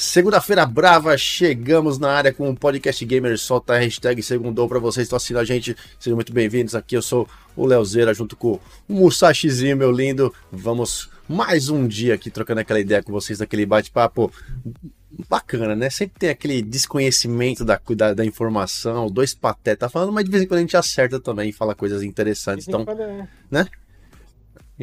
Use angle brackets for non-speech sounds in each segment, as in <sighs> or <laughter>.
Segunda-feira brava, chegamos na área com o Podcast Gamer. Solta a hashtag segundou para vocês estão assistindo a gente. Sejam muito bem-vindos. Aqui eu sou o Leozeira junto com o Musashizinho, meu lindo. Vamos mais um dia aqui trocando aquela ideia com vocês daquele bate-papo bacana, né? Sempre tem aquele desconhecimento da, da, da informação, dois patetas falando, mas de vez em quando a gente acerta também e fala coisas interessantes. Então, né?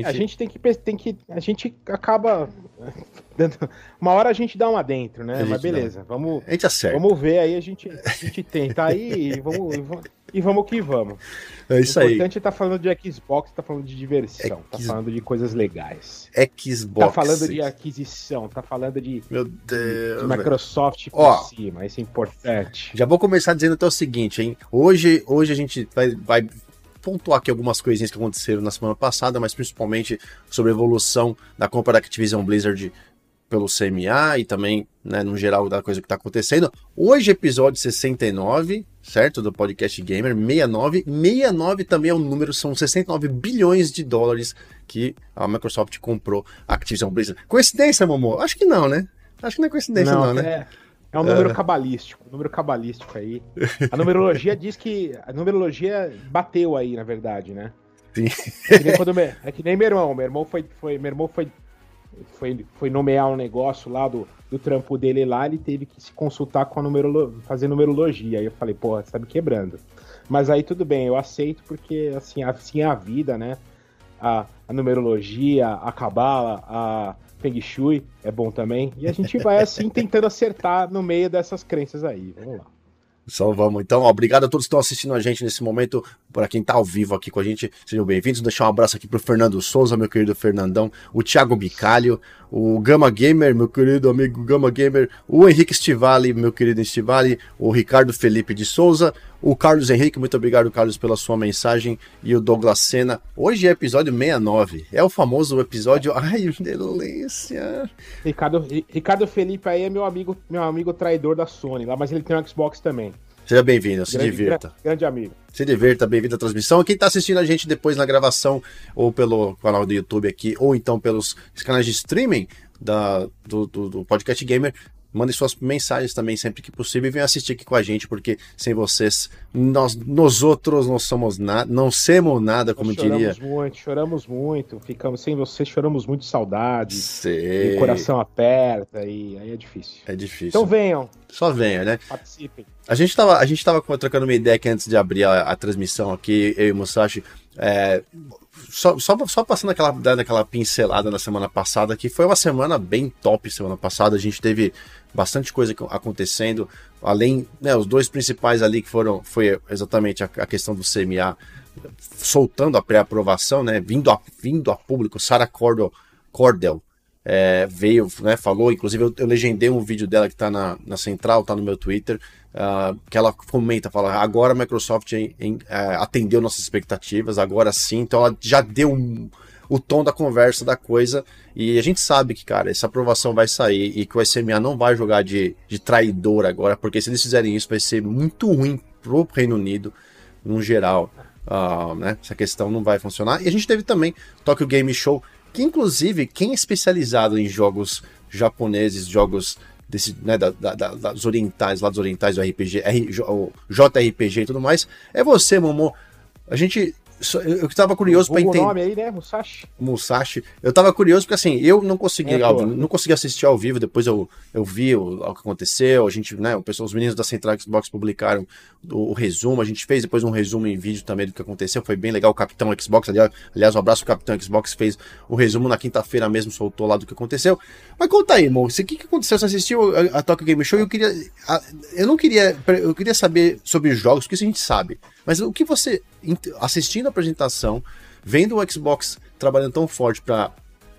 A gente tem que, tem que. A gente acaba. <laughs> Uma hora a gente dá uma dentro, né? Mas beleza, vamos. A gente acerta. Vamos ver aí, a gente, a gente tenta aí <laughs> e vamos, e vamos que vamos. É isso aí. O importante é estar tá falando de Xbox, tá falando de diversão, X... tá falando de coisas legais. Xbox. Tá falando de aquisição, tá falando de, Meu Deus, de Microsoft por Ó, cima, isso é importante. Já vou começar dizendo até o seguinte, hein? Hoje, hoje a gente vai, vai pontuar aqui algumas coisinhas que aconteceram na semana passada, mas principalmente sobre a evolução da compra da Activision Blizzard pelo CMA e também, né, no geral, da coisa que está acontecendo. Hoje, episódio 69, certo? Do Podcast Gamer, 69. 69 também é o um número, são 69 bilhões de dólares que a Microsoft comprou a Activision Blizzard. Coincidência, Momo? Acho que não, né? Acho que não é coincidência, não, não né? É... É um número é. cabalístico, um número cabalístico aí. A numerologia diz que. A numerologia bateu aí, na verdade, né? Sim. É que nem, quando, é que nem meu irmão. Meu irmão foi, foi, meu irmão foi, foi, foi nomear um negócio lá do, do trampo dele lá, ele teve que se consultar com a numerologia, fazer numerologia. Aí eu falei, porra, você tá me quebrando. Mas aí tudo bem, eu aceito porque assim, assim é a vida, né? A, a numerologia, a cabala, a Feng Shui é bom também. E a gente vai assim tentando acertar no meio dessas crenças aí. Vamos lá. Só vamos. Então, ó, obrigado a todos que estão assistindo a gente nesse momento. Para quem está ao vivo aqui com a gente, sejam bem-vindos. Deixar um abraço aqui para o Fernando Souza, meu querido Fernandão, o Thiago Bicalho, o Gama Gamer, meu querido amigo Gama Gamer, o Henrique Stivali, meu querido Stivali, o Ricardo Felipe de Souza, o Carlos Henrique, muito obrigado, Carlos, pela sua mensagem, e o Douglas Sena. Hoje é episódio 69, é o famoso episódio. <laughs> Ai, delícia! Ricardo, Ricardo Felipe aí é meu amigo, meu amigo traidor da Sony lá, mas ele tem um Xbox também. Seja bem-vindo, se divirta. Grande amigo. Se divirta, bem-vindo à transmissão. Quem está assistindo a gente depois na gravação, ou pelo canal do YouTube aqui, ou então pelos canais de streaming da, do, do, do Podcast Gamer, Mandem suas mensagens também sempre que possível e venham assistir aqui com a gente, porque sem vocês, nós, nós outros não somos nada, não somos nada, como nós diria. Choramos muito, choramos muito, ficamos sem vocês, choramos muito de saudade. Sei. O coração aperta e aí é difícil. É difícil. Então venham. Só venham, né? Participem. A gente tava, a gente tava trocando uma ideia aqui antes de abrir a, a transmissão aqui, eu e o Musashi. É, só, só, só passando aquela, dando aquela pincelada na semana passada, que foi uma semana bem top semana passada. A gente teve bastante coisa acontecendo. Além, né, os dois principais ali que foram, foi exatamente a, a questão do CMA soltando a pré-aprovação, né, vindo a, vindo a público. Sarah Cordell, Cordell é, veio, né, falou, inclusive eu, eu, legendei um vídeo dela que está na, na central, está no meu Twitter, uh, que ela comenta, fala, agora a Microsoft em, em, uh, atendeu nossas expectativas, agora sim, então ela já deu um, o tom da conversa da coisa, e a gente sabe que, cara, essa aprovação vai sair e que o SMA não vai jogar de, de traidor agora, porque se eles fizerem isso vai ser muito ruim pro Reino Unido, no geral, uh, né, essa questão não vai funcionar, e a gente teve também Tokyo Game Show, que inclusive quem é especializado em jogos japoneses, jogos desse, né, da, da, das orientais, lá dos orientais do RPG, R, JRPG e tudo mais, é você, Momo. A gente eu estava curioso para entender. O nome aí, né? Musashi. Musashi. Eu estava curioso porque assim, eu não consegui, é, ao, não consegui assistir ao vivo, depois eu, eu vi o, o que aconteceu, a gente, né, o pessoal, os meninos da Central Xbox publicaram o, o, resumo, a gente fez depois um resumo em vídeo também do que aconteceu, foi bem legal, o Capitão Xbox, aliás, um abraço o Capitão Xbox, fez o resumo na quinta-feira mesmo, soltou lá do que aconteceu. Mas conta aí, irmão, o que, que aconteceu? Você assistiu a, a Tokyo Game Show? Eu queria, a, eu não queria, eu queria saber sobre jogos, porque isso a gente sabe. Mas o que você, assistindo a apresentação, vendo o Xbox trabalhando tão forte para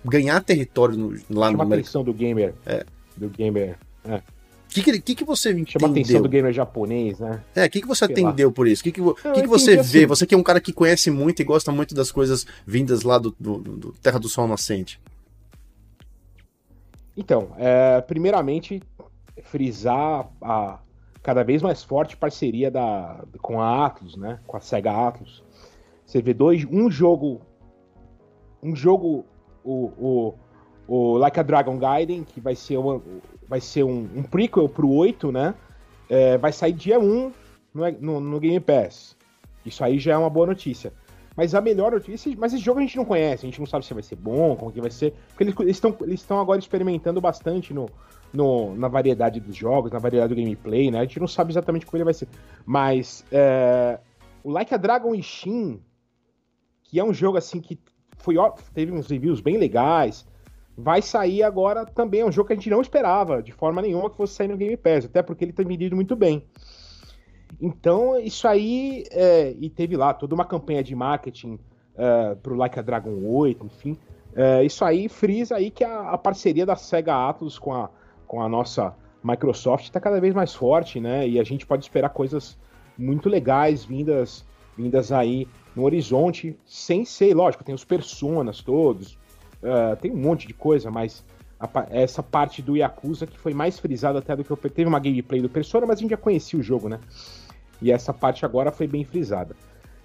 ganhar território no, lá Chama no a atenção do gamer. É. Do gamer. É. O que, que, que, que você entendeu? Chama a atenção do gamer japonês, né? É, o que, que você Sei atendeu lá. por isso? O que, que, que, que você vê? Assim. Você que é um cara que conhece muito e gosta muito das coisas vindas lá do, do, do Terra do Sol Nascente. Então, é, primeiramente, frisar a, cada vez mais forte parceria da, com a Atlus, né? Com a Sega Atlus. Você vê dois, um jogo, um jogo, o, o, o Like a Dragon Gaiden, que vai ser, uma, vai ser um, um prequel pro 8, né? É, vai sair dia 1 no, no, no, Game Pass. Isso aí já é uma boa notícia. Mas a melhor notícia, mas esse jogo a gente não conhece, a gente não sabe se vai ser bom, como que vai ser, porque eles estão eles agora experimentando bastante no, no, na variedade dos jogos, na variedade do gameplay, né? A gente não sabe exatamente como ele vai ser. Mas é, o Like a Dragon Ishin, que é um jogo assim que foi, teve uns reviews bem legais, vai sair agora também. É um jogo que a gente não esperava de forma nenhuma que fosse sair no Game Pass, até porque ele tem vendido muito bem. Então, isso aí. É, e teve lá toda uma campanha de marketing uh, pro Like a Dragon 8, enfim. Uh, isso aí frisa aí que a, a, parceria da Sega Atlus com a, com a nossa Microsoft está cada vez mais forte, né? E a gente pode esperar coisas muito legais vindas, vindas aí no horizonte, sem ser, lógico, tem os personas todos, uh, tem um monte de coisa, mas essa parte do Yakuza que foi mais frisada até do que eu teve uma gameplay do Persona, mas a gente já conhecia o jogo, né? E essa parte agora foi bem frisada.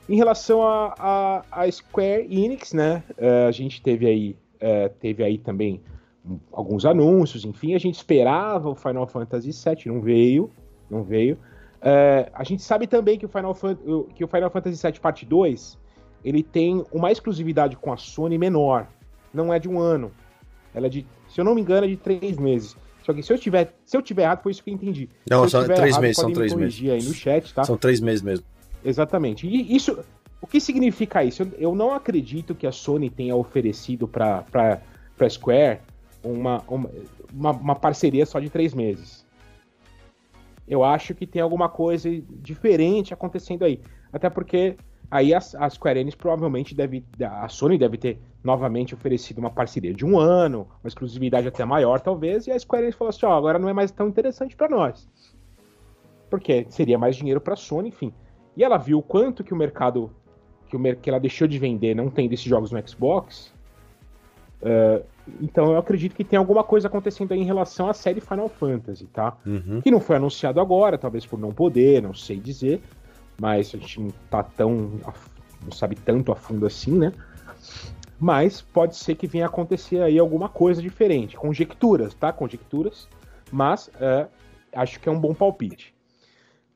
Em relação a, a, a Square Enix, né? Uh, a gente teve aí, uh, teve aí também alguns anúncios, enfim, a gente esperava o Final Fantasy VII, não veio, não veio. Uh, a gente sabe também que o Final, que o Final Fantasy VII Parte 2 ele tem uma exclusividade com a Sony menor, não é de um ano, ela é de, se eu não me engano, é de três meses. Só que se eu tiver, se eu tiver errado, foi isso que eu entendi. Não, são três errado, meses, são três meses. Aí no chat, tá? São três meses mesmo. Exatamente. E isso, o que significa isso? Eu não acredito que a Sony tenha oferecido para para Square uma, uma, uma parceria só de três meses. Eu acho que tem alguma coisa diferente acontecendo aí. Até porque aí a, a Square Enix provavelmente deve. A Sony deve ter novamente oferecido uma parceria de um ano, uma exclusividade até maior, talvez, e a Square Enix falou assim: ó, agora não é mais tão interessante para nós. Porque seria mais dinheiro para a Sony, enfim. E ela viu o quanto que o mercado. Que, o, que ela deixou de vender não tem desses jogos no Xbox. Uh, então eu acredito que tem alguma coisa acontecendo aí em relação à série Final Fantasy, tá? Uhum. Que não foi anunciado agora, talvez por não poder, não sei dizer, mas a gente não tá tão. não sabe tanto a fundo assim, né? Mas pode ser que venha acontecer aí alguma coisa diferente. Conjecturas, tá? Conjecturas. Mas uh, acho que é um bom palpite.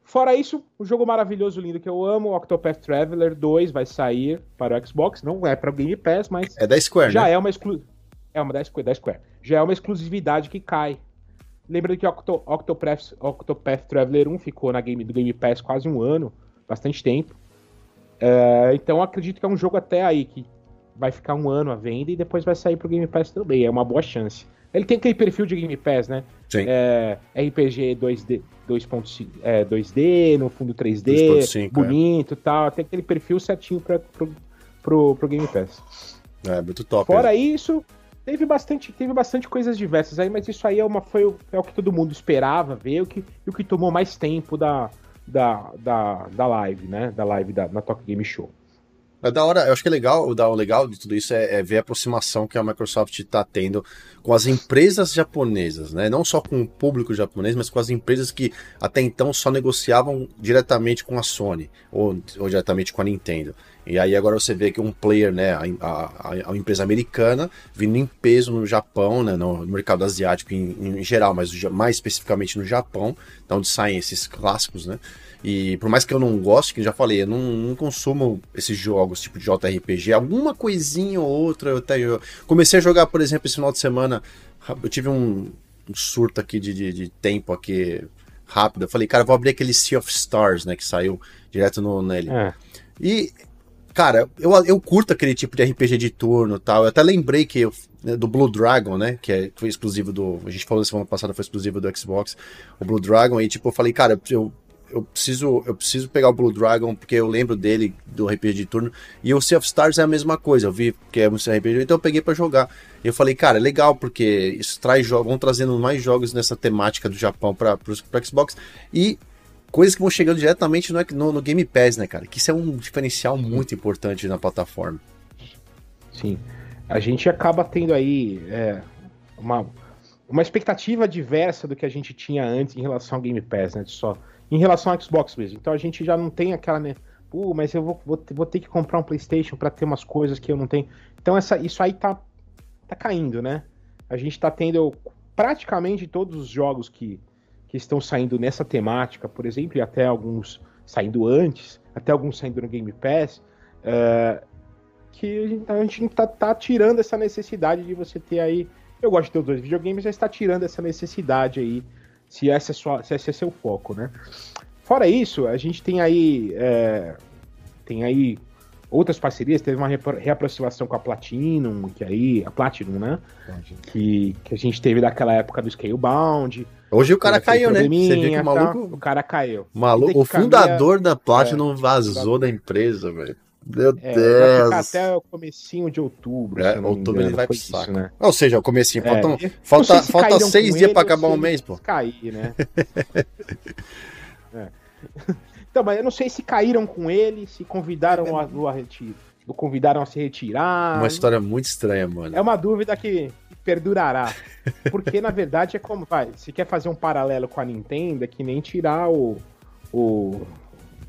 Fora isso, o jogo maravilhoso, lindo que eu amo, Octopath Traveler 2 vai sair para o Xbox, não é para o Game Pass, mas é da Square, já né? é uma exclusividade é uma da Square, da Square. Já é uma exclusividade que cai. Lembra que Octo, Octopath, Octopath Traveler 1 ficou na game, do Game Pass quase um ano, bastante tempo. É, então acredito que é um jogo até aí que vai ficar um ano à venda e depois vai sair pro Game Pass também. É uma boa chance. Ele tem aquele perfil de Game Pass, né? Sim. É, RPG 2D, 2.5, é, 2D, no fundo 3D, é. bonito e é. tal. Tem aquele perfil certinho pra, pro, pro, pro Game Pass. É, muito top. Fora isso, Teve bastante, teve bastante coisas diversas aí, mas isso aí é, uma, foi, é o que todo mundo esperava ver o que, o que tomou mais tempo da, da, da, da live, né? Da live da, na Talk Game Show. É da hora, eu acho que é legal, o legal de tudo isso é, é, ver a aproximação que a Microsoft está tendo com as empresas japonesas, né? Não só com o público japonês, mas com as empresas que até então só negociavam diretamente com a Sony ou, ou diretamente com a Nintendo. E aí agora você vê que um player, né, a, a, a empresa americana, vindo em peso no Japão, né, no, no mercado asiático em, em, geral, mas mais especificamente no Japão, da onde saem esses clássicos, né? E por mais que eu não goste, que eu já falei, eu não, não, consumo esses jogos tipo de JRPG, alguma coisinha ou outra eu até eu comecei a jogar, por exemplo, esse final de semana, eu tive um, um surto aqui de, de, de, tempo aqui rápido, eu falei, cara, vou abrir aquele Sea of Stars, né, que saiu direto no nele. É. E cara, eu, eu curto aquele tipo de RPG de turno tal. Eu até lembrei que eu, né, do Blue Dragon, né? Que é, foi exclusivo do. A gente falou na semana passada, foi exclusivo do Xbox. O Blue Dragon. E tipo, eu falei, cara, eu, eu preciso, eu preciso pegar o Blue Dragon porque eu lembro dele do RPG de turno. E o Sea of Stars é a mesma coisa. Eu vi que é um RPG, então eu peguei para jogar. Eu falei, cara, é legal porque isso traz jogos, vão trazendo mais jogos nessa temática do Japão para Xbox. E coisas que vão chegando diretamente no, no, no, Game Pass, né, cara? Que isso é um diferencial muito importante na plataforma. Sim. A gente acaba tendo aí é, uma, uma expectativa diversa do que a gente tinha antes em relação ao Game Pass, né? Só em relação ao Xbox mesmo. Então a gente já não tem aquela, né? Pô, mas eu vou, vou, vou ter que comprar um PlayStation para ter umas coisas que eu não tenho. Então essa, isso aí tá, tá caindo, né? a gente está tendo praticamente todos os jogos que, que estão saindo nessa temática, por exemplo, e até alguns saindo antes, até alguns saindo no Game Pass, é, que a gente está tá tirando essa necessidade de você ter aí. Eu gosto de ter os dois videogames, mas está tirando essa necessidade aí, se, essa é sua, se esse é seu foco, né? Fora isso, a gente tem aí. É, tem aí outras parcerias, teve uma reaproximação com a Platinum, que aí, a Platinum, né? Que, que a gente teve daquela época do Scalebound. Hoje o cara caiu, né? Você viu que o maluco. Tá? O cara caiu. Maluco, o fundador da Platinum é, vazou da empresa, velho. Meu é, Deus. até o comecinho de outubro. É, outubro ele vai pro saco. Né? Ou seja, o comecinho. É, faltam, falta, se falta seis dias pra acabar o um mês, pô. <laughs> Cair, né? é. <laughs> Então, mas eu não sei se caíram com ele, se convidaram a, a retirar. Convidaram a se retirar. Uma história muito estranha, mano. É uma dúvida que perdurará. Porque, na verdade, é como. Vai, se quer fazer um paralelo com a Nintendo, é que nem tirar o. O.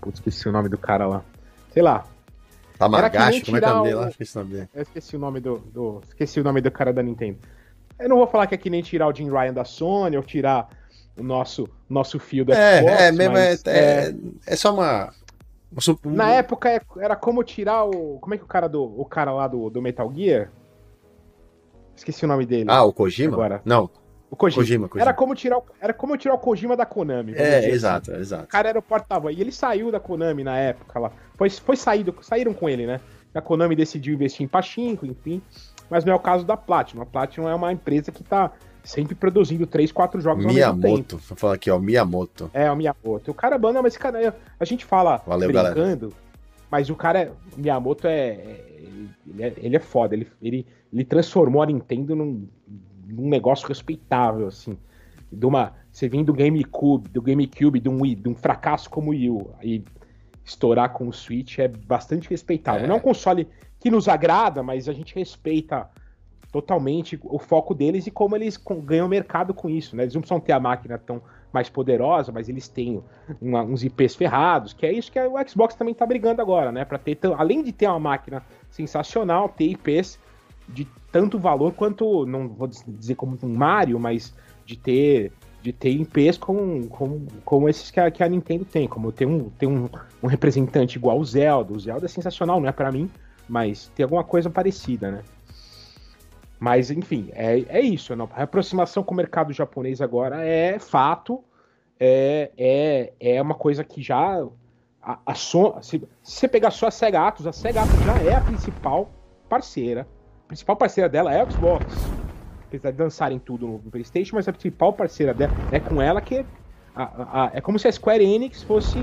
Putz, esqueci o nome do cara lá. Sei lá. Tamagashi, como é que é o nome dele lá? Esqueci o nome dele. Eu esqueci o nome do, do. Esqueci o nome do cara da Nintendo. Eu não vou falar que é que nem tirar o Jim Ryan da Sony ou tirar o nosso, nosso fio da é, Xbox. É, mesmo, é, é, é, só uma. Na época é, era como tirar o. Como é que o cara do. O cara lá do, do Metal Gear? Esqueci o nome dele. Ah, o Kojima? Agora. Não. O Kojima. Kojima, Kojima. Era, como tirar, era como tirar o Kojima da Konami. É, exato, exato. O cara era o porta-voz. E ele saiu da Konami na época lá. Foi, foi saído, saíram com ele, né? A Konami decidiu investir em Pachinko, enfim. Mas não é o caso da Platinum. A Platinum é uma empresa que tá sempre produzindo três, quatro jogos Miyamoto, ao falar aqui, ó, Miyamoto. É, o Miyamoto. O cara é bom, mas esse cara, a gente fala Valeu, brincando, galera. mas o cara, o Miyamoto é, é, ele é, ele é foda, ele, ele, ele transformou a Nintendo num, num negócio respeitável, assim. De uma, você vem do GameCube, do GameCube, de um, de um fracasso como o Wii U, aí estourar com o Switch é bastante respeitável. É. Não é um console que nos agrada, mas a gente respeita totalmente o foco deles e como eles ganham mercado com isso, né? Eles não precisam ter a máquina tão mais poderosa, mas eles têm uma, uns IPs ferrados, que é isso que o Xbox também tá brigando agora, né? Para ter além de ter uma máquina sensacional, ter IPs de tanto valor quanto não vou dizer como um Mario, mas de ter de ter IPs como, como, como esses que a, que a Nintendo tem, como tem um, tem um, um representante igual o Zelda. O Zelda é sensacional, não é para mim, mas tem alguma coisa parecida, né? Mas, enfim, é, é isso. A aproximação com o mercado japonês agora é fato, é, é, é uma coisa que já. A, a so, se, se, você pegar só a Sega Atos, a Sega Atos já é a principal parceira. A principal parceira dela é a Xbox. Apesar de lançarem tudo no PlayStation, mas a principal parceira dela é com ela que. A, a, é como se a Square Enix fosse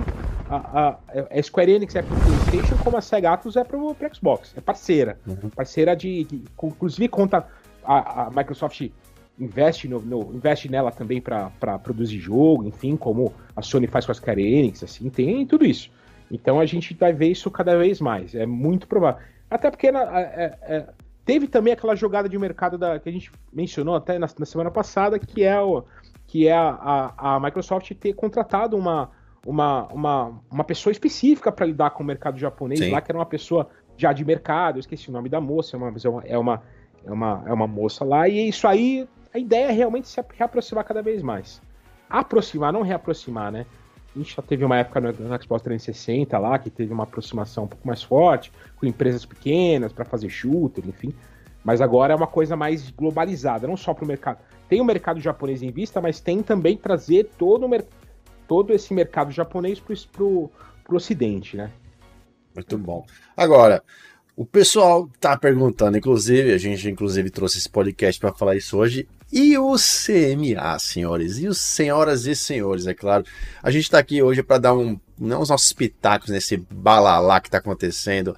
a, a, a, Square Enix é pro PlayStation, como a Sega Atlus é pro, pro Xbox. É parceira. Uhum. Parceira de, de, Inclusive, conta. A, a Microsoft investe, no, no investe nela também para produzir jogo, enfim, como a Sony faz com a Square Enix, assim, tem tudo isso. Então a gente vai ver isso cada vez mais. É muito provável. Até porque na, é, é, teve também aquela jogada de mercado da, que a gente mencionou até na, na semana passada, que é, o, que é a, a, a Microsoft ter contratado uma uma, uma, uma pessoa específica para lidar com o mercado japonês Sim. lá, que era uma pessoa já de mercado, eu esqueci o nome da moça, é uma, é uma, é uma, é uma moça lá, e isso aí, a ideia é realmente se reaproximar cada vez mais. Aproximar, não reaproximar, né? A gente já teve uma época no, no Xbox 360 lá, que teve uma aproximação um pouco mais forte, com empresas pequenas para fazer shooter, enfim. Mas agora é uma coisa mais globalizada, não só para o mercado. Tem o mercado japonês em vista, mas tem também trazer todo o todo esse mercado japonês para o Ocidente, né? Muito bom. Agora, o pessoal tá perguntando, inclusive, a gente inclusive trouxe esse podcast para falar isso hoje. E o CMA, senhores? E senhoras e senhores, é claro. A gente está aqui hoje para dar um, não os nossos pitacos nesse balalá que está acontecendo.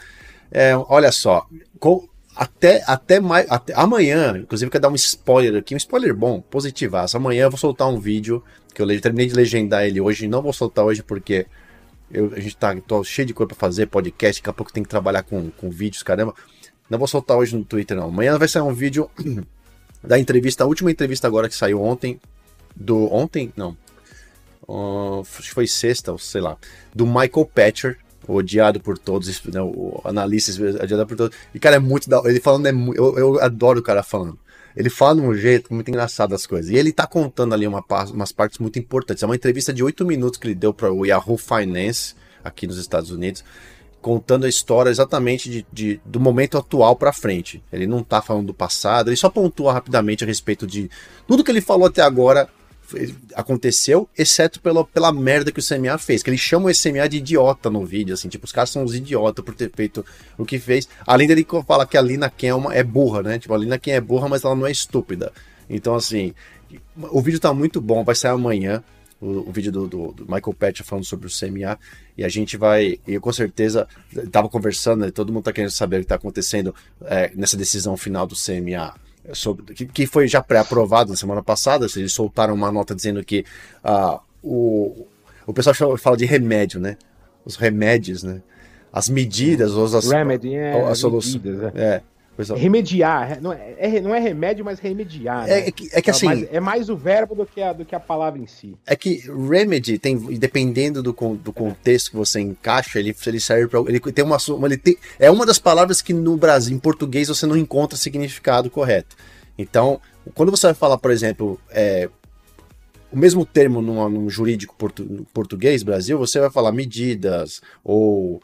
É, olha só, com, até, até, mais, até amanhã, inclusive, quero dar um spoiler aqui, um spoiler bom, positivaço. Amanhã eu vou soltar um vídeo que eu terminei de legendar ele hoje, não vou soltar hoje porque eu, a gente tá cheio de coisa para fazer, podcast, daqui a pouco tem que trabalhar com, com vídeos, caramba. Não vou soltar hoje no Twitter, não. Amanhã vai sair um vídeo da entrevista, a última entrevista agora que saiu ontem, do. Ontem? Não. Uh, foi sexta, sei lá. Do Michael Patcher, odiado por todos, né, o analista odiado por todos. E, cara, é muito da Ele falando, é, eu, eu adoro o cara falando. ele fala de um jeito muito engraçado as coisas. E ele tá contando ali uma, umas partes muito importantes. É uma entrevista de oito minutos que ele deu para o Yahoo Finance, aqui nos Estados Unidos, contando a história exatamente de, de do momento atual para frente. Ele não tá falando do passado, ele só pontua rapidamente a respeito de tudo que ele falou até agora aconteceu, exceto pela, pela merda que o CMA fez, que ele chama o CMA de idiota no vídeo, assim, tipo, os caras são uns idiotas por ter feito o que fez. Além dele falar que a Lina Kelma é burra, né? Tipo, a Lina Ken é burra, mas ela não é estúpida. Então, assim, o vídeo tá muito bom, vai sair amanhã. O, o vídeo do, do, do, Michael Patch falando sobre o CMA e a gente vai, eu com certeza tava conversando, né, todo mundo tá querendo saber o que tá acontecendo é, nessa decisão final do CMA sobre, que, que foi já pré-aprovado na semana passada, eles soltaram uma nota dizendo que uh, o, o pessoal fala de remédio, né? Os remédios, né? As medidas, ou as, Remedy, é, a solução. Medidas, é. é. Remediar, não é, é, não é remédio, mas remediar. É, né? é, que, é que assim. é mais o verbo do que, a, do que a palavra em si. É que remedy tem, dependendo do, do contexto que você encaixa, ele, ele serve para. Ele tem uma. Ele tem, é uma das palavras que no Brasil, em português, você não encontra significado correto. Então, quando você vai falar, por exemplo, é, o mesmo termo num, num jurídico portu, português, Brasil, você vai falar medidas ou,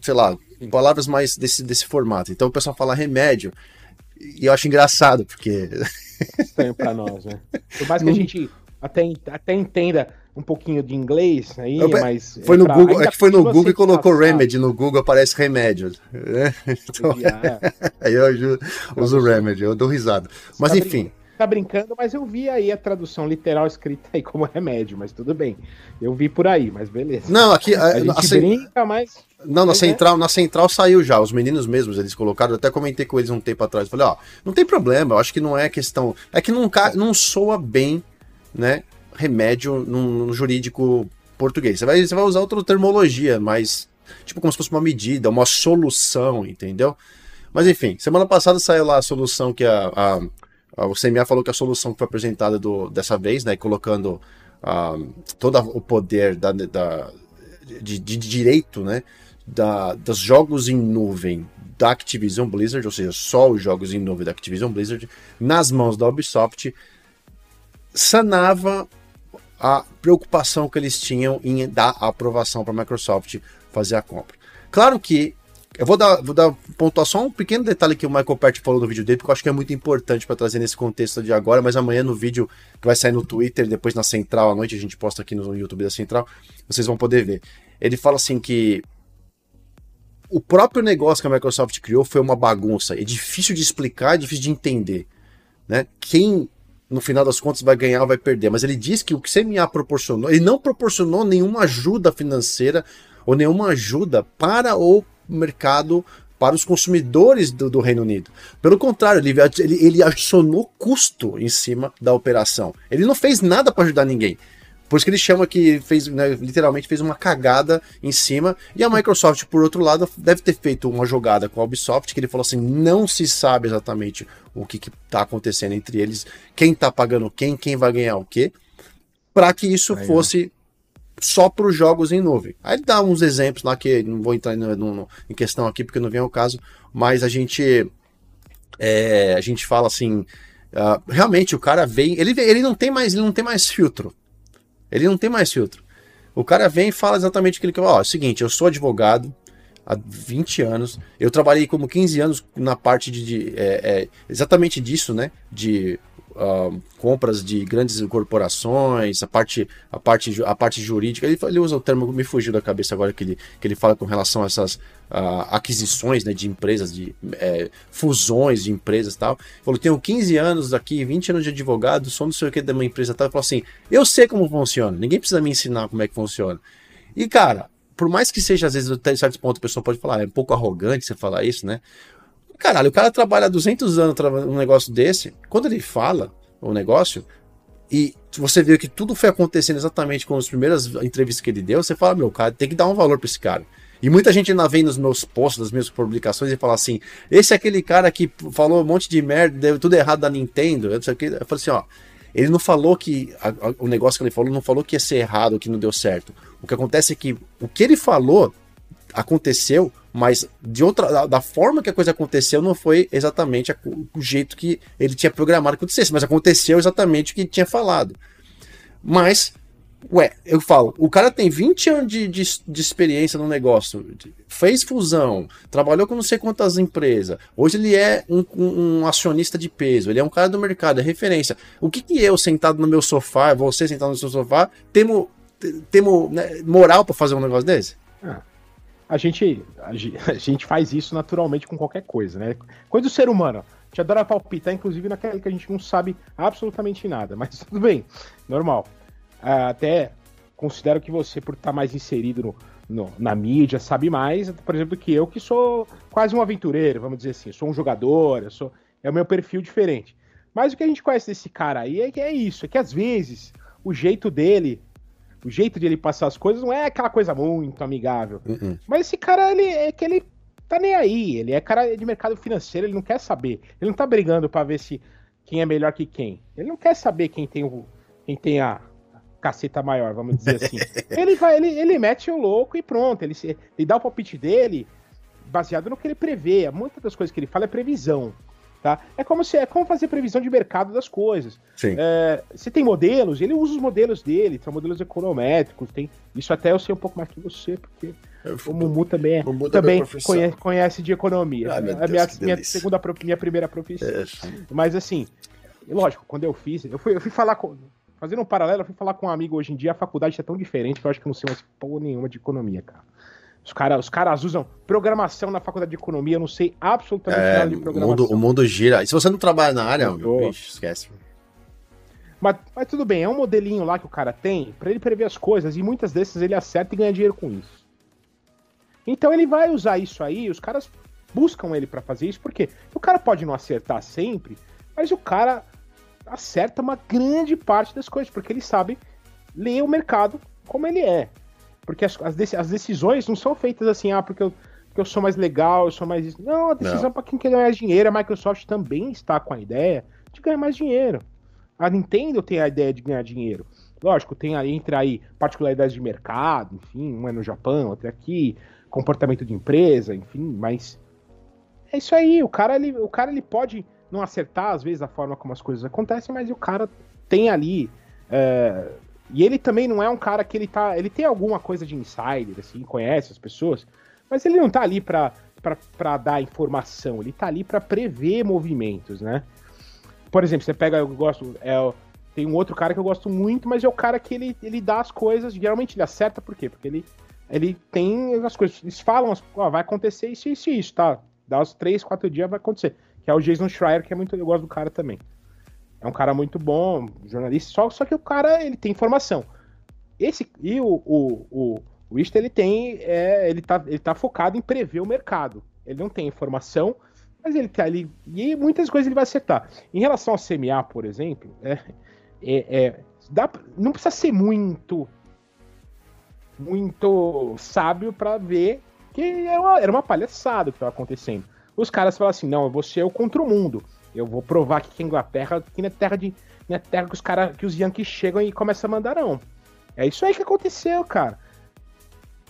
sei lá, palavras mais desse, desse formato. Então o pessoal fala remédio. E eu acho engraçado, porque. Estranho pra nós, né? Por mais que a gente até, até entenda um pouquinho de inglês aí, eu, mas. Foi no pra, Google, é que foi no Google e colocou passar. remedy, no Google aparece remédio. <laughs> É, então, <laughs> aí eu uso remedy, eu dou risada. Mas tá enfim. Brincando tá brincando, mas eu vi aí a tradução literal escrita aí como remédio, mas tudo bem. Eu vi por aí, mas beleza. Não, aqui a, a gente assim, brinca, mas não, na é. central, na central saiu já. Os meninos mesmos, eles colocaram, eu até comentei com eles um tempo atrás, falei, ó, não tem problema, eu acho que não é questão, é que não não soa bem, né, remédio num, jurídico português. Você vai, você vai usar outra termologia, mas tipo como se fosse uma medida, uma solução, entendeu? Mas enfim, semana passada saiu lá a solução que a, a o CMA falou que a solução que foi apresentada do, dessa vez, né, colocando uh, todo o poder da, da de, de, direito, né, da, dos jogos em nuvem da Activision Blizzard, ou seja, só os jogos em nuvem da Activision Blizzard, nas mãos da Ubisoft, sanava a preocupação que eles tinham em dar aprovação para a Microsoft fazer a compra. Claro que eu vou dar, vou dar pontuar só um pequeno detalhe que o Michael Pert falou no vídeo dele, porque eu acho que é muito importante para trazer nesse contexto de agora, mas amanhã no vídeo que vai sair no Twitter, depois na Central à noite, a gente posta aqui no YouTube da Central, vocês vão poder ver. Ele fala assim que o próprio negócio que a Microsoft criou foi uma bagunça, é difícil de explicar, é difícil de entender, né? Quem no final das contas vai ganhar ou vai perder, mas ele diz que o que o CMA proporcionou, ele não proporcionou nenhuma ajuda financeira ou nenhuma ajuda para o mercado para os consumidores do, do Reino Unido. Pelo contrário, ele, ele, ele adicionou custo em cima da operação. Ele não fez nada para ajudar ninguém. Por isso que ele chama que fez, né, literalmente fez uma cagada em cima. E a Microsoft, por outro lado, deve ter feito uma jogada com a Ubisoft, que ele falou assim: não se sabe exatamente o que está acontecendo entre eles, quem está pagando quem, quem vai ganhar o quê, para que isso Aí, fosse. Só para os jogos em nuvem. Aí ele dá uns exemplos lá que não vou entrar no, no, em questão aqui porque não vem ao caso, mas a gente é, a gente fala assim, uh, realmente o cara vem, ele ele não tem mais ele não tem mais filtro, ele não tem mais filtro. O cara vem e fala exatamente aquilo que ó, é o seguinte, eu sou advogado há 20 anos, eu trabalhei como 15 anos na parte de, de é, é, exatamente disso, né, de uh, compras de grandes corporações, a parte, a parte, a parte jurídica. Ele, ele usa o termo me fugiu da cabeça agora que ele, que ele fala com relação a essas uh, aquisições né, de empresas, de é, fusões de empresas e tal. Ele falou: tenho 15 anos aqui, 20 anos de advogado, sou não sei o que de uma empresa tal. Ele falou assim: eu sei como funciona, ninguém precisa me ensinar como é que funciona. E cara, por mais que seja, às vezes, até certo ponto, a pessoa pode falar, é um pouco arrogante você falar isso, né? Caralho, o cara trabalha 200 anos num negócio desse. Quando ele fala o negócio, e você vê que tudo foi acontecendo exatamente com as primeiras entrevistas que ele deu, você fala, meu, cara, tem que dar um valor pra esse cara. E muita gente ainda vem nos meus posts, nas minhas publicações e fala assim: esse é aquele cara que falou um monte de merda, deu tudo errado da Nintendo. Eu, falei assim: ó, ele não falou que. A, a, o negócio que ele falou não falou que ia ser errado, que não deu certo. O que acontece é que o que ele falou aconteceu Mas de outra, da, da forma que a coisa aconteceu, não foi exatamente a, o jeito que ele tinha programado que acontecesse, mas aconteceu exatamente o que ele tinha falado. Mas Ué, eu falo, o cara tem 20 anos de, de, de, experiência no negócio, fez fusão, trabalhou com não sei quantas empresas, hoje ele é um, um, acionista de peso, ele é um cara do mercado, é referência. O que, que eu, sentado no meu sofá, você sentado no seu sofá, temos, temos né, moral para fazer um negócio desse? Ah, a, gente, <laughs> a, gente faz isso naturalmente com qualquer coisa, né? Coisa do ser humano. Gente adora palpitar, inclusive naquela que a gente não sabe absolutamente nada, mas <laughs> tudo bem, normal. Ah, até considero que você, por estar mais inserido no, no, na mídia, sabe mais, por exemplo, que eu, que sou quase um aventureiro, vamos dizer assim. sou um jogador, sou, é o meu perfil diferente. Mas o que a gente conhece desse cara aí é que é isso, é que às vezes o jeito dele, o jeito de ele passar as coisas não é aquela coisa muito amigável. Uh -uh. Mas esse cara, ele é que ele tá nem aí, ele é cara de mercado financeiro, ele não quer saber. Ele não tá brigando para ver se quem é melhor que quem. Ele não quer saber quem tem o quem tem a, caceta maior, vamos dizer assim. <laughs> ele vai, ele, ele mete o louco e pronto. Ele, ele dá o palpite dele baseado no que ele prevê. Muitas das coisas que ele fala é previsão. Tá? É como se é como fazer previsão de mercado das coisas. Sim. É, você tem modelos, ele usa os modelos dele, são modelos econométricos, tem isso até eu sei um pouco mais que você, porque eu, o Mumu também, é, Mumu também conhece, conhece, de economia. Ah, a minha, minha segunda minha primeira profissão. É, Mas assim, lógico, quando eu fiz, eu fui, eu fui falar com Fazendo um paralelo, eu fui falar com um amigo hoje em dia, a faculdade é tão diferente que eu acho que eu não sei mais porra nenhuma de economia, cara. Os caras os caras usam programação na faculdade de economia, eu não sei absolutamente é, nada de programação. O mundo, o mundo gira. E se você não trabalha na área, meu, esquece. Mas, mas, tudo bem, é um modelinho lá que o cara tem para ele prever as coisas e muitas desses ele acerta e ganha dinheiro com isso. Então ele vai usar isso aí, os caras buscam ele para fazer isso, porque o cara pode não acertar sempre, mas o cara acerta uma grande parte das coisas, porque ele sabe ler o mercado como ele é. Porque as, as, decisões não são feitas assim, ah, porque eu, porque eu sou mais legal, eu sou mais. Não, a decisão é para quem quer ganhar dinheiro. A Microsoft também está com a ideia de ganhar mais dinheiro. A Nintendo tem a ideia de ganhar dinheiro. Lógico, tem aí, entra aí particularidades de mercado, enfim, um é no Japão, outro é aqui, comportamento de empresa, enfim, mas é isso aí, o cara ele, o cara ele pode não acertar, às vezes, a forma como as coisas acontecem, mas o cara tem ali. É... E ele também não é um cara que ele tá. Ele tem alguma coisa de insider, assim, conhece as pessoas, mas ele não tá ali pra, pra, pra dar informação, ele tá ali para prever movimentos, né? Por exemplo, você pega, eu gosto. É, tem um outro cara que eu gosto muito, mas é o cara que ele, ele dá as coisas, geralmente ele acerta, por quê? Porque ele, ele tem as coisas, eles falam, ó, vai acontecer isso, isso e isso, tá? Dá os três, quatro dias, vai acontecer que é o Jason Schreier, que é muito. Eu gosto do cara também. É um cara muito bom, jornalista, só, só que o cara ele tem informação. Esse e o, o, o, o ele tem. É, ele, tá, ele tá focado em prever o mercado. Ele não tem informação, mas ele tá ali. E muitas coisas ele vai acertar. Em relação ao CMA, por exemplo, é, é, é dá, não precisa ser muito. Muito sábio para ver que era uma, era uma palhaçada o que estava acontecendo. Os caras falam assim: não, vou ser o contra o mundo. Eu vou provar que, que a Inglaterra que não é terra de. Não é terra que os caras, que os Yankees chegam e começam a mandar, não. É isso aí que aconteceu, cara.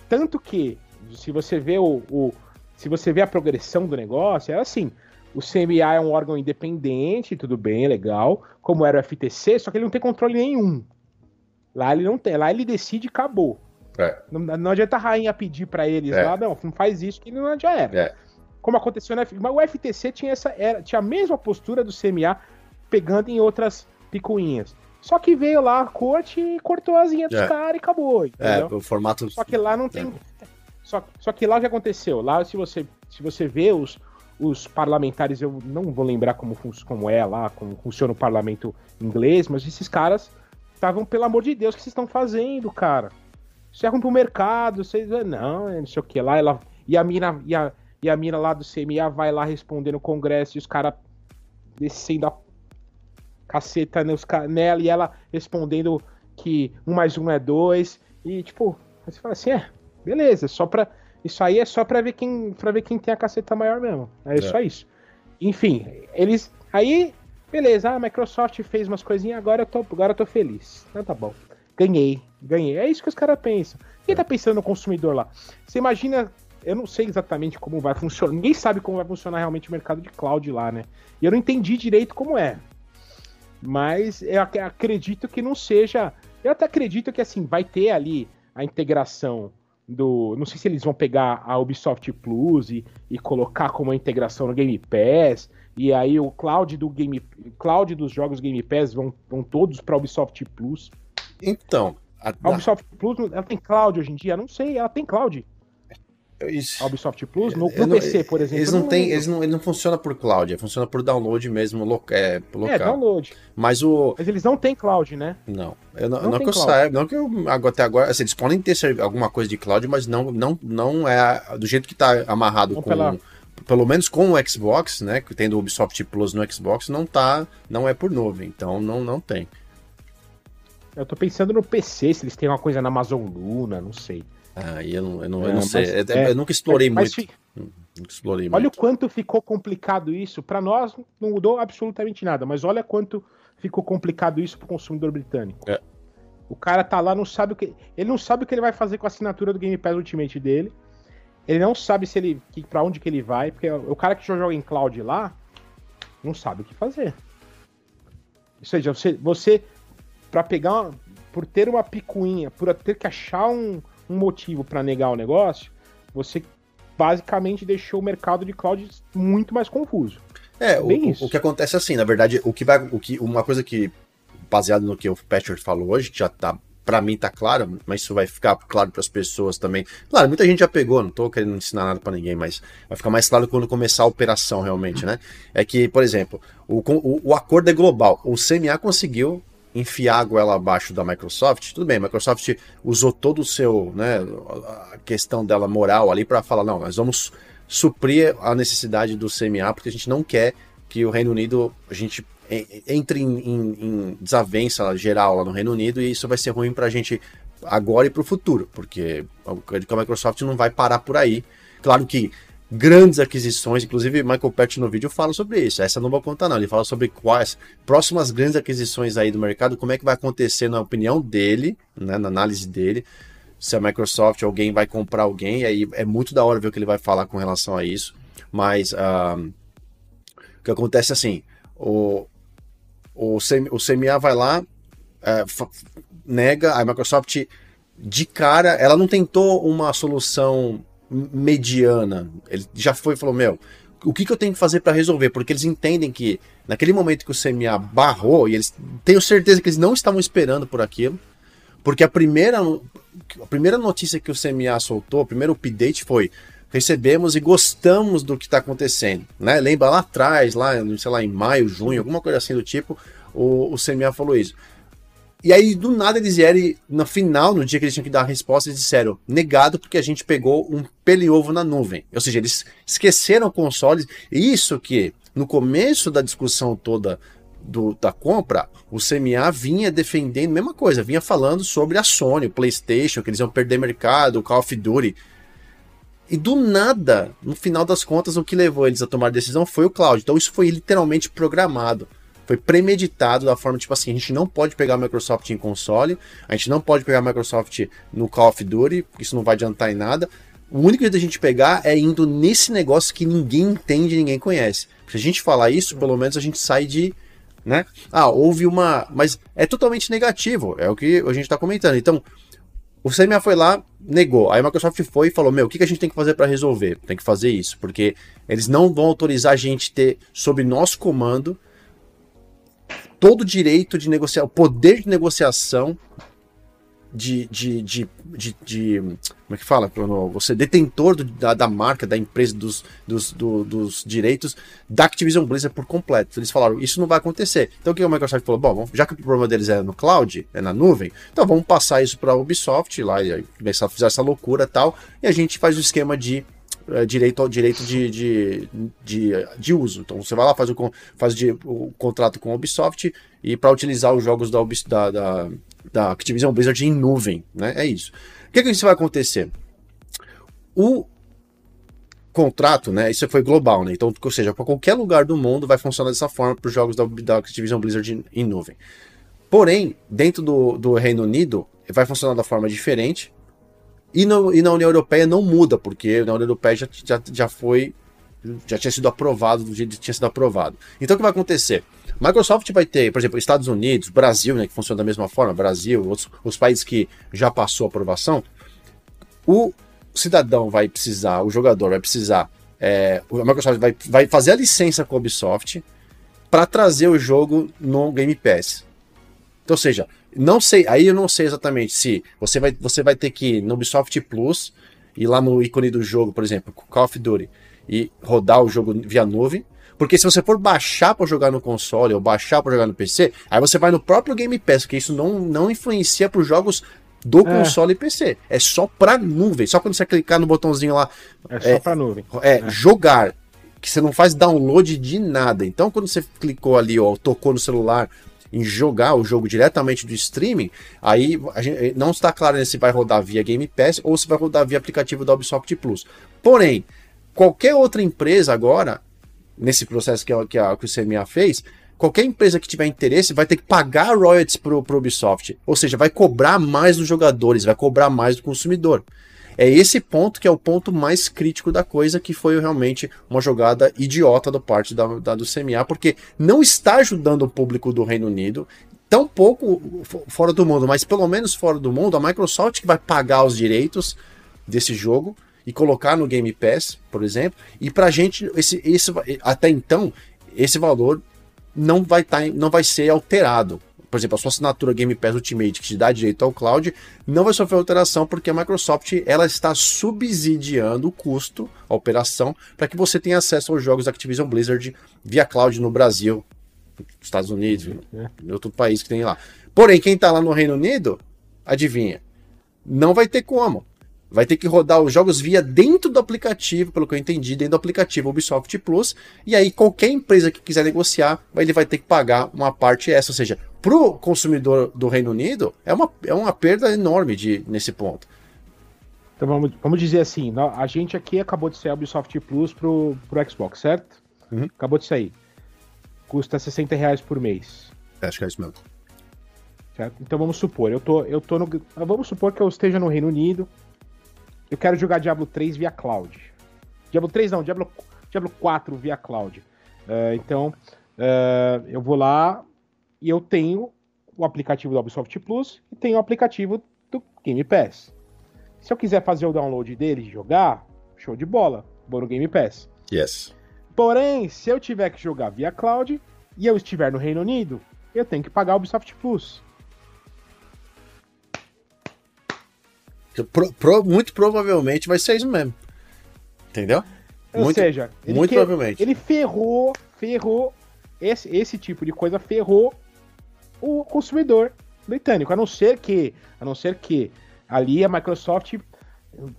Tanto que, se você vê o, o se você vê a progressão do negócio, é assim. O CMA é um órgão independente, tudo bem, legal, como era o FTC, só que ele não tem controle nenhum. Lá ele não tem, lá ele decide e acabou. É. Não, não adianta a rainha pedir para eles é. lá, não, não faz isso que não já era. É como aconteceu na mas o FTC tinha essa era, tinha a mesma postura do CMA pegando em outras picuinhas. Só que veio lá a corte e cortou a asinha dos é. caras e acabou. É, entendeu? É, o formato. Só que lá não tem. É. Só, só que lá o que aconteceu? Lá, se você, se você vê os, os parlamentares, eu não vou lembrar como, como é lá, como funciona o parlamento inglês, mas esses caras estavam, pelo amor de Deus, o que vocês estão fazendo, cara? É ruim pro mercado, vocês. Não, não sei o que lá. Ela, e a mina. E a, e a mina lá do CMA vai lá responder no Congresso e os caras descendo a caceta nos, nela e ela respondendo que um mais um é dois. E tipo, você fala assim, é, beleza, só pra. Isso aí é só pra ver quem, pra ver quem tem a caceta maior mesmo. É, é. só isso. Enfim, eles. Aí, beleza, a Microsoft fez umas coisinhas, agora eu tô, agora eu tô feliz. Então tá bom. Ganhei, ganhei. É isso que os caras pensam. Quem tá pensando no consumidor lá? Você imagina eu não sei exatamente como vai funcionar. Ninguém sabe como vai funcionar realmente o mercado de cloud lá, né? E eu não entendi direito como é. Mas eu acredito que não seja. Eu até acredito que assim, vai ter ali a integração do. Não sei se eles vão pegar a Ubisoft Plus e, e colocar como a integração no Game Pass. E aí o cloud do Game. Cloud dos jogos Game Pass vão, vão todos para Ubisoft Plus. Então. A, a Ubisoft Plus, ela tem cloud hoje em dia? Não sei, ela tem cloud. Isso. A Ubisoft Plus, no, no PC, por exemplo. Eles não, tem, eles não, ele não funciona por cloud, funciona por download mesmo lo, é, local. É, download. Mas o. Mas eles não têm cloud, né? Não. Eu, não, não, que eu saiba, não que eu até agora. Assim, eles podem ter alguma coisa de cloud, mas não, não, não é do jeito que tá amarrado não com. Pela... Pelo menos com o Xbox, né? Que tendo o Ubisoft Plus no Xbox, não tá. Não é por nuvem. Então não, não tem. Eu tô pensando no PC, se eles têm uma coisa na Amazon Luna, não sei. Ah, eu não, eu não, é, eu não sei. Mas, é, eu nunca explorei muito. Mas, nunca explorei olha muito. o quanto ficou complicado isso. Para nós não mudou absolutamente nada, mas olha quanto ficou complicado isso pro consumidor britânico. É. O cara tá lá, não sabe o que. Ele não sabe o que ele vai fazer com a assinatura do Game Pass Ultimate dele. Ele não sabe se ele. Que, pra onde que ele vai. Porque o cara que joga em cloud lá não sabe o que fazer. Ou seja, você, você para pegar. Por ter uma picuinha, por ter que achar um, um motivo para negar o negócio, você basicamente deixou o mercado de cloud muito mais confuso. É, o, o, que acontece é assim, na verdade, o que vai, o que, uma coisa que, baseado no que o Patcher falou hoje, que já tá, para mim tá claro, mas isso vai ficar claro para as pessoas também. Claro, muita gente já pegou, não tô querendo ensinar nada para ninguém, mas vai ficar mais claro quando começar a operação realmente, né? É que, por exemplo, o, o, o acordo é global. O CMA conseguiu enfiar a goela abaixo da Microsoft, tudo bem, a Microsoft usou todo o seu, né, a questão dela moral ali para falar, não, nós vamos suprir a necessidade do CMA, porque a gente não quer que o Reino Unido, a gente entre em, em, em desavença geral lá no Reino Unido e isso vai ser ruim para a gente agora e para o futuro, porque a Microsoft não vai parar por aí. Claro que grandes aquisições, inclusive Michael Pett no vídeo fala sobre isso. Essa não vou contar não, ele fala sobre quais próximas grandes aquisições aí do mercado, como é que vai acontecer na opinião dele, né, na análise dele, se a Microsoft alguém vai comprar alguém, aí é muito da hora ver o que ele vai falar com relação a isso. Mas o que acontece é assim, o o, CM, o CMA vai lá, é, nega, a Microsoft de cara, ela não tentou uma solução mediana. Ele já foi e falou: Meu, o que, que eu tenho que fazer para resolver? Porque eles entendem que naquele momento que o CMA barrou, e eles tenho certeza que eles não estavam esperando por aquilo, porque a primeira, a primeira notícia que o CMA soltou, o primeiro update foi recebemos e gostamos do que está acontecendo, né? Lembra lá atrás, lá, sei lá, em maio, junho, alguma coisa assim do tipo, o, o CMA falou isso. E aí, do nada, eles vieram no final, no dia que eles tinham que dar a resposta, eles disseram, negado porque a gente pegou um peliovo na nuvem. Ou seja, eles esqueceram consoles. Isso que, no começo da discussão toda do, da compra, o CMA vinha defendendo a mesma coisa, vinha falando sobre a Sony, o PlayStation, que eles iam perder mercado, o Call of Duty. E do nada, no final das contas, o que levou eles a tomar a decisão foi o cloud. Então isso foi literalmente programado. Foi premeditado da forma, tipo assim, a gente não pode pegar a Microsoft em console, a gente não pode pegar a Microsoft no Call of Duty, porque isso não vai adiantar em nada. O único jeito da gente pegar é indo nesse negócio que ninguém entende, ninguém conhece. Se a gente falar isso, pelo menos a gente sai de. Né? Ah, houve uma. Mas é totalmente negativo, é o que a gente está comentando. Então, o CMA foi lá, negou. Aí a Microsoft foi e falou: Meu, o que, a gente tem que fazer para resolver? Tem que fazer isso, porque eles não vão autorizar a gente ter, sob nosso comando, todo o direito de negociar, o poder de negociação de, de, de, de, de como é que fala? Você é detentor do, da, da marca, da empresa, dos, dos, do, dos direitos da Activision Blizzard por completo. Eles falaram, isso não vai acontecer. Então o que a Microsoft falou? Bom, já que o problema deles é no cloud, é na nuvem, então vamos passar isso para a Ubisoft lá e começar a fazer essa loucura e tal, e a gente faz o esquema de é, direito ao direito de, de, de, de, uso. Então você vai lá, faz o, faz o, o contrato com a Ubisoft e para utilizar os jogos da, da, da, da, Activision Blizzard em nuvem. Né? É isso. O que, que isso vai acontecer? O contrato, né? Isso foi global, né? Então, ou seja, para qualquer lugar do mundo vai funcionar dessa forma para os jogos da, da Activision Blizzard em, em nuvem. Porém, dentro do, do Reino Unido, vai funcionar da forma diferente E, no, e na União Europeia não muda, porque na União Europeia já, já, já foi. Já tinha sido aprovado do jeito que tinha sido aprovado. Então o que vai acontecer? Microsoft vai ter, por exemplo, Estados Unidos, Brasil, né, que funciona da mesma forma, Brasil, outros, os países que já passou a aprovação, o cidadão vai precisar, o jogador vai precisar, é, a Microsoft vai, vai fazer a licença com a Ubisoft para trazer o jogo no Game Pass. Então, ou seja, não sei, aí eu não sei exatamente se você vai, você vai ter que ir no Ubisoft Plus ir lá no ícone do jogo, por exemplo, Call of Duty, e rodar o jogo via nuvem. Porque se você for baixar para jogar no console ou baixar para jogar no PC, aí você vai no próprio Game Pass, porque isso não, não influencia para os jogos do é. console e PC. É só para nuvem. Só quando você clicar no botãozinho lá. É só é, para nuvem. É, é, jogar. Que você não faz download de nada. Então, quando você clicou ali, ó, tocou no celular em jogar o jogo diretamente do streaming, aí gente, não está claro se vai rodar via Game Pass ou se vai rodar via aplicativo da Ubisoft Plus. Porém, qualquer outra empresa agora, nesse processo que, que, a, que o CMA fez, qualquer empresa que tiver interesse vai ter que pagar royalties para o Ubisoft. Ou seja, vai cobrar mais dos jogadores, vai cobrar mais do consumidor. É esse ponto que é o ponto mais crítico da coisa, que foi realmente uma jogada idiota da parte da, da do CMA, porque não está ajudando o público do Reino Unido, tão pouco fora do mundo, mas pelo menos fora do mundo, a Microsoft que vai pagar os direitos desse jogo e colocar no Game Pass, por exemplo, e pra gente, esse, esse, até então, esse valor não vai, tá, não vai ser alterado por exemplo, a sua assinatura Game Pass Ultimate que te dá direito ao cloud, não vai sofrer alteração porque a Microsoft ela está subsidiando o custo, a operação, para que você tenha acesso aos jogos da Activision Blizzard via cloud no Brasil, Estados Unidos, é. em outro país que tem lá. Porém, quem está lá no Reino Unido, adivinha, não vai ter como vai ter que rodar os jogos via dentro do aplicativo, pelo que eu entendi, dentro do aplicativo Ubisoft Plus. E aí qualquer empresa que quiser negociar, ele vai ter que pagar uma parte essa, ou seja, para o consumidor do Reino Unido é uma, é uma perda enorme de, nesse ponto. Então vamos, vamos dizer assim, a gente aqui acabou de sair a Ubisoft Plus pro, pro Xbox, certo? Uhum. Acabou de sair. Custa 60 reais por mês. É, acho que é isso mesmo. Certo? Então vamos supor, eu tô, eu tô no. Vamos supor que eu esteja no Reino Unido, eu quero jogar Diablo 3 via cloud. Diablo 3 não, Diablo, Diablo 4 via cloud. Uh, então, uh, eu vou lá e eu tenho o aplicativo do Ubisoft Plus e tenho o aplicativo do Game Pass. Se eu quiser fazer o download dele e jogar, show de bola, vou no Game Pass. Yes. Porém, se eu tiver que jogar via cloud e eu estiver no Reino Unido, eu tenho que pagar o Ubisoft Plus. Pro, pro, muito provavelmente vai ser isso mesmo. Entendeu? Ou muito, seja, muito que, provavelmente. Ele ferrou, ferrou, esse, esse tipo de coisa ferrou o consumidor britânico. A não ser que, a não ser que ali a Microsoft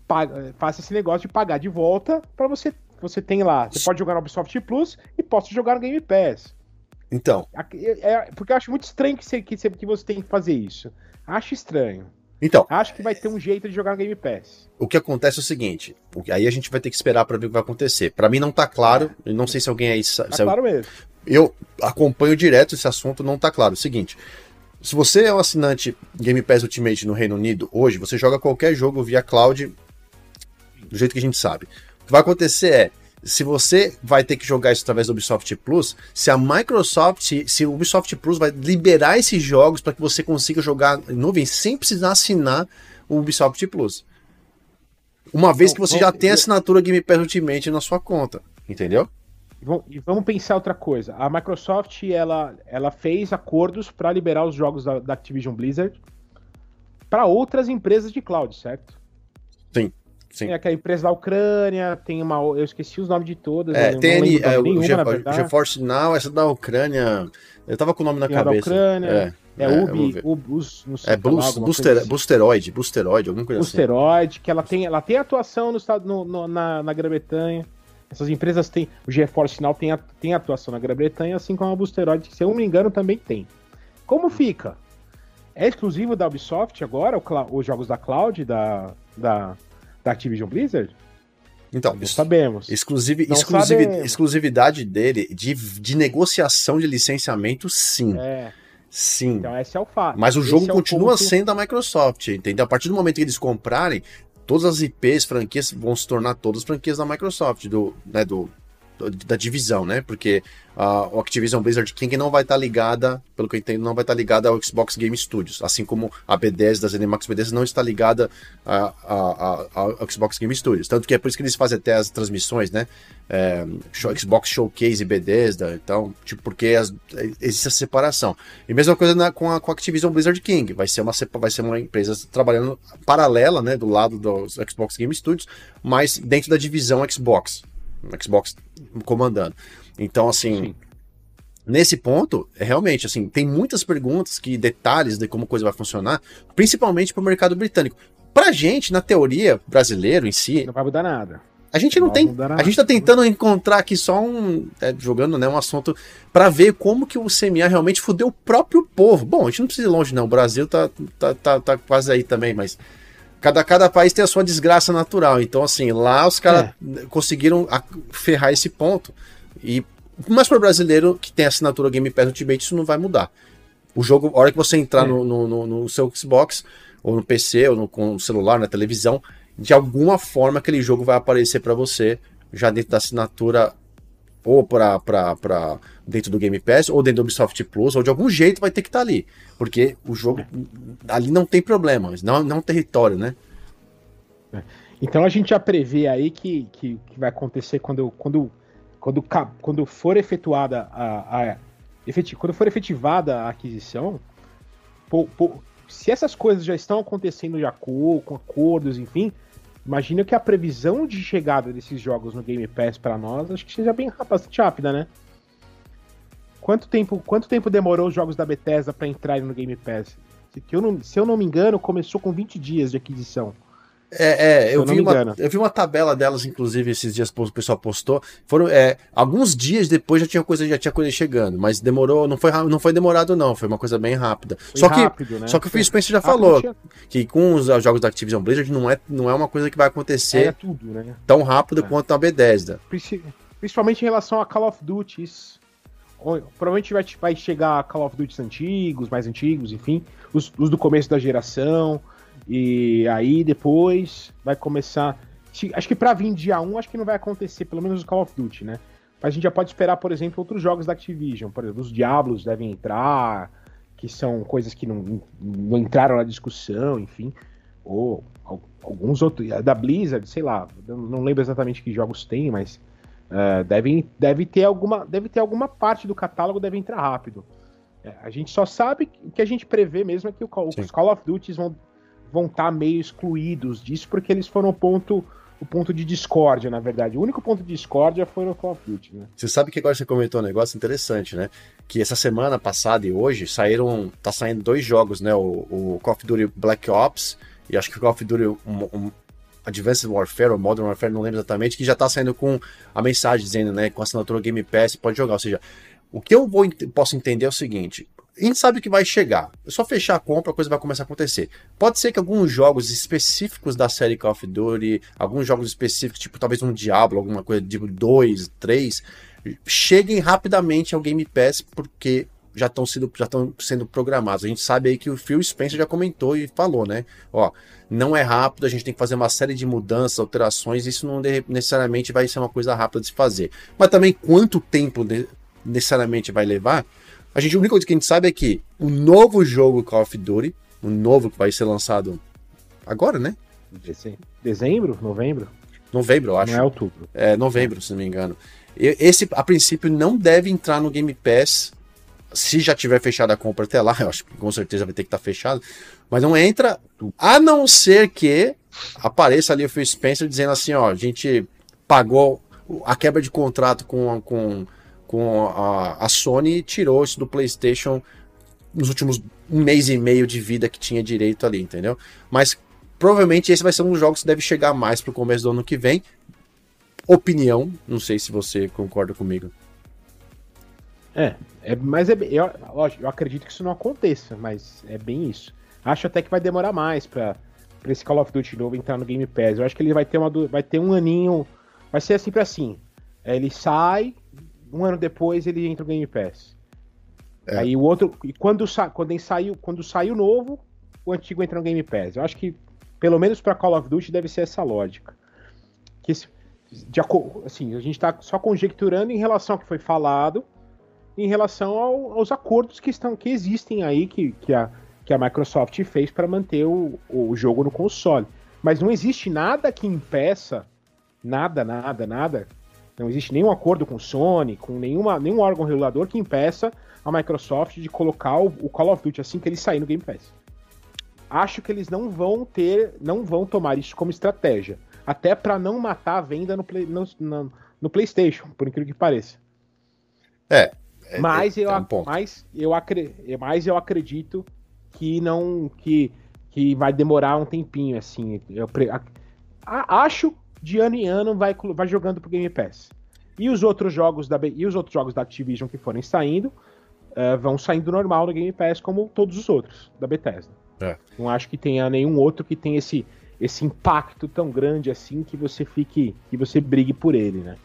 paga, faça esse negócio de pagar de volta para você. Você tem lá, você pode jogar no Ubisoft Plus e posso jogar no Game Pass. Então. É, é, porque eu acho muito estranho que você, que, você, que você tem que fazer isso. Acho estranho. Então. Acho que vai ter um jeito de jogar no Game Pass. O que acontece é o seguinte: aí a gente vai ter que esperar para ver o que vai acontecer. Para mim não tá claro, é. não sei se alguém aí. Tá se claro mesmo. Eu acompanho direto esse assunto, não tá claro. O seguinte. Se você é um assinante Game Pass Ultimate no Reino Unido, hoje você joga qualquer jogo via cloud do jeito que a gente sabe. O que vai acontecer é, se você vai ter que jogar isso através do Ubisoft Plus, se a Microsoft, se, o Ubisoft Plus vai liberar esses jogos para que você consiga jogar em nuvem sem precisar assinar o Ubisoft Plus. Uma vez que você já tem a assinatura Game Pass Ultimate na sua conta, entendeu? E vamos pensar outra coisa. A Microsoft ela, ela fez acordos para liberar os jogos da, da Activision Blizzard para outras empresas de cloud, certo? Sim. Sim. Tem aquela empresa da Ucrânia, tem uma. Eu esqueci os nomes de todas. É, tem é, o GeForce Now, essa da Ucrânia. Eu tava com o nome na tem cabeça. Da Ucrânia. É, é, é Ubi, Ubus, não sei é lá, Booster, assim. Boosteroid, Boosteroid, alguma coisa Boosteroid, assim. que ela tem, ela tem atuação no estado, no, no, na, na Grã-Bretanha. Essas empresas têm. O GeForce Now tem, tem atuação na Grã-Bretanha, assim como a Boosteroid, que se eu não me engano também tem. Como fica? É exclusivo da Ubisoft agora, os jogos da Cloud, da, da, da Activision Blizzard? Então, não sabemos. Exclusivi, não exclusivi, sabemos. Exclusividade dele de, de negociação de licenciamento, sim. É. Sim. Então esse é o fato. Mas o jogo esse continua é o sendo da Microsoft, entendeu? A partir do momento que eles comprarem, todas as IPs, franquias vão se tornar todas franquias da Microsoft, do, né, do, da divisão, né? Porque o Activision Blizzard King não vai estar tá ligada, pelo que eu entendo, não vai estar tá ligada ao Xbox Game Studios, assim como a B10 das Animax B10 não está ligada a, a, a, ao Xbox Game Studios. Tanto que é por isso que eles fazem até as transmissões, né? É, Xbox Showcase e Bethesda, então, tipo, porque as, existe essa separação. E mesma coisa na, com, a, com a Activision Blizzard King, vai ser, uma, vai ser uma empresa trabalhando paralela, né, do lado dos Xbox Game Studios, mas dentro da divisão Xbox. Xbox comandando. Então, assim, Sim. nesse ponto, é realmente, assim, tem muitas perguntas, que detalhes de como a coisa vai funcionar, principalmente para o mercado britânico. Pra gente, na teoria, brasileiro em si. Não vai mudar nada. A gente não, não tem. A gente tá tentando encontrar aqui só um. É, jogando né, um assunto para ver como que o CMA realmente fudeu o próprio povo. Bom, a gente não precisa ir longe, não. O Brasil tá, tá, tá, tá quase aí também, mas Cada, cada país tem a sua desgraça natural. Então, assim, lá os caras é. conseguiram ferrar esse ponto. E mas para o brasileiro que tem assinatura Game Pass Ultimate, isso não vai mudar. O jogo, a hora que você entrar é. no, no, no, seu Xbox, ou no PC, ou no, com o celular, na televisão, de alguma forma aquele jogo vai aparecer para você já dentro da assinatura ou para dentro do Game Pass, ou dentro do Ubisoft Plus, ou de algum jeito vai ter que estar tá ali. Porque o jogo ali não tem problema, não, não é um território, né? É. Então a gente já prevê aí que, que, que, vai acontecer quando, quando, quando, quando for efetuada a, a efetiv, quando for efetivada a aquisição, pô, pô, se essas coisas já estão acontecendo já com, com acordos, enfim, Imagina que a previsão de chegada desses jogos no Game Pass para nós, acho que seja bem bastante rápida, né? Quanto tempo, quanto tempo demorou os jogos da Bethesda para entrarem no Game Pass? Se eu, não, se eu não me engano, começou com 20 dias de aquisição. É, é eu, vi uma, eu vi uma tabela delas, inclusive, esses dias o pessoal postou. Foram é, alguns dias depois já tinha coisa, já tinha coisa chegando, mas demorou, não foi, não foi demorado, não, foi uma coisa bem rápida. Foi só rápido, que, né? só que o Phil Spencer já rápido falou tinha... que com os jogos da Activision Blizzard não é, não é uma coisa que vai acontecer é tudo, né? tão rápido é. quanto a Bethesda. Principalmente em relação a Call of Duty. Provavelmente vai, vai chegar Call of Duty antigos, mais antigos, enfim, os, os do começo da geração. E aí depois vai começar. Acho que para vir dia 1, acho que não vai acontecer, pelo menos o Call of Duty, né? Mas a gente já pode esperar, por exemplo, outros jogos da Activision. Por exemplo, os Diablos devem entrar, que são coisas que não, não entraram na discussão, enfim. Ou alguns outros. Da Blizzard, sei lá, não lembro exatamente que jogos tem, mas uh, devem, deve, ter alguma, deve ter alguma parte do catálogo deve entrar rápido. É, a gente só sabe o que a gente prevê mesmo é que o, os Call of Duty vão vão estar tá meio excluídos disso, porque eles foram o ponto, o ponto de discórdia, na verdade. O único ponto de discórdia foi no Call of Duty, né? Você sabe que agora você comentou um negócio interessante, né? Que essa semana passada e hoje saíram. tá saindo dois jogos, né? O, o Call of Duty Black Ops e acho que o Call of Duty Advanced Warfare ou Modern Warfare, não lembro exatamente, que já tá saindo com a mensagem dizendo, né? Com assinatura Game Pass, pode jogar. Ou seja, o que eu vou, posso entender é o seguinte: a gente sabe que vai chegar. É só fechar a compra, a coisa vai começar a acontecer. Pode ser que alguns jogos específicos da série Call of Duty, alguns jogos específicos, tipo talvez um Diablo, alguma coisa tipo 2, 3, cheguem rapidamente ao Game Pass, porque já estão sendo, já sendo programados. A gente sabe aí que o Phil Spencer já comentou e falou, né? Ó, não é rápido, a gente tem que fazer uma série de mudanças, alterações, isso não necessariamente vai ser uma coisa rápida de se fazer. Mas também quanto tempo necessariamente vai levar? A gente, a única coisa que a gente sabe é que o novo jogo Call of Duty, o novo que vai ser lançado agora, né? Dezembro? Novembro? Novembro, eu acho. Não é outubro. É, novembro, se não me engano. Esse, a princípio, não deve entrar no Game Pass. Se já tiver fechada a compra até lá, <laughs> eu acho que com certeza vai ter que estar tá fechado. Mas não entra, a não ser que apareça ali o Phil Spencer dizendo assim: ó, a gente pagou a quebra de contrato com, com com a, a Sony tirou isso do PlayStation nos últimos um mês e meio de vida que tinha direito ali, entendeu? Mas provavelmente esse vai ser um dos jogos que deve chegar mais pro começo do ano que vem. Opinião, não sei se você concorda comigo. É, é mas é, eu, lógico, eu acredito que isso não aconteça, mas é bem isso. Acho até que vai demorar mais para esse Call of Duty novo entrar no Game Pass. Eu acho que ele vai ter uma vai ter um aninho, vai ser sempre assim. É, ele sai, um ano depois ele entra no Game Pass. É. Aí o outro. E quando, sa, quando, saiu, quando saiu novo, o antigo entra no Game Pass. Eu acho que pelo menos para Call of Duty deve ser essa lógica. Que de, assim, a gente está só conjecturando em relação ao que foi falado, em relação ao, aos acordos que estão que existem aí que, que, a, que a Microsoft fez para manter o, o jogo no console. Mas não existe nada que impeça, nada, nada, nada. Não existe nenhum acordo com Sony, com nenhuma, nenhum órgão regulador que impeça a Microsoft de colocar o, o Call of Duty assim que ele sair no Game Pass. Acho que eles não vão ter, não vão tomar isso como estratégia até para não matar a venda no, play, no, no, no, PlayStation, por incrível que pareça. É. é mas, é, eu, é um mas, eu, mas eu acredito que não. que, que vai demorar um tempinho, assim. Eu, a, acho de ano em ano vai, vai jogando pro Game Pass. E os outros jogos da, e os outros jogos da Activision que forem saindo uh, vão saindo normal no Game Pass, como todos os outros da Bethesda. É. Não acho que tenha nenhum outro que tenha esse, esse impacto tão grande assim que você fique. que você brigue por ele, né?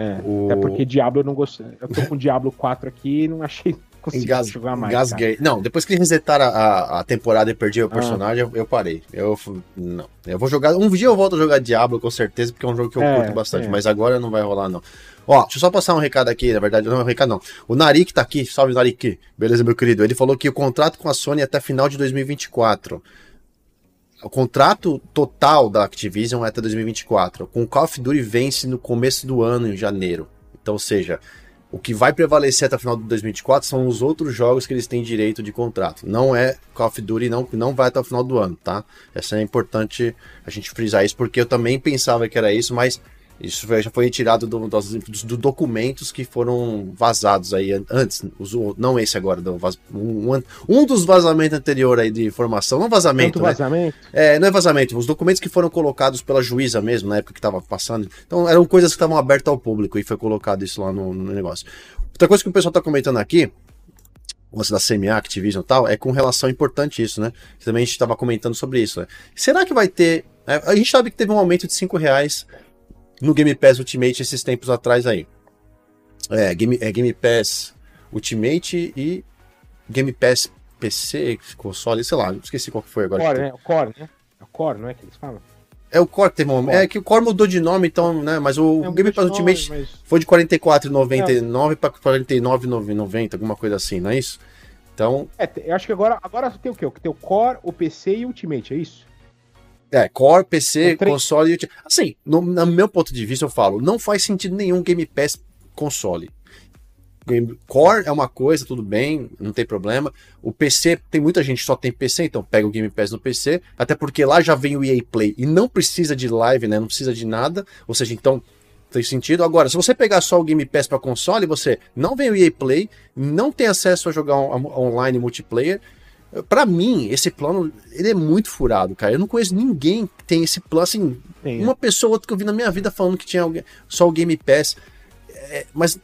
É, o... Até porque Diablo eu não gostei. Eu tô com Diablo 4 aqui e não achei Engas... jogar mais. Engasguei. Não, depois que resetaram a, a temporada e perdi o ah. personagem, ah. eu, eu, parei. Eu não. Eu vou jogar. Um dia eu volto a jogar Diablo com certeza, porque é um jogo que eu é, curto bastante, é. mas agora não vai rolar, não. Ó, deixa eu só passar um recado aqui, na verdade, não é um recado não. O Narik tá aqui, salve Narik. Beleza, meu querido? Ele falou que o contrato com a Sony é até final de 2024 o contrato total da Activision é até 2024. Com o Call of Duty vence no começo do ano, em janeiro. Então, ou seja, o que vai prevalecer até o final de 2024 são os outros jogos que eles têm direito de contrato. Não é Call of Duty, não, não vai até o final do ano, tá? Essa é importante a gente frisar isso, porque eu também pensava que era isso, mas isso já foi retirado do, dos, dos, documentos que foram vazados aí antes, não esse agora, do, um, um dos vazamentos anterior aí de informação, não vazamento, Tanto né? vazamento? É, não é vazamento, os documentos que foram colocados pela juíza mesmo, na época que estava passando, então eram coisas que estavam abertas ao público e foi colocado isso lá no, no negócio. Outra coisa que o pessoal está comentando aqui, o da CMA, Activision e tal, é com relação importante isso, né? Também a gente estava comentando sobre isso, né? Será que vai ter... É, a gente sabe que teve um aumento de 5 reais no Game Pass Ultimate esses tempos atrás aí. É, Game, é Game Pass Ultimate e Game Pass PC, console, sei lá, esqueci qual que foi agora. Core, né? O Core, né? É o Core, não é que eles falam? É o Core teve um, É que o Core mudou de nome, então, né? Mas o é, Game Pass Ultimate mas... foi de R$ 44,99 é. para R$ 49,90, alguma coisa assim, não é isso? Então. É, eu acho que agora, agora tem o quê? Tem o Core, o PC e o Ultimate, é isso? É, Core, PC, console. Assim, no, no, meu ponto de vista, eu falo, não faz sentido nenhum Game Pass console. Game, Core é uma coisa, tudo bem, não tem problema. O PC, tem muita gente que só tem PC, então pega o Game Pass no PC, até porque lá já vem o EA Play e não precisa de live, né? Não precisa de nada. Ou seja, então tem sentido. Agora, se você pegar só o Game Pass para console, você não vem o EA Play, não tem acesso a jogar on, online multiplayer para mim, esse plano, ele é muito furado, cara. Eu não conheço ninguém que tem esse plano, assim, Sim. uma pessoa outra que eu vi na minha vida falando que tinha só o Game Pass. É, mas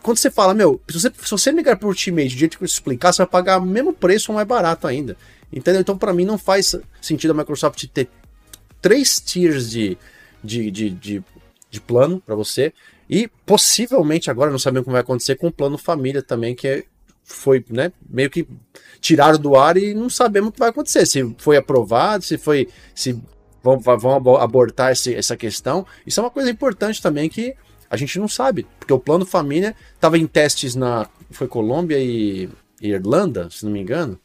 quando você fala, meu, se você, se você migrar pro Ultimate, do jeito que eu explicar, você vai pagar o mesmo preço ou mais barato ainda. Entendeu? Então, para mim, não faz sentido a Microsoft ter três tiers de, de, de, de, de plano para você. E possivelmente agora, não sabemos como vai acontecer com o plano família também, que é foi, né, meio que tiraram do ar e não sabemos o que vai acontecer. Se foi aprovado, se foi. se vão, vão abortar esse, essa questão. Isso é uma coisa importante também que a gente não sabe. Porque o plano família estava em testes na. Foi Colômbia e, e Irlanda, se não me engano.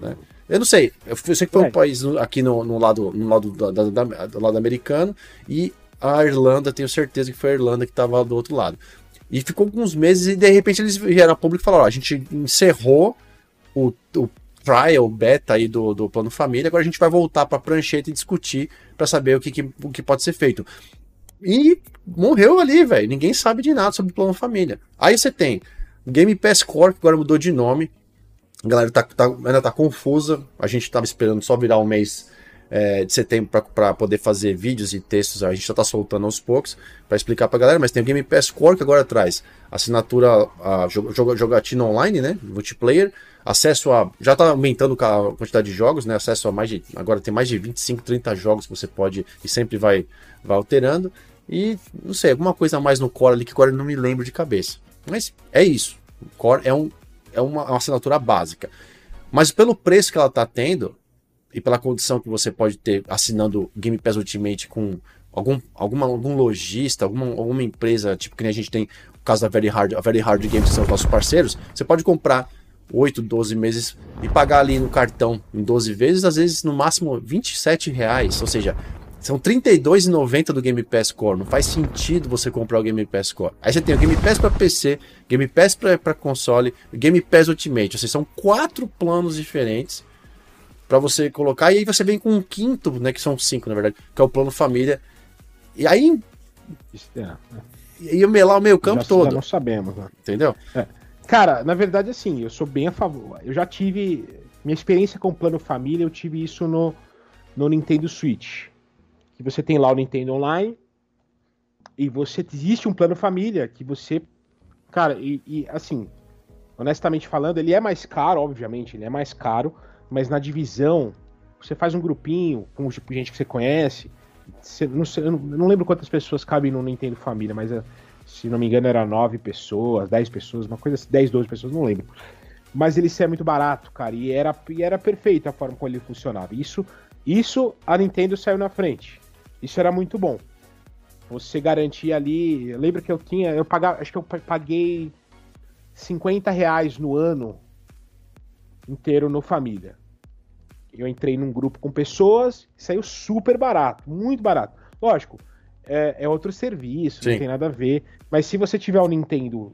Né? Eu não sei. Eu sei que foi um é. país aqui no, no lado, no lado da, da, da, do lado americano. E a Irlanda, tenho certeza que foi a Irlanda que estava do outro lado. E ficou alguns meses e de repente eles vieram a público e falaram: ó, a gente encerrou o, o trial, beta aí do, do plano família, agora a gente vai voltar para a prancheta e discutir para saber o que, que, o que pode ser feito. E morreu ali, velho. Ninguém sabe de nada sobre o plano família. Aí você tem Game Pass Core, que agora mudou de nome. A galera tá, tá, ainda tá confusa. A gente tava esperando só virar um mês é, de setembro para poder fazer vídeos e textos. A gente já está soltando aos poucos para explicar para a galera, mas tem o Game Pass Core que agora traz assinatura a jogatina online, né? Multiplayer, acesso a. Já está aumentando a quantidade de jogos, né? Acesso a mais de. Agora tem mais de 25, 30 jogos que você pode e sempre vai, vai alterando. E não sei, alguma coisa a mais no Core ali que agora eu não me lembro de cabeça. Mas é isso. O Core é, um, é uma, uma assinatura básica. Mas pelo preço que ela está tendo, e pela condição que você pode ter assinando Game Pass Ultimate com algum, alguma, algum lojista, alguma, alguma empresa, tipo que nem a gente tem o caso da Very Hard, a Very Hard Games, que são os nossos parceiros, você pode comprar 8, 12 meses e pagar ali no cartão em 12 vezes, às vezes no máximo 27 reais, ou seja, são R$ 32,90 do Game Pass Core. Não faz sentido você comprar o Game Pass Core. Aí você tem o Game Pass para PC, Game Pass para console, Game Pass Ultimate. Ou seja, são quatro planos diferentes para você colocar. E aí você vem com um quinto, né? Que são cinco, na verdade, que é o plano família. E aí. É. Ia melar o meio campo já, todo. Já não sabemos, né? Entendeu? É. Cara, na verdade, assim, eu sou bem a favor. Eu já tive. Minha experiência com o plano família, eu tive isso no, no Nintendo Switch que você tem lá o Nintendo Online e você existe um plano família que você, cara, e, e, assim, honestamente falando, ele é mais caro, obviamente, ele é mais caro, mas na divisão você faz um grupinho com tipo, gente que você conhece. Você, não, sei, eu não lembro quantas pessoas cabem no Nintendo Família, mas eh, se não me engano era 9 pessoas, 10 pessoas, uma coisa assim, 10, 12 pessoas, não lembro. Mas ele é muito barato, cara, e era, e era perfeito a forma como ele funcionava. Isso, isso a Nintendo saiu na frente. Isso era muito bom. Você garantia ali. Lembra que eu tinha. Eu pagava. Acho que eu paguei 50 reais no ano inteiro no família. Eu entrei num grupo com pessoas, saiu super barato, muito barato. Lógico, é, é outro serviço, Sim. não tem nada a ver. Mas se você tiver o um Nintendo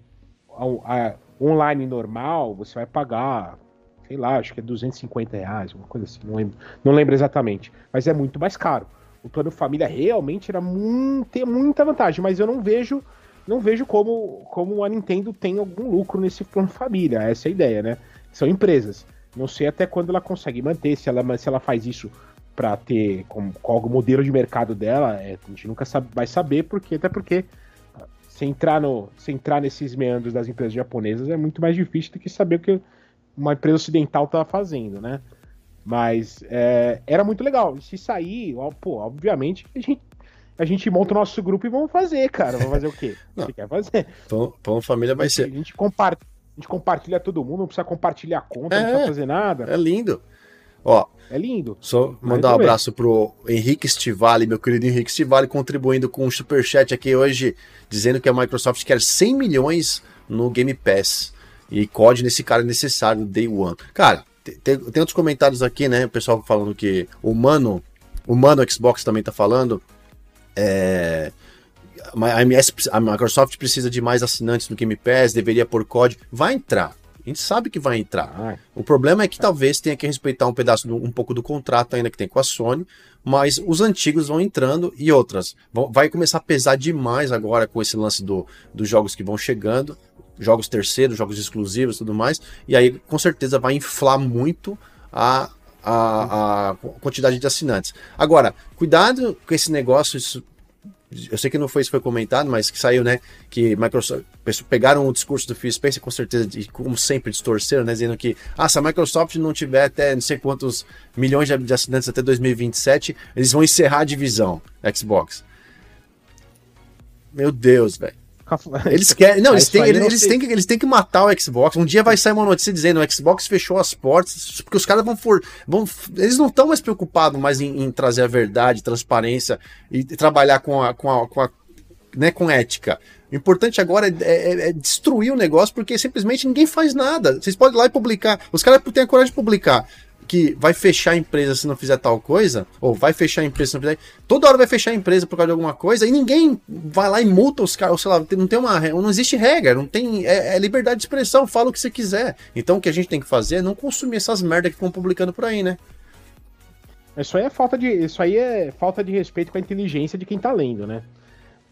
a, a, online normal, você vai pagar, sei lá, acho que é 250 reais, uma coisa assim, não lembro, não lembro exatamente. Mas é muito mais caro o plano família realmente era muito, tem muita vantagem, mas eu não vejo não vejo como, como a Nintendo tem algum lucro nesse plano família. Essa é a ideia, né? São empresas. Não sei até quando ela consegue manter, se ela, se ela faz isso para ter com, qual o modelo de mercado dela, é, a gente nunca sabe, vai saber, porque até porque se entrar, no, se entrar nesses meandros das empresas japonesas é muito mais difícil do que saber o que uma empresa ocidental está fazendo, né? Mas é, era muito legal. E se sair, ó, pô, obviamente, a gente, a gente monta o nosso grupo e vamos fazer, cara. Vamos fazer o quê? Você quer fazer? Pão, pão família vai ser. A gente, compartilha, a gente compartilha todo mundo, não precisa compartilhar a conta, é, não precisa fazer nada. É lindo. Ó, é lindo. Só mandar um abraço pro Henrique Stivali, meu querido Henrique Stivali, contribuindo com um superchat aqui hoje, dizendo que a Microsoft quer 100 milhões no Game Pass. E COD nesse cara é necessário, Day One. Cara, tem, tem outros comentários aqui, né? O pessoal falando que o Mano, o Mano Xbox também tá falando. É, a, MS, a Microsoft precisa de mais assinantes no Game Pass, deveria pôr código. Vai entrar. A gente sabe que vai entrar. O problema é que talvez tenha que respeitar um pedaço, do, um pouco do contrato ainda que tem com a Sony, mas os antigos vão entrando e outras. Vão, vai começar a pesar demais agora com esse lance do, dos jogos que vão chegando jogos terceiros, jogos exclusivos e tudo mais, e aí com certeza vai inflar muito a, a, a quantidade de assinantes. Agora, cuidado com esse negócio, isso, eu sei que não foi isso que foi comentado, mas que saiu, né, que Microsoft, pegaram o discurso do Phil Spencer, com certeza, e como sempre distorceram, né, dizendo que, ah, se a Microsoft não tiver até não sei quantos milhões de assinantes até 2027, eles vão encerrar a divisão Xbox. Meu Deus, velho. <laughs> Eles querem. Não, eles têm, eles, eles, têm que, eles têm que matar o Xbox. Um dia vai sair uma notícia dizendo o Xbox fechou as portas, porque os caras vão for. Vão, eles não estão mais preocupados mais em, em, trazer a verdade, transparência e, e trabalhar com a, com a, com a né, com ética. O importante agora é, é, é, destruir o negócio, porque simplesmente ninguém faz nada. Vocês podem ir lá e publicar. Os caras têm a coragem de publicar que vai fechar a empresa se não fizer tal coisa, ou vai fechar a empresa se não fizer. Toda hora vai fechar a empresa por causa de alguma coisa e ninguém vai lá e multa os caras, sei lá, não tem uma. Não existe regra, não tem. É, é, liberdade de expressão, fala o que você quiser. Então o que a gente tem que fazer é não consumir essas merdas que ficam publicando por aí, né? Isso aí é falta de. Isso aí é falta de respeito com a inteligência de quem tá lendo, né?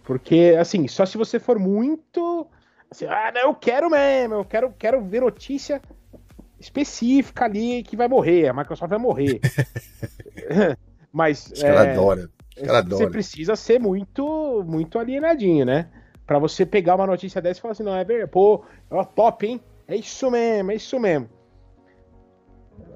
Porque, assim, só se você for muito. Assim, ah, não, eu quero mesmo, eu quero, quero ver notícia específica ali que vai morrer, a Microsoft vai morrer. <laughs> Mas. Os caras é, adoram. Você precisa ser muito, muito alienadinho, né? Pra você pegar uma notícia dessa e falar assim, não, é verdade, pô, é top, hein? É isso mesmo, é isso mesmo.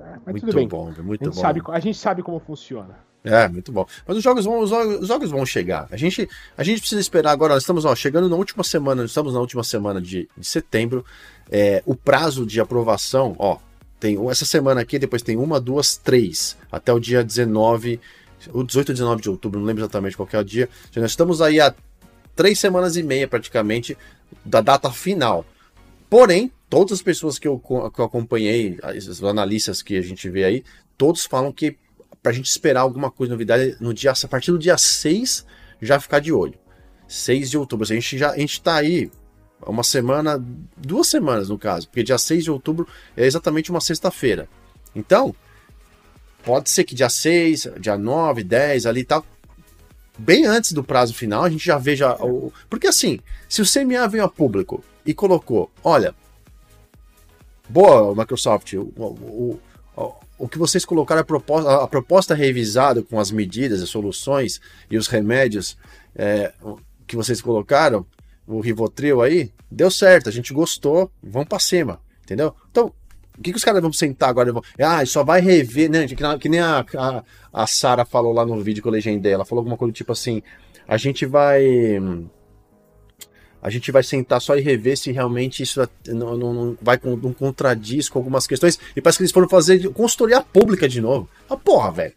Ah, mas muito tudo bem. bom, muito a bom. Sabe, a gente sabe como funciona. É, muito bom. Mas os jogos vão, os jogos, os jogos vão chegar. A gente, a gente precisa esperar agora. Nós estamos ó, chegando na última semana, estamos na última semana de, de setembro. É, o prazo de aprovação, ó, tem essa semana aqui, depois tem uma, duas, três, até o dia 19, o 18 ou 19 de outubro, não lembro exatamente qual é o dia. Já nós estamos aí há três semanas e meia praticamente da data final. Porém, todas as pessoas que eu, que eu acompanhei, os analistas que a gente vê aí, todos falam que para a gente esperar alguma coisa, novidade, no dia, a partir do dia 6, já ficar de olho. 6 de outubro. A gente já a gente tá aí uma semana, duas semanas no caso, porque dia 6 de outubro é exatamente uma sexta-feira. Então, pode ser que dia 6, dia 9, 10 ali tal, bem antes do prazo final, a gente já veja o. Porque assim, se o CMA veio a público e colocou, olha, boa, Microsoft, o, o, o, o que vocês colocaram a proposta, a proposta revisada com as medidas, as soluções e os remédios é, que vocês colocaram, o Rivotril aí, deu certo, a gente gostou, vamos para cima, entendeu? Então, o que, que os caras vão sentar agora? Vão, ah, só vai rever, né? Que, nem a, a, a Sara falou lá no vídeo que eu legendei. Ela falou alguma coisa tipo assim: a gente vai. A gente vai sentar só e rever se realmente isso não, não, não vai não contradiz com algumas questões. E parece que eles foram fazer consultoria pública de novo. Ah, porra, velho.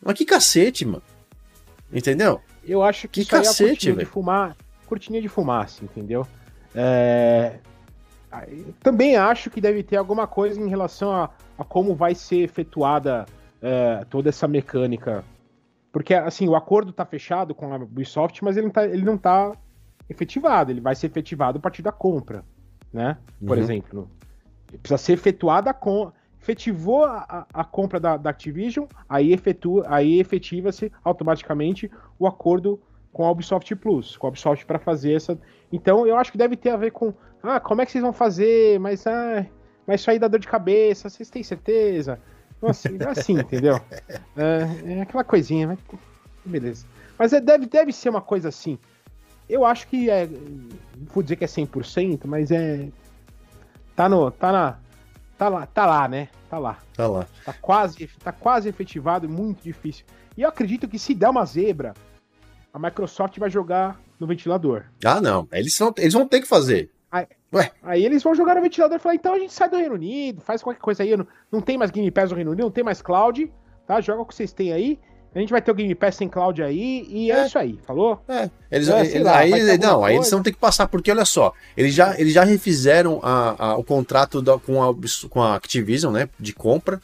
Mas que cacete, mano. Entendeu? Eu acho que, que cacete, velho. De fumar, cortininha de fumaça, entendeu? É... Também acho que deve ter alguma coisa em relação a, a como vai ser efetuada é, toda essa mecânica. Porque, assim, o acordo está fechado com a Ubisoft, mas ele não, tá, ele não tá efetivado. Ele vai ser efetivado a partir da compra, né? Por uhum. exemplo. Precisa ser efetuada a compra efetivou a, a, compra da, da, Activision, aí, efetua, aí efetiva-se automaticamente o acordo com a Ubisoft Plus, com a Ubisoft para fazer essa. Então eu acho que deve ter a ver com, ah, como é que vocês vão fazer? Mas, ah, mas isso aí dá dor de cabeça, vocês têm certeza? Nossa, é assim, <laughs> entendeu? É, é, aquela coisinha, mas beleza. Mas é, deve, deve ser uma coisa assim. Eu acho que é. Não vou dizer que é 100%, mas é. Tá, no, tá, na, tá, lá, tá lá, né? Tá lá. Tá lá. Tá quase, tá quase efetivado, muito difícil. E eu acredito que se der uma zebra, a Microsoft vai jogar no ventilador. Ah, não. Eles, não, eles vão ter que fazer. Aí, Ué. aí eles vão jogar no ventilador e falar, então a gente sai do Reino Unido, faz qualquer coisa aí. Não, não tem mais Game Pass no Reino Unido, não tem mais cloud, tá? Joga o que vocês têm aí. A gente vai ter o Game Pass sem cloud aí e é, é isso aí, falou? É. Eles, é, eles lá, aí, não, aí eles vão ter que passar, porque olha só, eles já, eles já refizeram a, a, o contrato da, com, a, com a Activision, né, de compra,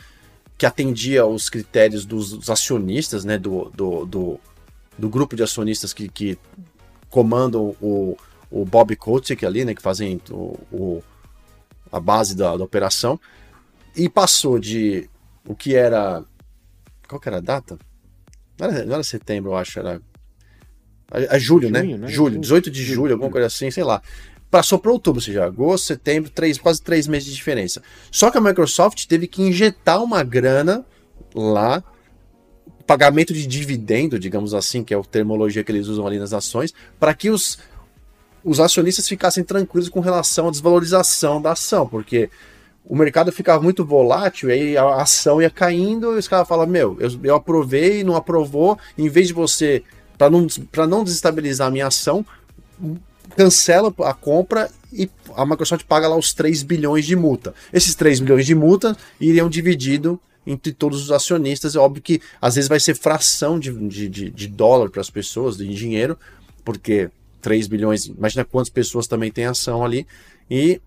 que atendia os critérios dos, dos acionistas, né, do, do, do do grupo de acionistas que, que comandam o, o Bob Kotick ali, né, que fazem o, o a base da, da, operação, e passou de o que era. Qual que era a data? Não era, não era setembro, eu acho, era. É, é julho, né? né? Julho, 18 de julho, julho, alguma coisa assim, sei lá. Passou para outubro, ou seja, agosto, setembro, três, quase três meses de diferença. Só que a Microsoft teve que injetar uma grana lá pagamento de dividendo, digamos assim, que é a termologia que eles usam ali nas ações, para que os, os acionistas ficassem tranquilos com relação à desvalorização da ação, porque o mercado ficava muito volátil, aí a ação ia caindo, e os caras falam, meu, eu, eu aprovei, não aprovou, em vez de você, para não, não desestabilizar a minha ação, cancela a compra e a Microsoft paga lá os 3 bilhões de multa. Esses 3 bilhões de multa iriam dividido entre todos os acionistas. É óbvio que às vezes vai ser fração de, de, de dólar para as pessoas, de dinheiro, porque 3 bilhões, imagina quantas pessoas também têm ação ali. E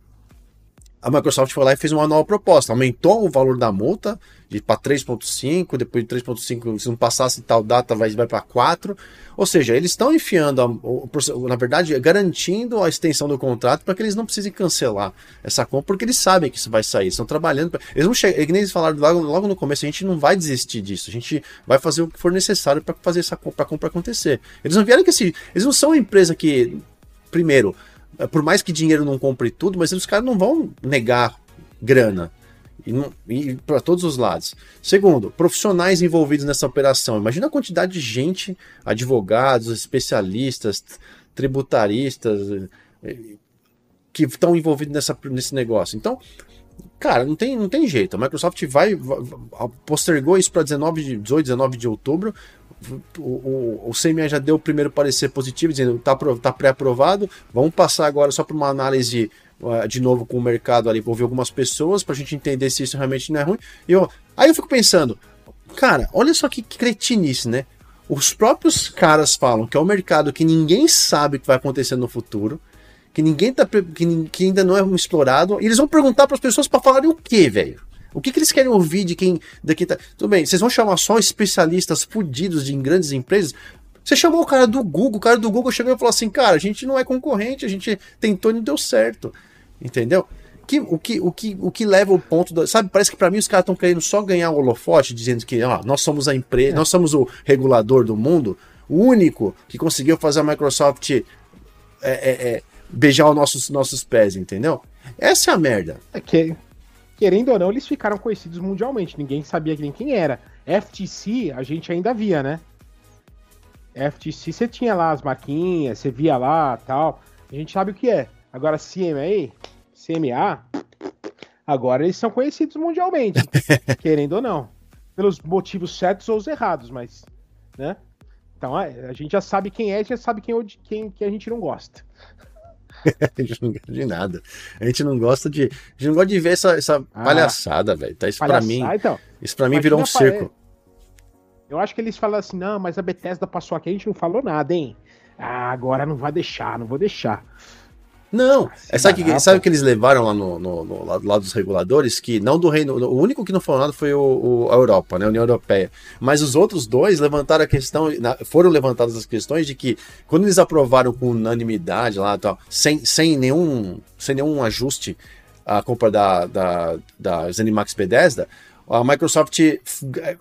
a Microsoft foi lá e fez uma nova proposta, aumentou o valor da multa para 3.5, depois de 3.5, se não passasse tal data, vai, vai para 4. Ou seja, eles estão enfiando, a, na verdade, garantindo a extensão do contrato para que eles não precisem cancelar essa compra, porque eles sabem que isso vai sair, estão trabalhando. Pra, eles não chegam, é eles falaram logo, logo no começo, a gente não vai desistir disso, a gente vai fazer o que for necessário para fazer essa compra, compra acontecer. Eles não vieram que assim, eles não são uma empresa que, primeiro, por mais que dinheiro não compre tudo, mas os caras não vão negar grana. E, e para todos os lados. Segundo, profissionais envolvidos nessa operação. Imagina a quantidade de gente, advogados, especialistas, tributaristas, eh, que estão envolvidos nessa, nesse negócio. Então, cara, não tem, não tem jeito. A Microsoft vai, vai postergou isso para 19, 18, 19 de outubro. O, o, o CMA já deu o primeiro parecer positivo, dizendo que tá, tá pré-aprovado. Vamos passar agora só para uma análise uh, de novo com o mercado ali, ouvir algumas pessoas pra gente entender se isso realmente não é ruim. E eu, aí eu fico pensando, cara, olha só que cretinice, né? Os próprios caras falam que é um mercado que ninguém sabe o que vai acontecer no futuro, que ninguém tá que, que ainda não é explorado, e eles vão perguntar para as pessoas para falarem o quê, velho? O que, que eles querem ouvir de quem daqui tá. Tudo bem, vocês vão chamar só especialistas fudidos de grandes empresas? Você chamou o cara do Google, o cara do Google chegou e falou assim: cara, a gente não é concorrente, a gente tentou e não deu certo. Entendeu? Que, o, que, o, que, o que leva o ponto. Do, sabe, parece que para mim os caras estão querendo só ganhar o holofote, dizendo que ó, nós somos a empresa, é. nós somos o regulador do mundo, o único que conseguiu fazer a Microsoft é, é, é, beijar os nossos, nossos pés, entendeu? Essa é a merda. É que querendo ou não, eles ficaram conhecidos mundialmente. Ninguém sabia nem quem era. FTC, a gente ainda via, né? FTC, você tinha lá as marquinhas, você via lá tal. A gente sabe o que é. Agora, CMA, CMA, agora eles são conhecidos mundialmente. <laughs> querendo ou não. Pelos motivos certos ou os errados, mas. Né? Então, a gente já sabe quem é, já sabe quem, quem, quem a gente não gosta. <laughs> a gente não gosta de nada. A gente não gosta de. A gente não gosta de ver essa, essa ah, palhaçada, velho. Tá, isso para mim. Então, isso para mim virou um circo. Eu acho que eles falam assim: não, mas a Bethesda passou aqui, a gente não falou nada, hein? Ah, agora não vai deixar, não vou deixar. Não, é, sabe, que, sabe o que eles levaram lá no, no, no dos reguladores? Que não do reino. O único que não falou nada foi o, o, a Europa, né? A União Europeia. Mas os outros dois levantaram a questão. Foram levantadas as questões de que quando eles aprovaram com unanimidade lá, tal, sem, sem, nenhum, sem nenhum ajuste a compra da, da, da Zenimax Bethesda, a Microsoft,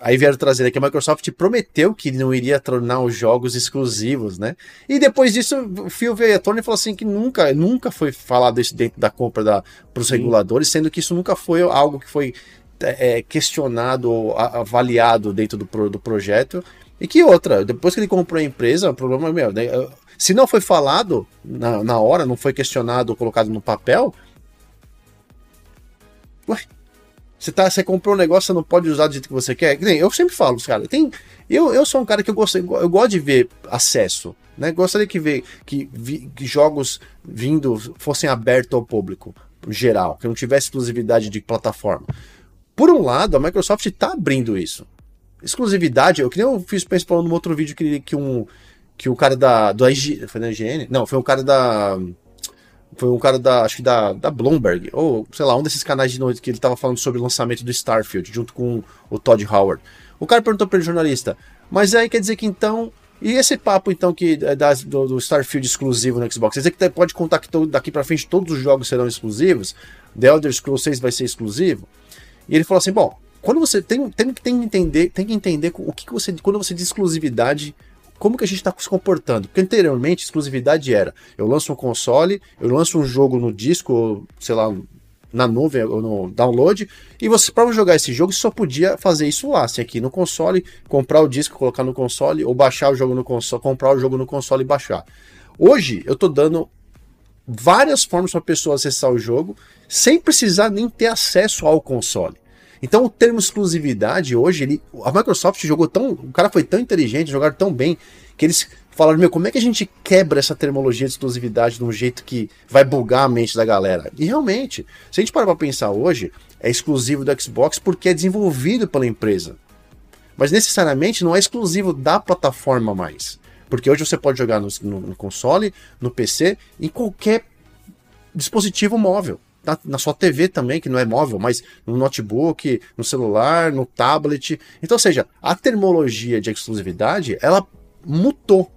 aí vieram trazer aqui, a Microsoft prometeu que não iria tornar os jogos exclusivos, né? E depois disso, o Phil veio à tona e falou assim que nunca, nunca foi falado isso dentro da compra para os reguladores, sendo que isso nunca foi algo que foi é, questionado ou avaliado dentro do, do projeto. E que outra, depois que ele comprou a empresa, o problema é meu, né? se não foi falado na, na hora, não foi questionado ou colocado no papel, ué, você, tá, você comprou um negócio, você não pode usar do jeito que você quer. Eu sempre falo, cara, tem. Eu, eu sou um cara que eu gosto, eu gosto de ver acesso. Né? Gostaria que ver que, vi, que jogos vindo fossem abertos ao público geral, que não tivesse exclusividade de plataforma. Por um lado, a Microsoft está abrindo isso. Exclusividade, eu que nem eu fiz falando no outro vídeo que, que um que o cara da do IG, foi da IGN? Não, foi o cara da foi um cara da, acho que da, da Bloomberg, ou sei lá, um desses canais de noite que ele tava falando sobre o lançamento do Starfield, junto com o Todd Howard. O cara perguntou para o jornalista, mas aí quer dizer que então. E esse papo então que é das, do, do, Starfield exclusivo no Xbox? Quer dizer que pode contar que daqui para frente todos os jogos serão exclusivos? The Elder Scrolls 6 vai ser exclusivo? E ele falou assim: bom, quando você tem, tem, tem que entender, tem que entender o que, que você. Quando você diz exclusividade, como que a gente está se comportando. Porque anteriormente, exclusividade era: eu lanço um console, eu lanço um jogo no disco, sei lá, na nuvem ou no download, e você, para jogar esse jogo, só podia fazer isso lá. Você aqui no console, comprar o disco, colocar no console, ou baixar o jogo no console, comprar o jogo no console e baixar. Hoje, eu estou dando várias formas para a pessoa acessar o jogo sem precisar nem ter acesso ao console. Então o termo exclusividade hoje, ele, a Microsoft jogou tão. O cara foi tão inteligente, jogaram tão bem, que eles falaram: meu, como é que a gente quebra essa terminologia de exclusividade de um jeito que vai bugar a mente da galera? E realmente, se a gente parar pra pensar hoje, é exclusivo do Xbox porque é desenvolvido pela empresa. Mas necessariamente não é exclusivo da plataforma mais. Porque hoje você pode jogar no, no, no console, no PC, em qualquer dispositivo móvel na, na, sua TV também, que não é móvel, mas no notebook, no celular, no tablet. Então, ou seja, a termologia de exclusividade, ela mutou.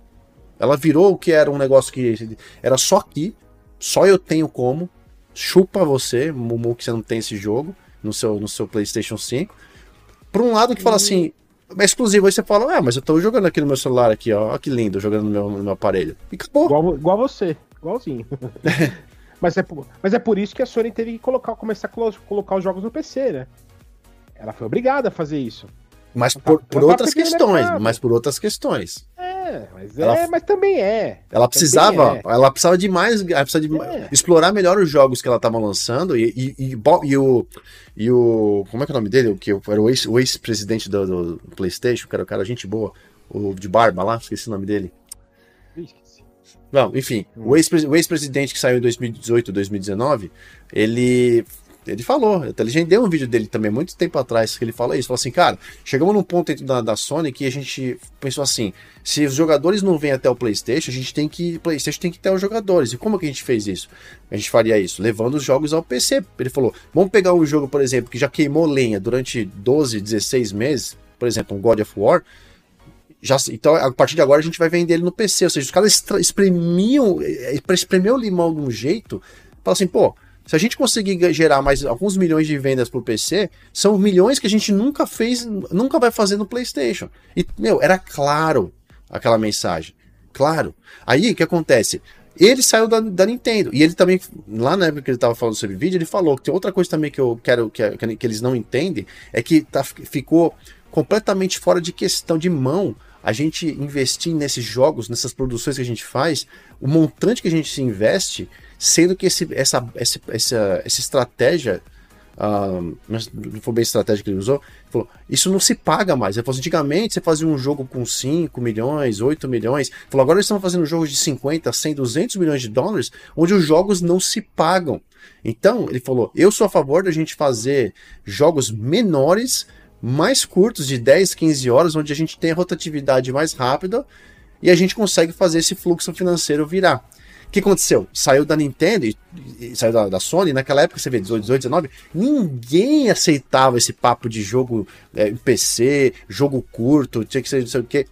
Ela virou o que era um negócio que era só aqui, só eu tenho como, chupa você, Mumu, que você não tem esse jogo no seu, no seu PlayStation 5. Por um lado que fala assim, é exclusivo, aí você fala, ah, mas eu tô jogando aqui no meu celular aqui, ó, ó que lindo, jogando no meu, no meu aparelho. E acabou. Igual, igual você, igualzinho. <laughs> Mas é, por, mas é por isso que a Sony teve que colocar, começar a colocar os jogos no PC, né? Ela foi obrigada a fazer isso. Mas por, por outras questões, mas por outras questões. É, mas, ela, é, mas também é. Ela precisava, é. ela precisava de mais, ela precisava de é. explorar melhor os jogos que ela estava lançando e, e, e, e, o e o como é que é o nome dele? O que era o ex-presidente ex do, do, PlayStation, que era o cara gente boa, o de barba lá, esqueci o nome dele. Não, enfim, hum. o ex-presidente que saiu em 2018, 2019, ele ele falou, a gente deu um vídeo dele também, muito tempo atrás, que ele fala isso. Falou assim, cara, chegamos num ponto dentro da, da Sony que a gente pensou assim: se os jogadores não vêm até o PlayStation, a gente tem que. PlayStation tem que ter os jogadores. E como que a gente fez isso? A gente faria isso, levando os jogos ao PC. Ele falou: vamos pegar um jogo, por exemplo, que já queimou lenha durante 12, 16 meses, por exemplo, um God of War. Já, então, a partir de agora, a gente vai vender ele no PC. Ou seja, os caras espremiam, eh, espremiam o limão de um jeito, fala assim, pô se a gente conseguir gerar mais alguns milhões de vendas pro PC, são milhões que a gente nunca fez, nunca vai fazer no PlayStation. E, meu, era claro aquela mensagem. Claro. Aí, o que acontece? Ele saiu da, da, Nintendo. E ele também, lá na época que ele estava falando sobre vídeo, ele falou que tem outra coisa também que eu quero que, que eles não entendem, é que tá, ficou completamente fora de questão de mão a gente investir nesses jogos, nessas produções que a gente faz, o montante que a gente se investe sendo que esse, essa, essa, essa, essa estratégia, não foi bem a estratégia que ele usou, falou, isso não se paga mais. Ele falou, assim, antigamente você fazia um jogo com 5 milhões, 8 milhões, ele falou, agora eles estão fazendo jogos de 50, 100, 200 milhões de dólares, onde os jogos não se pagam. Então, ele falou, eu sou a favor da gente fazer jogos menores, mais curtos, de 10, 15 horas, onde a gente tem a rotatividade mais rápida, e a gente consegue fazer esse fluxo financeiro virar. O que aconteceu? Saiu da Nintendo e, e saiu da, da, Sony. Naquela época, você vê, 18, 18, 19, ninguém aceitava esse papo de jogo é, PC, jogo curto, tinha que ser não sei o quê.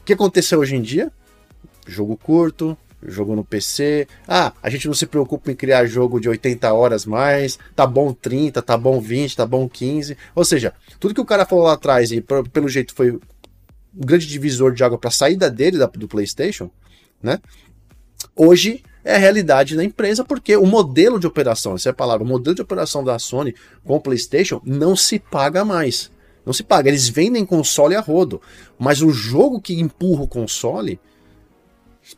O que aconteceu hoje em dia? Jogo curto, jogo no PC. Ah, a gente não se preocupa em criar jogo de 80 horas mais. Tá bom 30, tá bom 20, tá bom 15. Ou seja, tudo que o cara falou lá atrás e pelo jeito foi um grande divisor de água para a saída dele da, do PlayStation, né? hoje é a realidade da empresa, porque o modelo de operação, essa é a palavra, o modelo de operação da Sony com o PlayStation não se paga mais. Não se paga. Eles vendem console a rodo, mas o jogo que empurra o console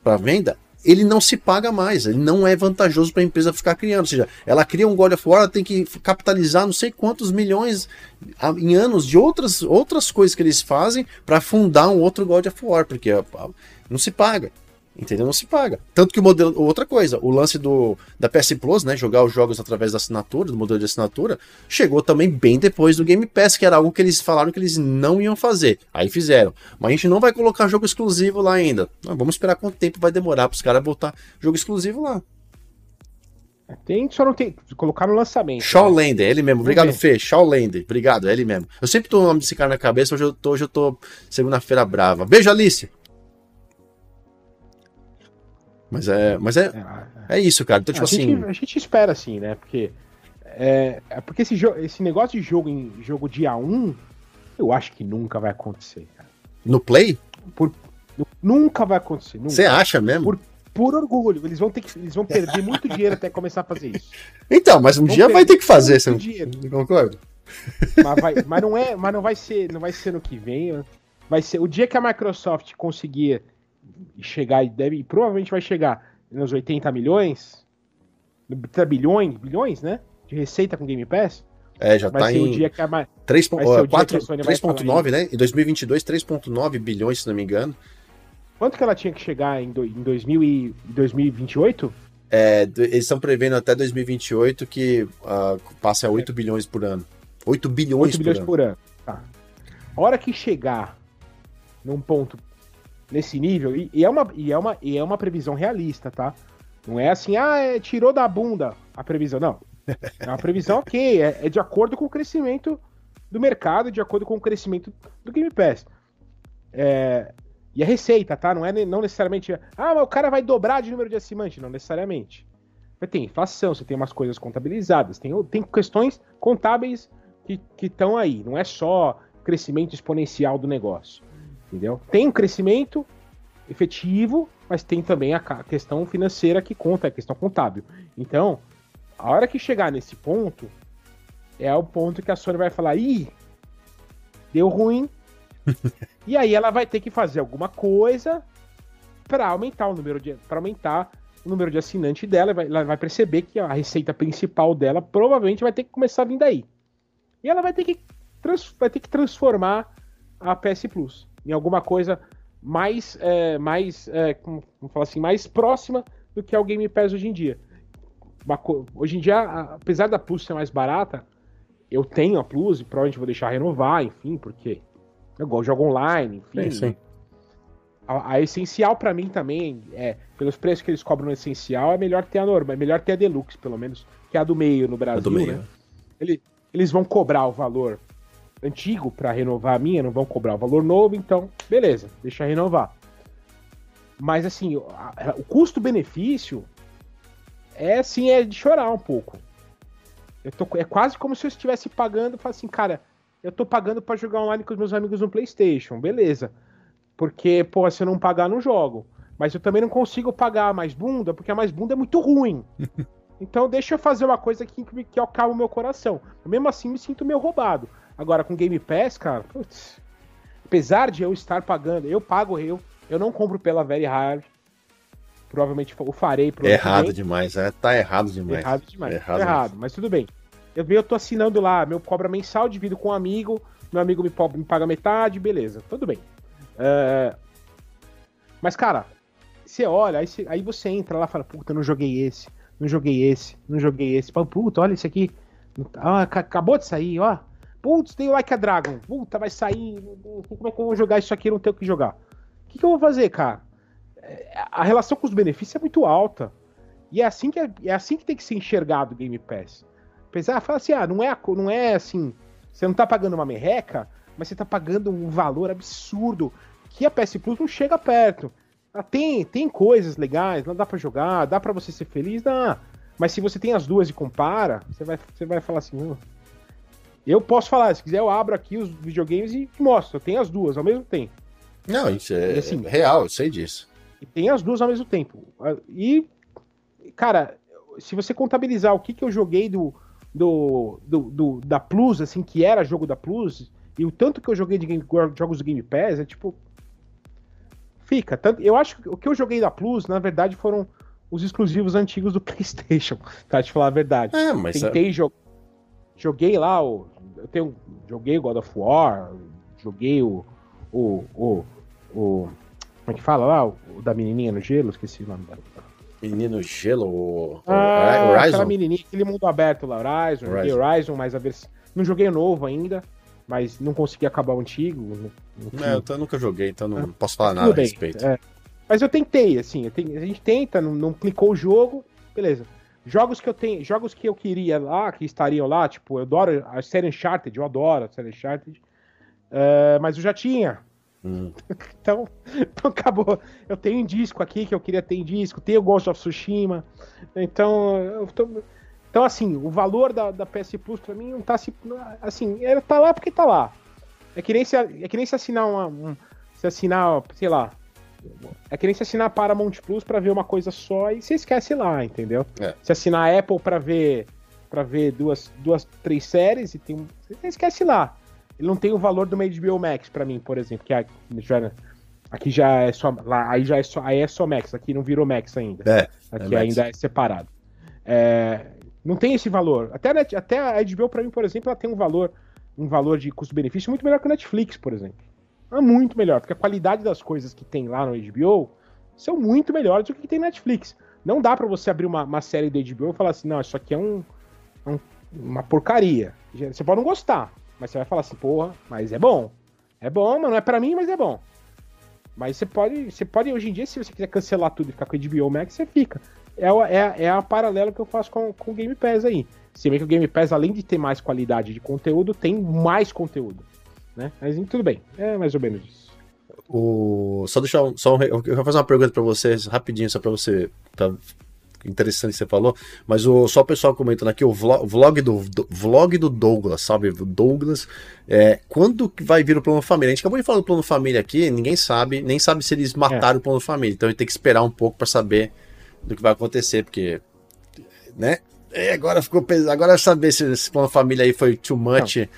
para venda, ele não se paga mais. Ele não é vantajoso para a empresa ficar criando. Ou seja, ela cria um God of War, ela tem que capitalizar não sei quantos milhões em anos de outras, outras coisas que eles fazem para fundar um outro God of War, porque não se paga. Entendeu? Não se paga. Tanto que o modelo. Outra coisa, o lance do da PS Plus, né? Jogar os jogos através da assinatura, do modelo de assinatura, chegou também bem depois do Game Pass, que era algo que eles falaram que eles não iam fazer. Aí fizeram. Mas a gente não vai colocar jogo exclusivo lá ainda. Não, vamos esperar quanto tempo vai demorar para os caras botar jogo exclusivo lá. Tem, só não tem. Colocar no lançamento. Shawlander, né? ele mesmo. Obrigado, Fê. Shawlander. Obrigado, é ele mesmo. Eu sempre tô o nome desse cara na cabeça, hoje eu tô, hoje eu tô segunda-feira brava. Beijo, Alice. Mas é, mas é, é, é isso, cara. Então, tipo a assim. Gente, a gente espera assim, né? Porque. É, é porque esse, esse negócio de jogo em jogo dia 1, eu acho que nunca vai acontecer, cara. No Play? Por, nunca vai acontecer. Você acha mesmo? Por, por orgulho. Eles vão ter que, eles vão perder muito dinheiro até começar a fazer isso. Então, mas um dia vai ter que fazer, você não concorda? Mas, vai, mas não é, mas não vai ser, não vai ser no que vem. Vai ser o dia que a Microsoft conseguir chegar e deve, provavelmente vai chegar nos 80 milhões, bilhões, bilhões, né? De receita com Game Pass. É, já vai tá em 3.9, né? Em 2022, 3.9 bilhões, se não me engano. Quanto que ela tinha que chegar em, do, em 2000 e 2028? É, eles estão prevendo até 2028 que uh, passe a 8 é. bilhões por ano. 8 bilhões, 8 bilhões por ano. Por ano. Tá. A hora que chegar num ponto nesse nível, e, e, é uma, e, é uma, e é uma previsão realista, tá? Não é assim, ah, é, tirou da bunda a previsão. Não. É uma previsão ok, é, é, de acordo com o crescimento do mercado, de acordo com o crescimento do Game Pass. É, e a receita, tá? Não é não necessariamente, ah, mas o cara vai dobrar de número de assinantes, não necessariamente. Você tem inflação, você tem umas coisas contabilizadas, tem, tem questões contábeis que estão aí, não é só crescimento exponencial do negócio. Entendeu? Tem um crescimento efetivo, mas tem também a questão financeira que conta, a questão contábil. Então, a hora que chegar nesse ponto, é o ponto que a Sony vai falar: ih, deu ruim. <laughs> e aí ela vai ter que fazer alguma coisa para aumentar o número de para aumentar o número de assinante dela, vai, ela vai perceber que a receita principal dela provavelmente vai ter que começar a vir daí. E ela vai ter que, trans, vai ter que transformar a PS Plus em alguma coisa mais, é, mais é, como, como falar assim, mais próxima do que é o Game Pass hoje em dia. Hoje em dia, apesar da Plus ser mais barata, eu tenho a Plus e provavelmente vou deixar renovar, enfim, porque eu gosto de jogo online, enfim. Sim, sim. A, a, essencial para mim também é, pelos preços que eles cobram no essencial, é melhor ter a norma, é melhor ter a deluxe, pelo menos, que é a do meio no Brasil, meio. né? Ele, eles vão cobrar o valor antigo para renovar a minha, não vão cobrar o valor novo, então, beleza, deixa renovar. Mas assim, o, custo-benefício é assim, é de chorar um pouco. Tô, é quase como se eu estivesse pagando, falo assim, cara, eu tô pagando para jogar online com os meus amigos no PlayStation, beleza. Porque, pô, se eu não pagar, não jogo. Mas eu também não consigo pagar a mais bunda, porque a mais bunda é muito ruim. <laughs> Então deixa eu fazer uma coisa que, que, que acalma o meu coração. Mesmo assim, me sinto meio roubado. Agora, com Game Pass, cara, putz, apesar de eu estar pagando, eu pago eu, eu não compro pela Very Hard. Provavelmente o farei. Errado demais, é, tá errado demais. Errado demais. Errado, errado mas tudo bem. Eu, eu tô assinando lá, meu cobra mensal, divido com um amigo, meu amigo me, me paga metade, beleza, tudo bem. Uh, mas, cara, você olha, aí você, aí você entra lá e fala, puta, não joguei esse, não joguei esse, não joguei esse. Puta, olha esse aqui. Ah, acabou de sair, ó. Putz, tem Like a Dragon. Puta, vai sair. Como é que eu vou jogar isso aqui? Eu não tenho o que jogar. O que, que eu vou fazer, cara? É, a relação com os benefícios é muito alta. E é assim que, é, é assim que tem que ser enxergado o Game Pass. Apesar de falar assim, ah, não é, não é assim. Você não tá pagando uma merreca, mas você tá pagando um valor absurdo que a PS Plus não chega perto. Ah, tem, tem coisas legais, não dá para jogar, dá para você ser feliz, dá. Mas se você tem as duas e compara, você vai, você vai falar assim, oh, eu posso falar, se quiser eu abro aqui os videogames e mostro, eu tenho as duas ao mesmo tempo. Não, isso é assim, real, eu sei disso. E tem as duas ao mesmo tempo. E, cara, se você contabilizar o que, que eu joguei do, do, do, do, da Plus, assim, que era jogo da Plus, e o tanto que eu joguei de game, jogos do Game Pass, é tipo. Fica. Tanto, eu acho que o que eu joguei da Plus, na verdade, foram os exclusivos antigos do <laughs> PlayStation, pra te falar a verdade. É, mas. Tentei é... jogar. Joguei lá o. Eu tenho. Joguei God of War, joguei o. O. O. o como é que fala lá? O, o da menininha no gelo, esqueci o nome dela. Menino Gelo, o ah, Horizon? Aquela menininha, aquele mundo aberto lá, Horizon, Horizon. joguei Horizon, mas a versão... Não joguei o novo ainda, mas não consegui acabar o antigo. É, eu, nunca joguei, então não ah, posso falar nada bem, a respeito. É. Mas eu tentei, assim, eu a gente tenta, não, não clicou o jogo, beleza. Jogos que eu tenho, jogos que eu queria lá, que estariam lá, tipo, eu adoro a série Uncharted, eu adoro a série Uncharted, uh, mas eu já tinha. Hum. <laughs> então, então, acabou. Eu tenho um disco aqui que eu queria ter em disco, tenho o Ghost of Tsushima. Então, tô, então assim, o valor da, da PS Plus pra mim não tá assim, ele tá lá porque tá lá. É que nem se, é que nem se assinar uma, um, se assinar, sei lá, é que nem se assinar Paramount Plus para ver uma coisa só e você esquece lá, entendeu? É. Se assinar Apple para ver para ver duas, duas, três séries e tem você esquece lá. Ele não tem o valor do HBO Max para mim, por exemplo, que já, aqui já é só lá, aí já é só, aí é só Max, aqui não virou Max ainda. É, aqui é ainda é separado. É, não tem esse valor. Até a, até a HBO para mim, por exemplo, ela tem um valor um valor de custo-benefício muito melhor que o Netflix, por exemplo. É muito melhor, porque a qualidade das coisas que tem lá no HBO são muito melhores do que tem Netflix. Não dá para você abrir uma, uma, série do HBO e falar assim, não, isso aqui é um, é um, uma porcaria. Você pode não gostar, mas você vai falar assim, porra, mas é bom. É bom, mas não é para mim, mas é bom. Mas você pode, você pode, hoje em dia, se você quiser cancelar tudo e ficar com o HBO Max, você fica. É, é, é a paralela que eu faço com, com o Game Pass aí. Se bem que o Game Pass, além de ter mais qualidade de conteúdo, tem mais conteúdo né? Mas tudo bem, é mais ou menos isso. O... Só deixar um, só um... eu vou fazer uma pergunta para vocês rapidinho, só para você tá interessante que você falou, mas o, só o pessoal comentando aqui, o vlog, vlog, do, do, vlog do Douglas, sabe? Douglas, é, quando vai vir o plano família? A gente acabou de falar do plano família aqui, ninguém sabe, nem sabe se eles mataram é. o plano família, então a gente tem que esperar um pouco para saber do que vai acontecer, porque, né? É, agora ficou pesado, agora saber se esse plano família aí foi too much. Não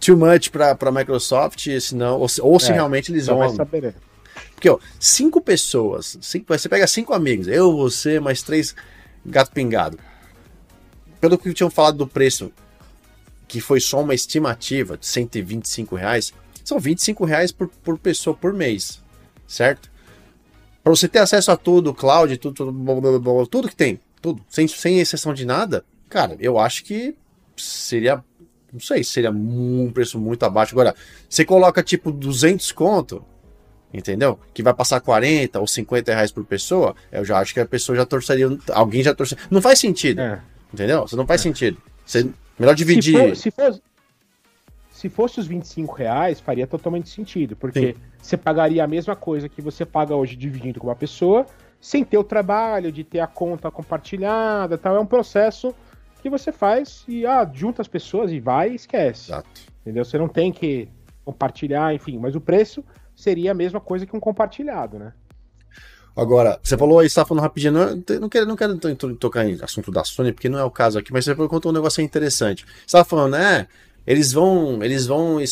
too much para a Microsoft, senão, ou, ou se é, realmente eles vão. Saber. Porque, ó, cinco pessoas, cinco, você pega cinco amigos, eu, você, mais três gato pingado. Pelo que tinham falado do preço, que foi só uma estimativa de 125 reais, são 25 reais por, por pessoa por mês. certo? Para você ter acesso a tudo, cloud, tudo, tudo, tudo que tem, tudo, sem, sem exceção de nada, cara, eu acho que seria, não sei, seria um preço muito abaixo. Agora, você coloca tipo 200 conto, entendeu? Que vai passar 40 ou 50 reais por pessoa, eu já acho que a pessoa já torceria, alguém já torceria. Não faz sentido, é. entendeu? Isso não faz é. sentido. Você, melhor dividir. Se, for, se, for, se fosse os 25 reais, faria totalmente sentido, porque Sim. você pagaria a mesma coisa que você paga hoje dividindo com uma pessoa, sem ter o trabalho de ter a conta compartilhada tal. É um processo que você faz e ah, junta as pessoas e vai e esquece. Exato. Entendeu? Você não tem que compartilhar, enfim, mas o preço seria a mesma coisa que um compartilhado, né? Agora, você falou aí, você tá falando rapidinho, não, não quero, não quero tocar em assunto da Sony, porque não é o caso aqui, mas você contou um negócio interessante. Você tava falando, né? Eles vão, eles vão é,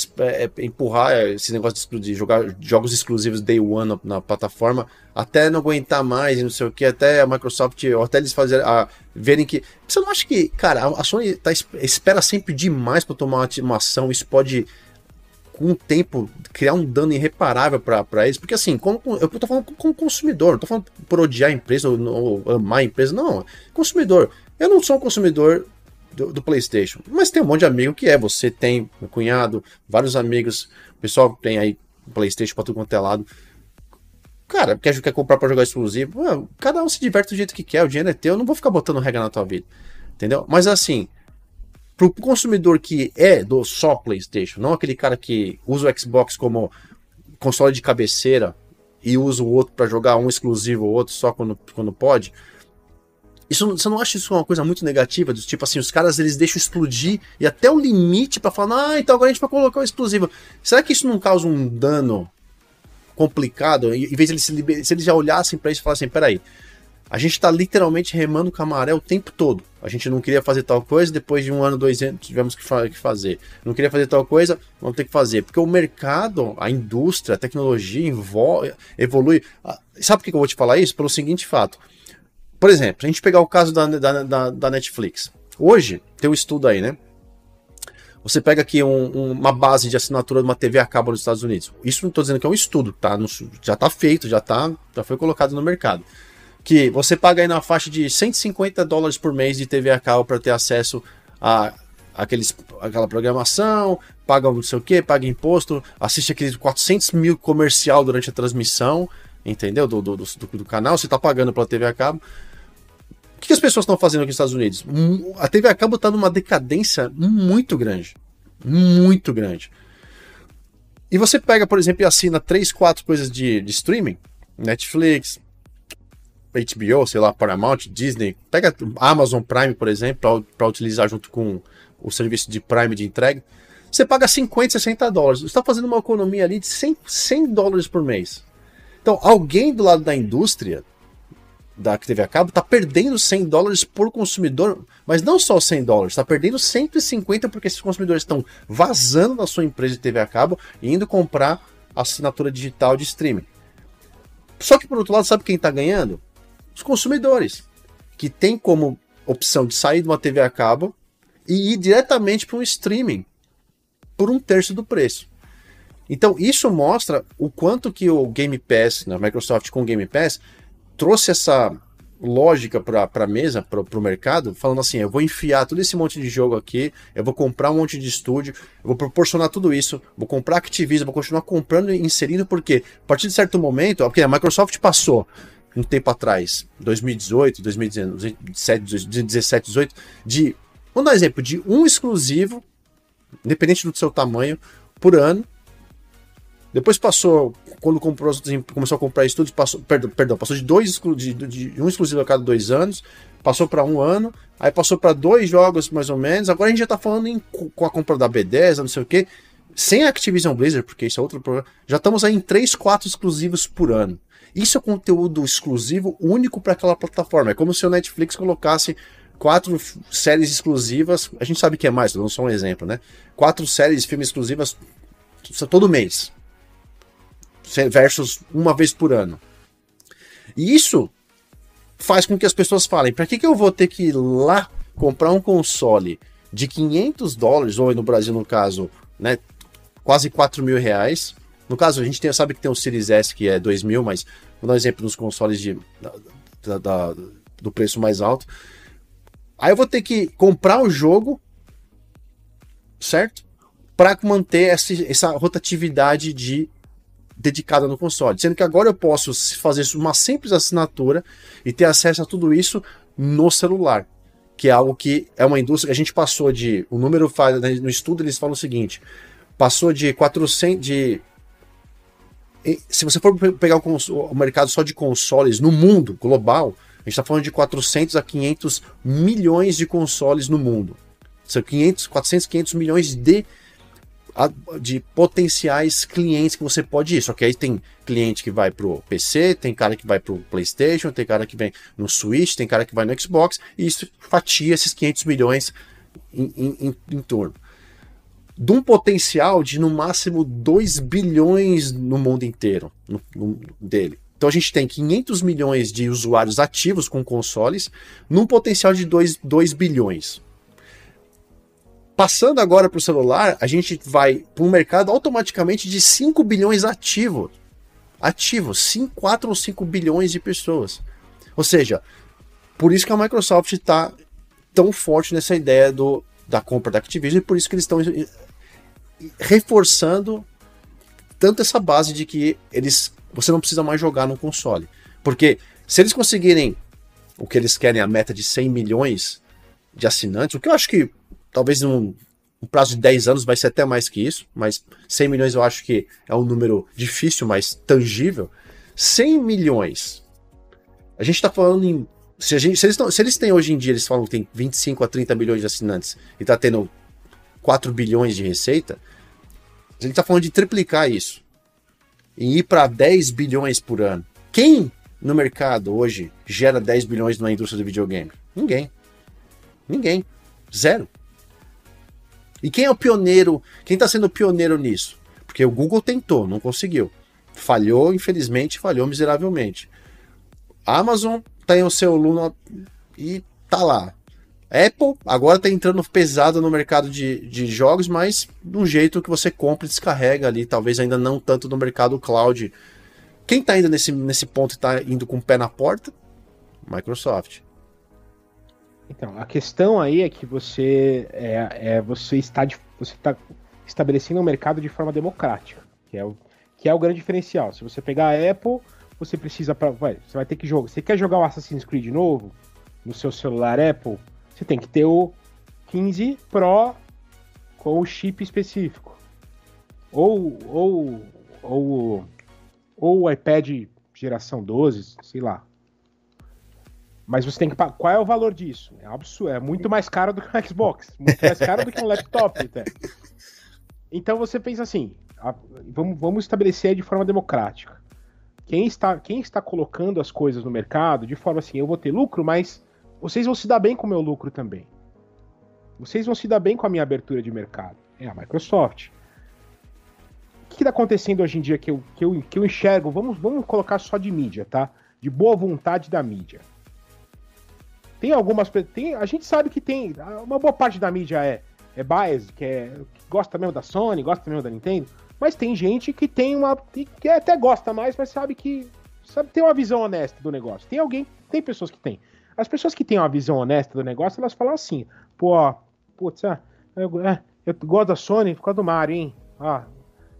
é, empurrar esse negócio de, jogar jogos exclusivos Day One na, plataforma até não aguentar mais e não sei o que, até a Microsoft, ou até eles fazerem, a, verem que. Você não acha que, cara, a, Sony tá, espera sempre demais para tomar uma, uma ação, isso pode com o tempo, criar um dano irreparável para eles. Porque assim, como, eu tô falando como consumidor, não tô falando por odiar a empresa ou, ou amar a empresa, não. Consumidor. Eu não sou um consumidor do, do, PlayStation, mas tem um monte de amigo que é. Você tem, meu cunhado, vários amigos, o pessoal tem aí PlayStation pra tudo quanto é lado. Cara, quer, quer comprar para jogar exclusivo? Mano, cada um se diverte do jeito que quer, o dinheiro é teu, eu não vou ficar botando regra na tua vida. Entendeu? Mas assim, pro consumidor que é do só PlayStation, não aquele cara que usa o Xbox como console de cabeceira e usa o outro para jogar um exclusivo ou outro só quando, quando pode. Isso, você não acha isso uma coisa muito negativa? Do tipo assim, os caras eles deixam explodir e até o limite para falar, ah, então agora a gente vai colocar o exclusivo. Será que isso não causa um dano complicado? Em vez de eles se, se eles já olhassem para isso e falassem, peraí, a gente está literalmente remando com a maré o tempo todo. A gente não queria fazer tal coisa, depois de um ano, dois anos, tivemos que, fa que fazer. Não queria fazer tal coisa, vamos ter que fazer. Porque o mercado, a indústria, a tecnologia evolui. Ah, sabe por que eu vou te falar isso? Pelo seguinte fato. Por exemplo, a gente pegar o caso da, da, da, da Netflix. Hoje, tem um estudo aí, né? Você pega aqui um, um, uma base de assinatura de uma TV a cabo nos Estados Unidos. Isso não estou dizendo que é um estudo, tá? Já está feito, já, tá, já foi colocado no mercado que você paga aí na faixa de 150 dólares por mês de TV a cabo para ter acesso a aqueles, aquela programação, paga não sei o que, paga imposto, assiste aqueles 400 mil comercial durante a transmissão, entendeu? Do, do, do, do canal, você está pagando pela TV a cabo. O que, as pessoas estão fazendo aqui nos Estados Unidos? A TV a cabo está numa decadência muito grande. Muito grande. E você pega, por exemplo, e assina 3, 4 coisas de, de streaming, Netflix, HBO, sei lá, Paramount, Disney, pega Amazon Prime, por exemplo, para utilizar junto com o serviço de Prime de entrega, você paga 50, 60 dólares. Você está fazendo uma economia ali de 100, 100 dólares por mês. Então, alguém do lado da indústria da TV a cabo está perdendo 100 dólares por consumidor, mas não só 100 dólares, está perdendo 150 porque esses consumidores estão vazando da sua empresa de TV a cabo e indo comprar assinatura digital de streaming. Só que por outro lado, sabe quem está ganhando? os consumidores, que tem como opção de sair de uma TV a cabo e ir diretamente para um streaming por um terço do preço. Então isso mostra o quanto que o Game Pass, na né, Microsoft com o Game Pass, trouxe essa lógica para a mesa, para o mercado, falando assim: eu vou enfiar todo esse monte de jogo aqui, eu vou comprar um monte de estúdio, eu vou proporcionar tudo isso, vou comprar Activision, vou continuar comprando e inserindo, porque a partir de certo momento, porque a Microsoft passou um tempo atrás, 2018, 2017, 2017, 2018, de, vamos dar exemplo, de um exclusivo, independente do seu tamanho, por ano. Depois passou, quando comprou, começou a comprar estúdios, passou, perdão, perdão passou de, dois, de, de um exclusivo a cada dois anos, passou para um ano, aí passou para dois jogos mais ou menos. Agora a gente já está falando em, com a compra da B10, não sei o que, sem a Activision Blizzard, porque isso é outro problema. Já estamos aí em 3, 4 exclusivos por ano. Isso é conteúdo exclusivo único para aquela plataforma. É como se o Netflix colocasse quatro séries exclusivas. A gente sabe que é mais, não só um exemplo, né? Quatro séries filmes exclusivas todo mês. Versus uma vez por ano. E isso faz com que as pessoas falem: para que, que eu vou ter que ir lá comprar um console de 500 dólares, ou no Brasil, no caso, né, quase 4 mil reais, No caso, a gente tem, sabe que tem o Series S que é 2000, mas vou dar um exemplo nos consoles de, da, da, do preço mais alto. Aí eu vou ter que comprar o jogo, certo? Para manter essa, essa rotatividade de dedicada no console. Sendo que agora eu posso fazer uma simples assinatura e ter acesso a tudo isso no celular. Que é algo que é uma indústria que a gente passou de. O número faz. Né, no estudo eles falam o seguinte: passou de 400. De, se você for pegar o, o mercado só de consoles no mundo global, a gente está falando de 400 a 500 milhões de consoles no mundo. São 500, 400, 500 milhões de de potenciais clientes que você pode ir. Só que aí tem cliente que vai pro PC, tem cara que vai pro PlayStation, tem cara que vem no Switch, tem cara que vai no Xbox, e isso fatia esses 500 milhões em, em, em torno. De um potencial de no máximo 2 bilhões no mundo inteiro no, no, dele. Então a gente tem 500 milhões de usuários ativos com consoles, num potencial de 2, 2 bilhões. Passando agora para o celular, a gente vai para um mercado automaticamente de 5 bilhões ativos. Ativos, 5, 4 ou 5 bilhões de pessoas. Ou seja, por isso que a Microsoft está tão forte nessa ideia do, da compra da Activision e por isso que eles estão reforçando tanto essa base de que eles você não precisa mais jogar no console. Porque se eles conseguirem o que eles querem, a meta de 100 milhões de assinantes, o que eu acho que talvez num um prazo de 10 anos vai ser até mais que isso, mas 100 milhões eu acho que é um número difícil, mas tangível. 100 milhões. A gente está falando em. Se, gente, se, eles tão, se eles têm hoje em dia, eles falam que tem 25 a 30 bilhões de assinantes e está tendo 4 bilhões de receita, a gente está falando de triplicar isso e ir para 10 bilhões por ano. Quem no mercado hoje gera 10 bilhões na indústria do videogame? Ninguém. Ninguém. Zero. E quem é o pioneiro? Quem está sendo pioneiro nisso? Porque o Google tentou, não conseguiu. Falhou, infelizmente, falhou miseravelmente. A Amazon tem o seu Luna e tá lá. Apple agora está entrando pesado no mercado de, de jogos, mas de um jeito que você compra e descarrega ali, talvez ainda não tanto no mercado cloud. Quem está indo nesse, nesse ponto e está indo com o pé na porta? Microsoft. Então, a questão aí é que você é, é você está de, você está estabelecendo um mercado de forma democrática, que é o que é o grande diferencial. Se você pegar a Apple, você precisa para você vai ter que jogar. Você quer jogar o Assassin's Creed novo no seu celular Apple, você tem que ter o 15 Pro com o chip específico. Ou ou ou ou o iPad geração 12, sei lá. Mas você tem que pagar. Qual é o valor disso? É absurdo. É muito mais caro do que um Xbox. Muito mais caro do que um laptop. <laughs> Até. Então você pensa assim: a, vamos, vamos estabelecer de forma democrática. Quem está, quem está colocando as coisas no mercado de forma assim, eu vou ter lucro, mas vocês vão se dar bem com o meu lucro também. Vocês vão se dar bem com a minha abertura de mercado. É a Microsoft. O que está acontecendo hoje em dia que eu, que eu, que eu enxergo? Vamos, vamos colocar só de mídia, tá? De boa vontade da mídia. Tem algumas. Tem, a gente sabe que tem. Uma boa parte da mídia é, é bias, que, é, que gosta mesmo da Sony, gosta mesmo da Nintendo. Mas tem gente que tem uma. que até gosta mais, mas sabe que. Sabe, tem uma visão honesta do negócio. Tem alguém. Tem pessoas que têm. As pessoas que têm uma visão honesta do negócio, elas falam assim, pô, putz, ah, eu, é, eu gosto da Sony por causa do Mario, hein? Ah,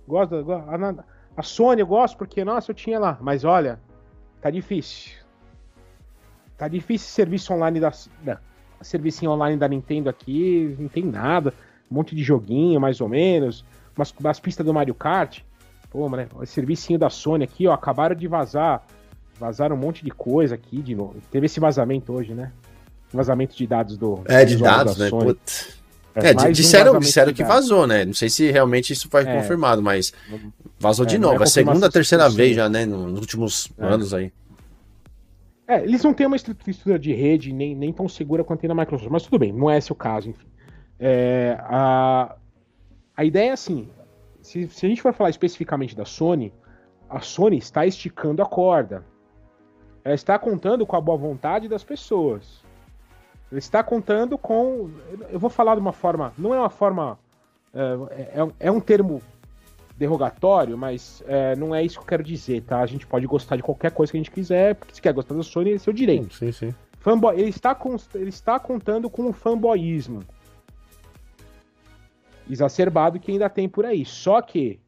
gosto. A, a Sony eu gosto porque, nossa, eu tinha lá. Mas olha, tá difícil. Tá difícil serviço online da. Serviço online da Nintendo aqui, não tem nada. Um monte de joguinho, mais ou menos. Umas, umas pistas do Mario Kart. Pô, mano, o servicinho da Sony aqui, ó, acabaram de vazar. Vazaram um monte de coisa aqui de novo. Teve esse vazamento hoje, né? Vazamento de dados do. É, de dados, né? Putz. É, é disseram, um disseram que vazou, né? Não sei se realmente isso foi é, confirmado, mas vazou é, de novo. É a segunda, terceira vez já, né? Nos últimos é. anos aí. É, eles não têm uma estrutura de rede nem, nem tão segura quanto tem na Microsoft, mas tudo bem, não é esse o caso, enfim. É, a, a ideia é assim: se, se a gente for falar especificamente da Sony, a Sony está esticando a corda. Ela está contando com a boa vontade das pessoas. Ela está contando com. Eu vou falar de uma forma. Não é uma forma. É, é, é um termo derrogatório, mas é, não é isso que eu quero dizer, tá? A gente pode gostar de qualquer coisa que a gente quiser, porque se quer gostar da Sony, é seu direito. Sim, sim. Fanboy, ele, está com, ele está contando com o fanboyismo exacerbado que ainda tem por aí. Só que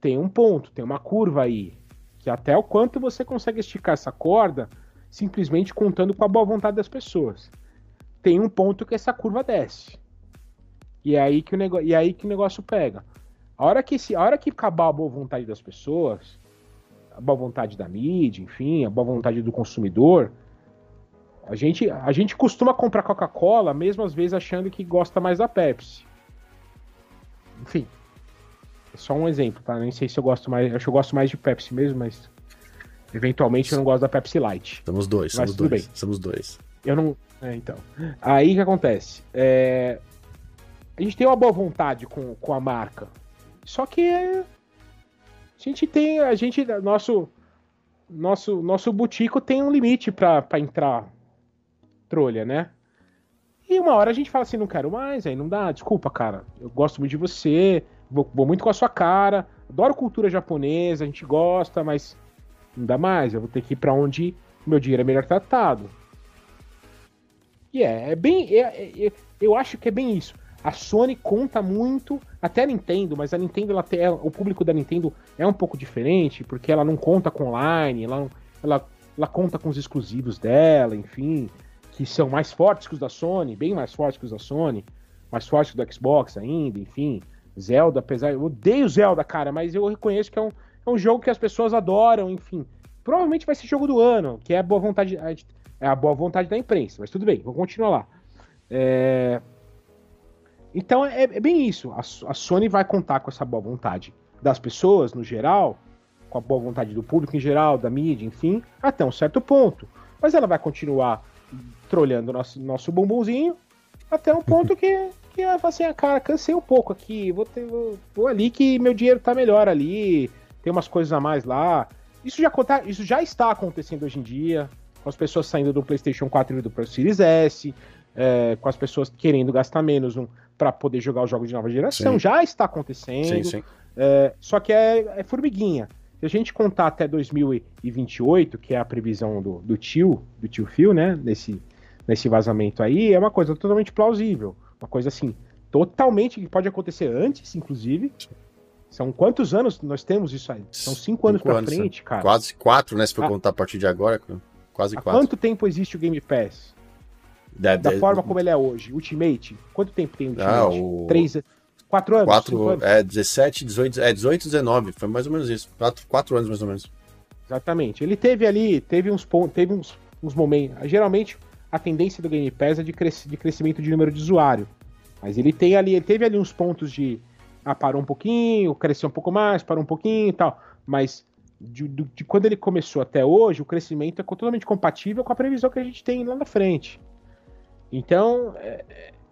tem um ponto, tem uma curva aí, que até o quanto você consegue esticar essa corda simplesmente contando com a boa vontade das pessoas. Tem um ponto que essa curva desce. E é aí que o, negócio, e é aí que o negócio pega. A hora que, se, a hora que acabar a boa vontade das pessoas, a boa vontade da mídia, enfim, a boa vontade do consumidor, a gente, a gente costuma comprar Coca-Cola, mesmo às vezes achando que gosta mais da Pepsi. Enfim, é só um exemplo, tá? Nem sei se eu gosto mais, acho que eu gosto mais de Pepsi mesmo, mas eventualmente eu não gosto da Pepsi Light. Somos dois, Mas somos tudo dois. bem. Somos dois. Eu não. É, então. Aí o que acontece? É, A gente tem uma boa vontade com, com a marca. Só que é, a gente tem. A gente. Nosso. Nosso, nosso butico tem um limite pra entrar trolha, né? E uma hora a gente fala assim, não quero mais, aí não dá, desculpa, cara. Eu gosto muito de você, vou, vou muito com a sua cara, adoro cultura japonesa, a gente gosta, mas não dá mais, eu vou ter que ir pra onde meu dinheiro é melhor tratado. E é, é bem. é- é- eu acho que é bem isso. A Sony conta muito, até a Nintendo, mas a Nintendo, ela tem, o público da Nintendo é um pouco diferente, porque ela não conta com online, ela, ela, ela conta com os exclusivos dela, enfim, que são mais fortes que os da Sony, bem mais fortes que os da Sony, mais fortes que o do Xbox ainda, enfim. Zelda, apesar. Eu odeio Zelda, cara, mas eu reconheço que é um, é um jogo que as pessoas adoram, enfim. Provavelmente vai ser jogo do ano, que é a boa vontade, é a boa vontade da imprensa, mas tudo bem, vou continuar lá. É, Então é, é bem isso. A, a Sony vai contar com essa boa vontade das pessoas, no geral, com a boa vontade do público em geral, da mídia, enfim, até um certo ponto. Mas ela vai continuar trolhando nosso, nosso bumbumzinho até um ponto <laughs> que, que ela fala assim, ah, cara, cansei um pouco aqui, vou, ter, vou, vou ali que meu dinheiro tá melhor ali, tem umas coisas a mais lá. Isso já, conta- isso já está acontecendo hoje em dia, com as pessoas saindo do PlayStation 4 e do Pro Series S, é, com as pessoas querendo gastar menos um, para poder jogar os jogos de nova geração. Sim. Já está acontecendo. Sim, sim. É, só que é, é formiguinha. Se a gente contar até 2028, que é a previsão do, do tio, do tio Phil, né? Nesse, nesse vazamento aí, é uma coisa totalmente plausível. Uma coisa assim, totalmente que pode acontecer antes, inclusive. São quantos anos nós temos isso aí? São cinco anos pra anos, frente, cara. Quase quatro, né? Se for Ah. contar a partir de agora, quase Há quatro. quanto tempo existe o Game Pass? Da, Da forma como ele é hoje? Ultimate? Quanto tempo tem o Ultimate? Ah, o- Três, quatro anos? Quatro, anos? é 17, 18, é 18, 19, foi mais ou menos isso. Quatro, quatro anos mais ou menos. Exatamente. Ele teve ali, teve uns pontos, teve uns, uns momentos. Geralmente a tendência do Game Pass é de, cres- de crescimento de número de usuário. Mas ele tem ali, ele teve ali uns pontos de ah, parou um pouquinho, cresceu um pouco mais, parou um pouquinho e tal. Mas de, do- de quando ele começou até hoje, o crescimento é totalmente compatível com a previsão que a gente tem lá na frente. Então é,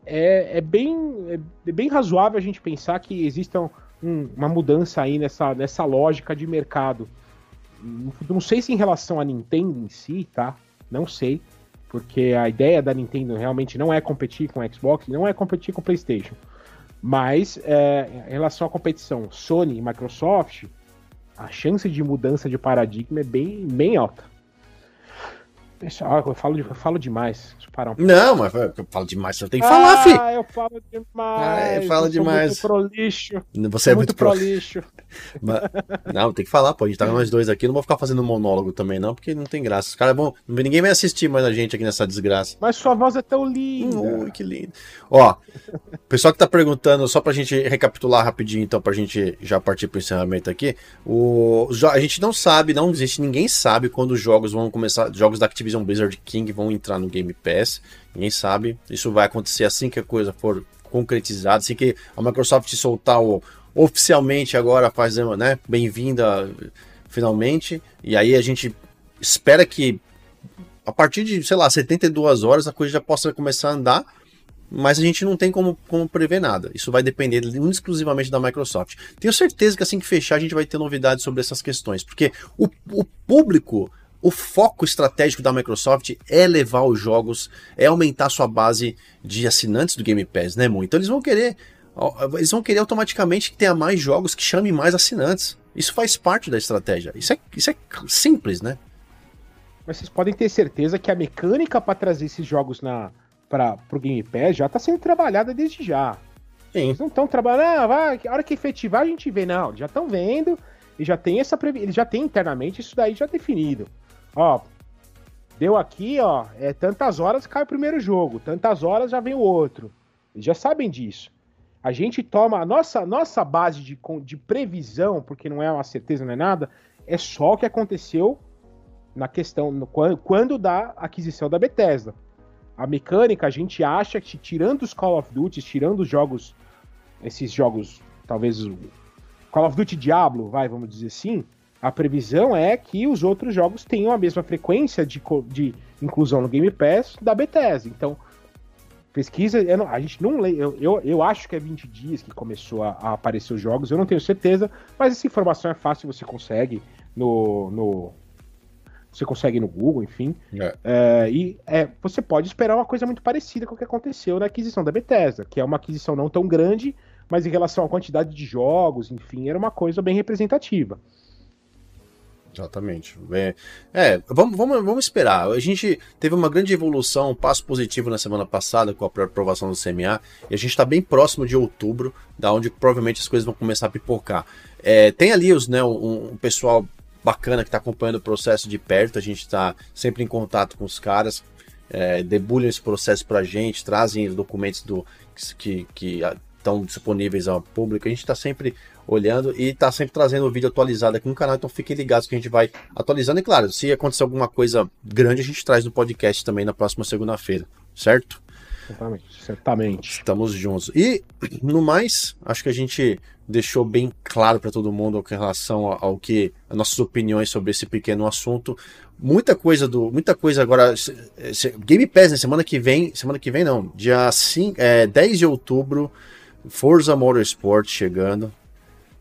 é, é bem, é bem razoável a gente pensar que exista um- uma mudança aí nessa, nessa lógica de mercado. Não- Não sei se em relação à Nintendo em si, tá? Não sei. Porque a ideia da Nintendo realmente não é competir com o Xbox, não é competir com o PlayStation. Mas é, em relação à competição Sony e Microsoft, a chance de mudança de paradigma é bem, bem alta. Eu falo, eu falo demais. Deixa eu parar um pouco. Não, mas eu falo demais, você tem que falar, fi. Ah, eu falo demais. Ah, é, fala eu sou demais. Muito pro lixo. Você é muito pro. pro lixo. Mas- Não, tem que falar, pô. A gente tá nós dois aqui. Não vou ficar fazendo monólogo também, não, porque não tem graça. Os caras vão. Ninguém vai assistir mais a gente aqui nessa desgraça. Mas sua voz é tão linda. Ui, que lindo. Ó, o pessoal que tá perguntando, só pra gente recapitular rapidinho, então, pra gente já partir pro encerramento aqui. O, a gente não sabe, não existe, ninguém sabe quando os jogos vão começar, jogos da Activision Blizzard King vão entrar no Game Pass. Ninguém sabe. Isso vai acontecer assim que a coisa for concretizada, assim que a Microsoft soltar o, oficialmente agora, fazendo, né, bem-vinda finalmente. E aí a gente espera que a partir de, sei lá, 72 horas a coisa já possa começar a andar, mas a gente não tem como, como prever nada. Isso vai depender exclusivamente da Microsoft. Tenho certeza que assim que fechar a gente vai ter novidades sobre essas questões, porque o, o público, o foco estratégico da Microsoft é levar os jogos, é aumentar sua base de assinantes do Game Pass, né, Mu? Então eles vão querer eles vão querer automaticamente que tenha mais jogos que chamem mais assinantes. Isso faz parte da estratégia. Isso é, isso é simples, né? Mas vocês podem ter certeza que a mecânica para trazer esses jogos na para o Game Pass já está sendo trabalhada desde já. Sim. Eles não estão trabalhando, ah, vai, a hora que efetivar a gente vê, não, já estão vendo e já tem essa eles já tem internamente isso daí já definido. Ó, deu aqui, ó, é tantas horas cai o primeiro jogo, tantas horas já vem o outro. Eles já sabem disso. A gente toma a nossa nossa base de, de previsão, porque não é uma certeza, não é nada, é só o que aconteceu na questão no, quando, quando da aquisição da Bethesda. A mecânica, a gente acha que tirando os Call of Duty, tirando os jogos, esses jogos, talvez Call of Duty Diablo, vai, vamos dizer assim, a previsão é que os outros jogos tenham a mesma frequência de, de inclusão no Game Pass da Bethesda. Então, pesquisa, não, a gente não lê, eu, eu, eu, acho que é 20 dias que começou a, a, aparecer os jogos, eu não tenho certeza, mas essa informação é fácil, você consegue no, no, você consegue no Google, enfim. É. É, e é, você pode esperar uma coisa muito parecida com o que aconteceu na aquisição da Bethesda, que é uma aquisição não tão grande, mas em relação à quantidade de jogos, enfim, era uma coisa bem representativa. Exatamente. É, é, vamos, vamos, vamos esperar. A gente teve uma grande evolução, um passo positivo na semana passada com a aprovação do CMA, e a gente está bem próximo de outubro, da onde provavelmente as coisas vão começar a pipocar. É, tem ali os, né, um, um pessoal bacana que está acompanhando o processo de perto. A gente está sempre em contato com os caras, é, debulham esse processo para a gente, trazem os documentos do, que, que estão disponíveis ao público. A gente está sempre olhando e está sempre trazendo o vídeo atualizado aqui no canal. Então fiquem ligados que a gente vai atualizando. E claro, se acontecer alguma coisa grande, a gente traz no podcast também na próxima segunda-feira, certo? Certamente, certamente. Estamos juntos. E, no mais, acho que a gente deixou bem claro para todo mundo com relação ao, ao, que as nossas opiniões sobre esse pequeno assunto. Muita coisa do, muita coisa agora. Game Pass, né? Semana que vem, semana que vem não, dia 5, é, 10 de outubro, Forza Motorsport chegando.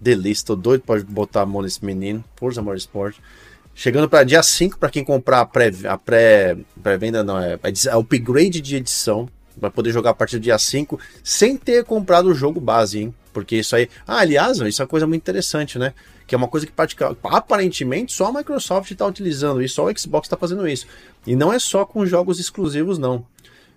Delícia, tô doido para botar a mão nesse menino. Forza Motorsport. Chegando para dia 5 para quem comprar a pré-venda, pré, pré não, é, é upgrade de edição vai poder jogar a partir do dia 5 sem ter comprado o jogo base, hein? Porque isso aí. Ah, aliás, isso é uma coisa muito interessante, né? Que é uma coisa que aparentemente só a Microsoft está utilizando isso, só o Xbox está fazendo isso. E não é só com jogos exclusivos, não.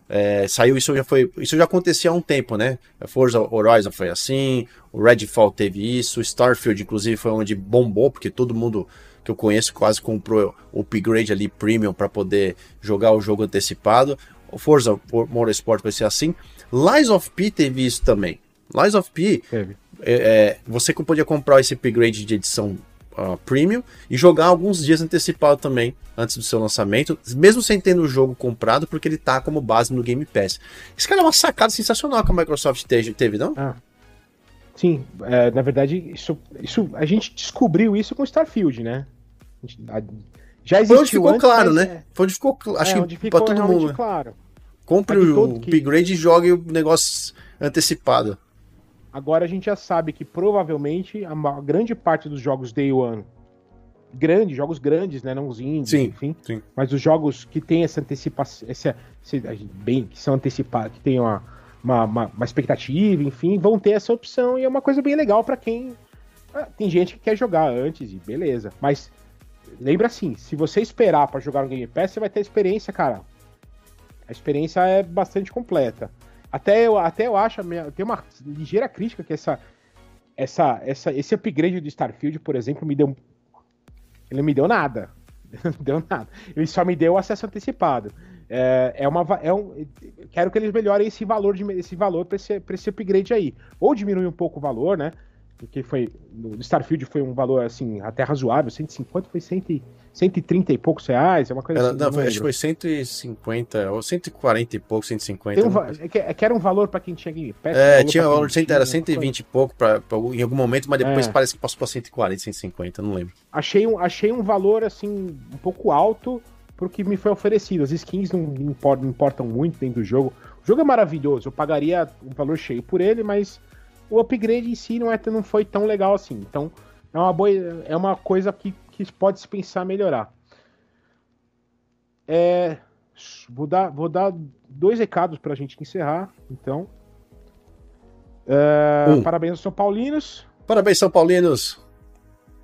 É, saiu isso já foi isso já acontecia há um tempo né Forza Horizon foi assim o Redfall teve isso Starfield inclusive foi onde bombou porque todo mundo que eu conheço quase comprou o upgrade ali premium para poder jogar o jogo antecipado o Forza Motorsport vai ser assim. Lies of P teve isso também. Lies of P, é, é, você podia comprar esse upgrade de edição uh, premium e jogar alguns dias antecipado também, antes do seu lançamento, mesmo sem ter o jogo comprado, porque ele tá como base no Game Pass. Isso cara é uma sacada sensacional que a Microsoft teve, não? Ah. Sim, é, na verdade, isso, isso, a gente descobriu isso com Starfield, né? A gente, a, já existiu Foi onde ficou antes, claro, né? É... Foi onde ficou, acho é, que pra todo mundo. Claro. Compre o upgrade que... e jogue o negócio antecipado. Agora a gente já sabe que provavelmente a grande parte dos jogos Day One, grandes, jogos grandes, né? Não os indies, sim, enfim. Sim. Mas os jogos que tem essa antecipação, esse, esse, bem, que são antecipados, que tem uma, uma, uma, uma, expectativa, enfim, vão ter essa opção e é uma coisa bem legal para quem. Ah, tem gente que quer jogar antes e beleza. Mas lembra assim, se você esperar para jogar no Game Pass, você vai ter experiência, cara, a experiência é bastante completa. Até eu, até eu acho, tem uma ligeira crítica que essa, essa, essa, esse upgrade do Starfield, por exemplo, me deu. Ele não me deu nada. <laughs> Deu nada. Ele só me deu acesso antecipado. É, é uma. É um, quero que eles melhorem esse valor, de, esse valor para esse, esse upgrade aí. Ou diminui um pouco o valor, né? Porque foi. No Starfield foi um valor assim, até razoável, 150, foi 100, 130 e poucos reais, é uma coisa era, assim. Não, foi, acho que foi 150, ou 140 e pouco, 150. Um, é, que, é que era um valor para quem tinha Game Pass. É, tinha valor, tinha, era 120 e pouco pra, pra, em algum momento, mas depois é. parece que passou para 140, 150, não lembro. Achei um, achei um valor assim, um pouco alto pro que me foi oferecido. As skins não, importam, não importam muito dentro do jogo. O jogo é maravilhoso, eu pagaria um valor cheio por ele, mas o upgrade em si não, é, não foi tão legal assim. Então, é uma boa, é uma coisa que que pode se pensar melhorar. É, vou, dar, vou dar dois recados para a gente encerrar, então. Uh, um. Parabéns aos São Paulinos. Parabéns, São Paulinos.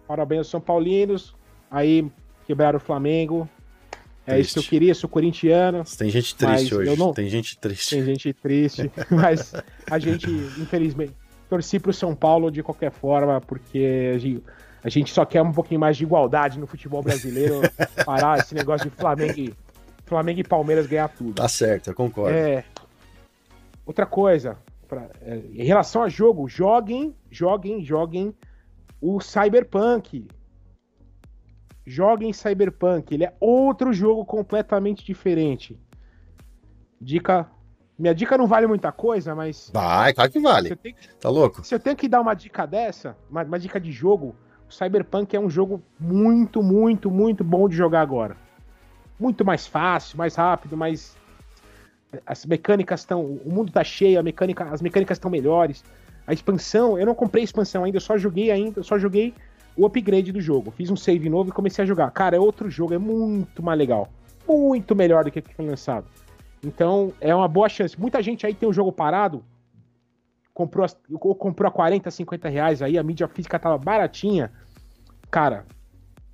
Parabéns aos São Paulinos. Aí quebraram o Flamengo. É triste. isso que eu queria, sou corintiano. Tem gente triste hoje. Não... Tem gente triste. Tem gente triste. <laughs> mas a gente, infelizmente, torci pro São Paulo de qualquer forma, porque a gente, só quer um pouquinho mais de igualdade no futebol brasileiro. <laughs> parar esse negócio de Flamengo e, Flamengo e Palmeiras ganhar tudo. Tá certo, eu concordo. É. Outra coisa, pra, é, em relação a jogo, joguem, joguem, joguem o Cyberpunk. Joguem Cyberpunk, ele é outro jogo completamente diferente. Dica. Minha dica não vale muita coisa, mas. Vai, claro que vale. Que, tá louco? Se eu tenho que dar uma dica dessa, uma, uma dica de jogo, Cyberpunk é um jogo muito, muito, muito bom de jogar agora. Muito mais fácil, mais rápido, mais as mecânicas estão. O mundo tá cheio, a mecânica, as mecânicas estão melhores. A expansão, eu não comprei expansão ainda, eu só joguei ainda, só joguei o upgrade do jogo. Fiz um save novo e comecei a jogar. Cara, é outro jogo, é muito mais legal. Muito melhor do que o que foi lançado. Então, é uma boa chance. Muita gente aí tem o jogo parado, comprou, comprou a 40, 50 reais aí, a mídia física tava baratinha. Cara,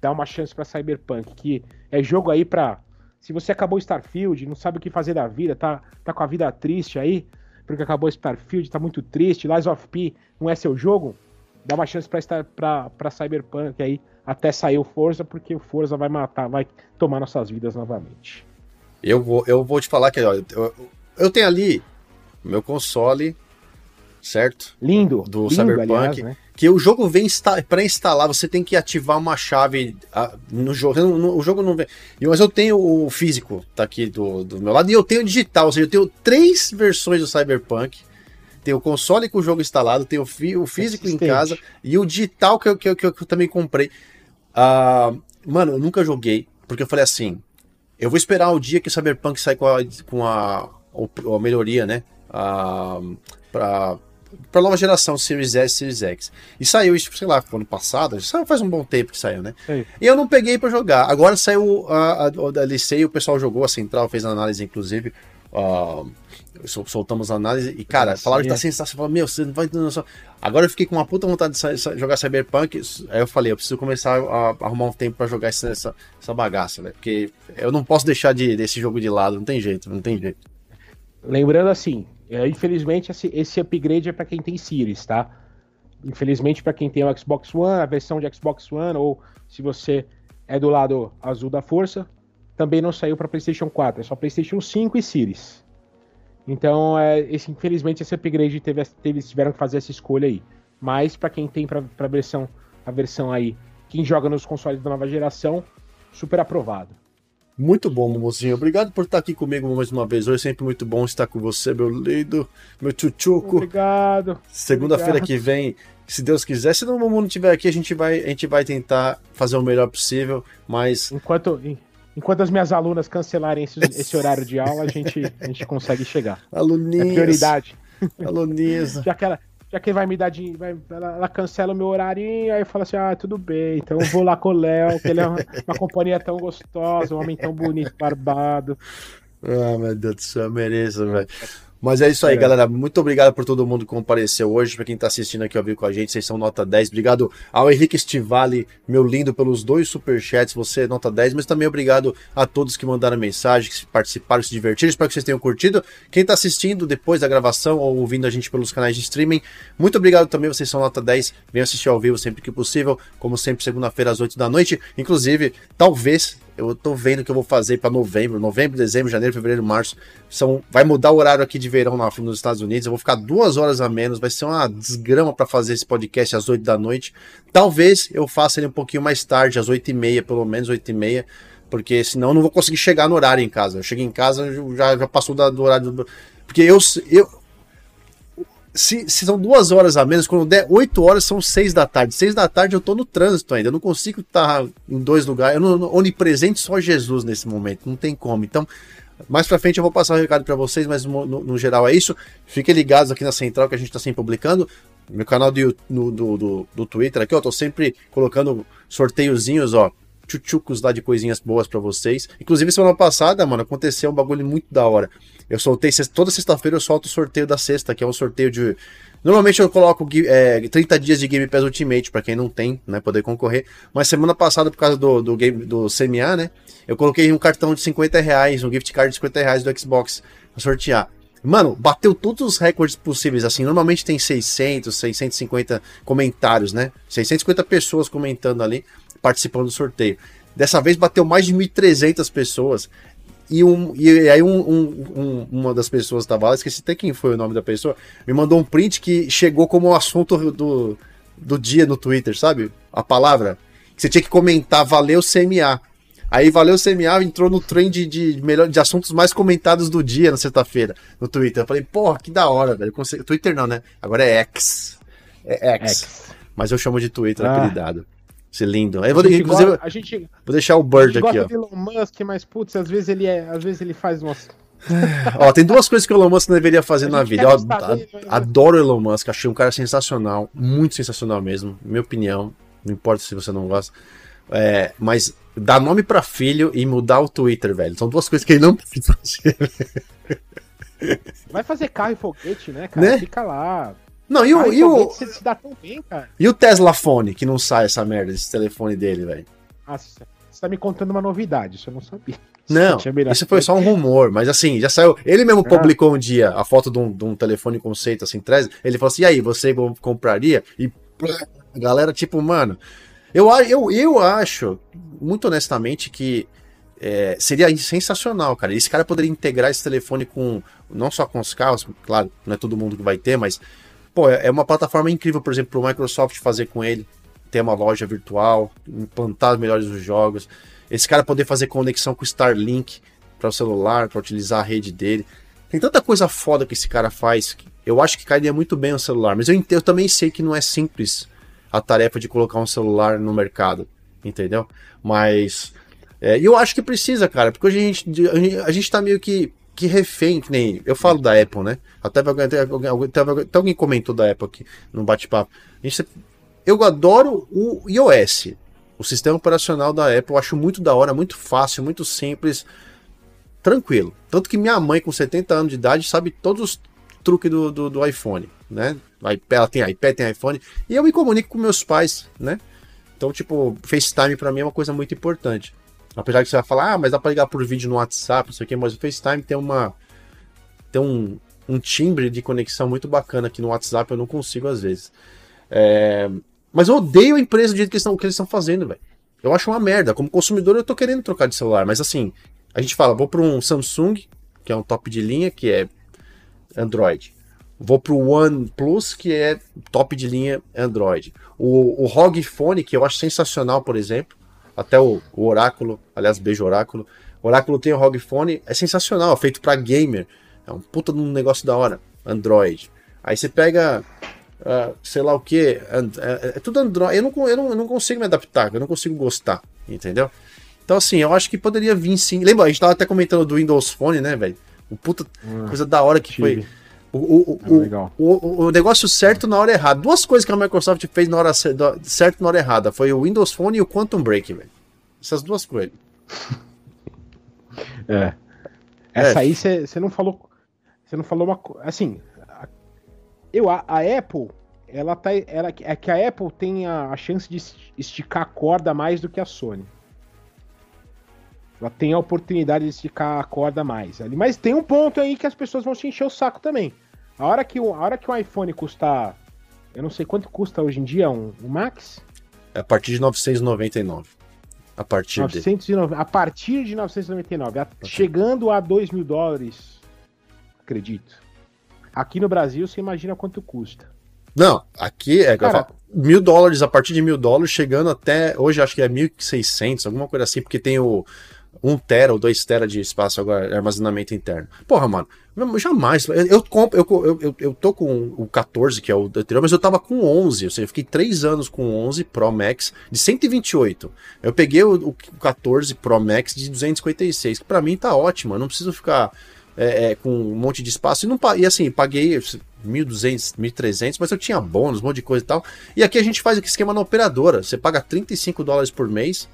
dá uma chance para Cyberpunk, que é jogo aí pra se você acabou Starfield, não sabe o que fazer da vida, tá, tá com a vida triste aí, porque acabou Starfield, tá muito triste, Lies of P não é seu jogo, dá uma chance pra, estar, pra, pra Cyberpunk aí, até sair o Forza, porque o Forza vai matar, vai tomar nossas vidas novamente. Eu vou, eu vou te falar que ó, eu, eu tenho ali meu console certo? Lindo. Do lindo, Cyberpunk. Aliás, né? Que o jogo vem pré-instalar, você tem que ativar uma chave no jogo. No, o jogo não vem. Mas eu tenho o físico, tá aqui do, do meu lado, e eu tenho o digital, ou seja, eu tenho três versões do Cyberpunk. Tem o console com o jogo instalado, tem o, fi, o físico em casa e o digital que eu, que eu, que eu, também comprei. Uh, mano, eu nunca joguei, porque eu falei assim: eu vou esperar o dia que o Cyberpunk sai com a, com a, a melhoria, né? Uh, pra, para nova geração, Series S, Series X. E saiu isso, sei lá, ano passado, saiu faz um bom tempo que saiu, né? E eu não peguei para jogar. Agora saiu a, a, a DLC, o pessoal jogou, a Central fez análise, inclusive. Uh, soltamos a análise e, cara, falaram que tá sensacional. Meu, você não vai entender Agora eu fiquei com uma puta vontade de jogar Cyberpunk. Aí eu falei, eu preciso começar a arrumar um tempo para jogar essa, essa, essa bagaça, velho. Porque eu não posso deixar de, desse jogo de lado, não tem jeito, não tem jeito. Lembrando assim, é, infelizmente, esse, esse upgrade é para quem tem Series, tá? Infelizmente, para quem tem o Xbox One, a versão de Xbox One, ou se você é do lado azul da força, também não saiu para PlayStation 4, é só PlayStation 5 e Series. Então, é, esse, infelizmente, esse upgrade teve, teve, tiveram que fazer essa escolha aí. Mas para quem tem para a versão, a versão aí, quem joga nos consoles da nova geração, super aprovado. Muito bom, Momozinho. Obrigado por estar aqui comigo mais uma vez. Hoje é sempre muito bom estar com você, meu lindo, meu tchutchuco. Obrigado. Segunda-feira que vem, se Deus quiser. Se não, o Momo não estiver aqui, a gente, vai, a gente vai tentar fazer o melhor possível, mas... Enquanto, enquanto as minhas alunas cancelarem esse, esse <laughs> horário de aula, a gente, a gente consegue chegar. Aluninhas. É prioridade. Aluninhas. Já que ela, já que vai me dar dinheiro, vai, ela, ela, cancela o meu horário e aí fala assim: ah, tudo bem, então eu vou lá com o Léo, que ele é uma, uma companhia tão gostosa, um homem tão bonito, barbado. Ah, meu Deus do céu, mereço, velho. Mas é isso aí, é. galera. Muito obrigado por todo mundo que compareceu hoje. Para quem tá assistindo aqui ao vivo com a gente, vocês são nota 10. Obrigado ao Henrique Estivale, meu lindo, pelos dois superchats. Você é nota 10. Mas também obrigado a todos que mandaram mensagem, que participaram, que se divertiram. Espero que vocês tenham curtido. Quem tá assistindo depois da gravação ou ouvindo a gente pelos canais de streaming, muito obrigado também. Vocês são nota 10. Venham assistir ao vivo sempre que possível. Como sempre, segunda-feira às 8 da noite. Inclusive, talvez eu tô vendo o que eu vou fazer para novembro, novembro, dezembro, janeiro, fevereiro, março. São, vai mudar o horário aqui de verão na, nos Estados Unidos. Eu vou ficar duas horas a menos. Vai ser uma desgrama para fazer esse podcast às 8 da noite. Talvez eu faça ele um pouquinho mais tarde, às 8 e meia, pelo menos 8 e meia. Porque senão eu não vou conseguir chegar no horário em casa. Eu chego em casa, já, já passou da, do horário. Do... Porque eu, eu, se, se, são duas horas a menos, quando der oito horas são seis da tarde. Seis da tarde eu tô no trânsito ainda. Eu não consigo estar em dois lugares. Eu não, onipresente só Jesus nesse momento. Não tem como. Então, mais pra frente eu vou passar o um recado para vocês, mas no, no, no, geral é isso. Fiquem ligados aqui na central que a gente tá sempre publicando. Meu canal do, no, do, do, do Twitter aqui, ó. Tô sempre colocando sorteiozinhos, ó tchutchucos lá de coisinhas boas para vocês. Inclusive, semana passada, mano, aconteceu um bagulho muito da hora. Eu soltei, toda sexta-feira eu solto o sorteio da sexta, que é um sorteio de. Normalmente eu coloco é, 30 dias de Game Pass Ultimate, para quem não tem, né, poder concorrer. Mas semana passada, por causa do, do, game, do CMA, né, eu coloquei um cartão de 50 reais, um gift card de 50 reais do Xbox pra sortear. Mano, bateu todos os recordes possíveis, assim, normalmente tem 600, 650 comentários, né? 650 pessoas comentando ali, participando do sorteio. Dessa vez bateu mais de 1.300 pessoas. E, um, e aí um, um, uma das pessoas estava lá, esqueci até quem foi o nome da pessoa, me mandou um print que chegou como assunto do, do dia no Twitter, sabe? A palavra. Que você tinha que comentar, valeu CMA. Aí valeu CMA, entrou no trend de, melhor, de assuntos mais comentados do dia na sexta-feira, no Twitter. Eu falei, porra, que da hora, velho. Twitter não, né? Agora é X. É X. X. Mas eu chamo de Twitter, ah. apelidado. Lindo. Aí vou, inclusive, gosta, a gente, vou deixar o Bird aqui, ó. De Elon Musk, mas putz, às vezes ele é, às vezes ele faz umas <sighs> ó, tem duas coisas que o Elon Musk deveria fazer na vida. Eu né? adoro o Elon Musk, achei um cara sensacional, muito sensacional mesmo, minha opinião. Não importa se você não gosta. É, mas dar nome para filho e mudar o Twitter, velho. São duas coisas que ele não <laughs> pode fazer. Vai fazer carro e foguete, né, cara? Né? Fica lá. Não, e o. E o... Bem. E o Tesla Fone, que não sai essa merda, esse telefone dele, velho. Ah, você tá me contando uma novidade, isso eu não sabia. <laughs> Não, isso foi só um rumor, mas assim, já saiu. Ele mesmo ah. publicou um dia a foto de um, de um telefone conceito, assim, 13. Ele falou assim: e aí, você compraria? E a galera, tipo, mano, eu, eu, eu acho, muito honestamente, que é, seria sensacional, cara. Esse cara poderia integrar esse telefone com. Não só com os carros, claro, não é todo mundo que vai ter, mas. Pô, é, é uma plataforma incrível, por exemplo, o Microsoft fazer com ele. Ter uma loja virtual, implantar os melhores dos jogos. Esse cara poder fazer conexão com o Starlink para o celular, para utilizar a rede dele. Tem tanta coisa foda que esse cara faz. Eu acho que cairia muito bem o celular. Mas eu, eu também sei que não é simples a tarefa de colocar um celular no mercado, entendeu? Mas é, eu acho que precisa, cara, porque hoje a gente, a gente tá meio que, que refém, que nem. Eu falo da Apple, né? Até, até, até, até alguém comentou da Apple aqui no bate-papo. Eu adoro o iOS, o sistema operacional da Apple. Eu acho muito da hora, muito fácil, muito simples, tranquilo. Tanto que minha mãe, com 70 anos de idade, sabe todos os truques do, do, do iPhone, né? Ela tem iPad, tem iPhone, e eu me comunico com meus pais, né? Então, tipo, FaceTime para mim é uma coisa muito importante. Apesar que você vai falar, ah, mas dá pra ligar por vídeo no WhatsApp, não sei o que, mas o FaceTime tem uma. tem um, um timbre de conexão muito bacana que no WhatsApp eu não consigo às vezes. É... Mas eu odeio a empresa do jeito que eles estão, que eles estão fazendo, velho. Eu acho uma merda. Como consumidor, eu tô querendo trocar de celular, mas assim, a gente fala, vou para um Samsung, que é um top de linha, que é Android. Vou pro OnePlus, que é top de linha Android. O, o ROG Phone, que eu acho sensacional, por exemplo. Até o, o Oráculo, aliás, beijo Oráculo. O Oráculo tem o ROG Phone, é sensacional, é feito para gamer. É um puta de um negócio da hora. Android. Aí você pega, uh, sei lá o que, é, é, tudo Android. Eu não, eu, não, eu não consigo me adaptar, eu não consigo gostar, entendeu? Então, assim, eu acho que poderia vir sim. Lembra, a gente tava até comentando do Windows Phone, né, velho? O puta hum, coisa da hora que tive. foi o, o, o, o, o, negócio certo na hora errada. Duas coisas que a Microsoft fez na hora certo na hora errada. Foi o Windows Phone e o Quantum Break, velho. Essas duas coisas. <laughs> É. Essa é. aí você não falou. Você não falou uma coisa. Assim. Eu, a, a, Apple, ela tá. Ela, é que a Apple tem a, a chance de esticar a corda mais do que a Sony. Ela tem a oportunidade de esticar a corda mais. Ali. Mas tem um ponto aí que as pessoas vão se encher o saco também. A hora que o, a hora que o iPhone custar. Eu não sei quanto custa hoje em dia um, um Max? É a partir de 999. A partir 909, de. A partir de 999. A, okay. Chegando a 2 mil dólares. Acredito. Aqui no Brasil, você imagina quanto custa. Não, aqui é. Cara, mil dólares, a partir de mil dólares, chegando até. Hoje acho que é 1.600, alguma coisa assim, porque tem o 1 tera ou 2 tera de espaço agora, armazenamento interno. Porra, mano, jamais. Eu, eu, compro, eu, eu, eu tô com o 14, que é o anterior, mas eu tava com 11, ou seja, eu fiquei 3 anos com 11 Pro Max de 128. Eu peguei o, o 14 Pro Max de 256, que pra mim tá ótimo, eu não preciso ficar é, é, com um monte de espaço. E, não, e assim, paguei 1.200, 1.300, mas eu tinha bônus, um monte de coisa e tal. E aqui a gente faz o esquema na operadora. Você paga 35 dólares por mês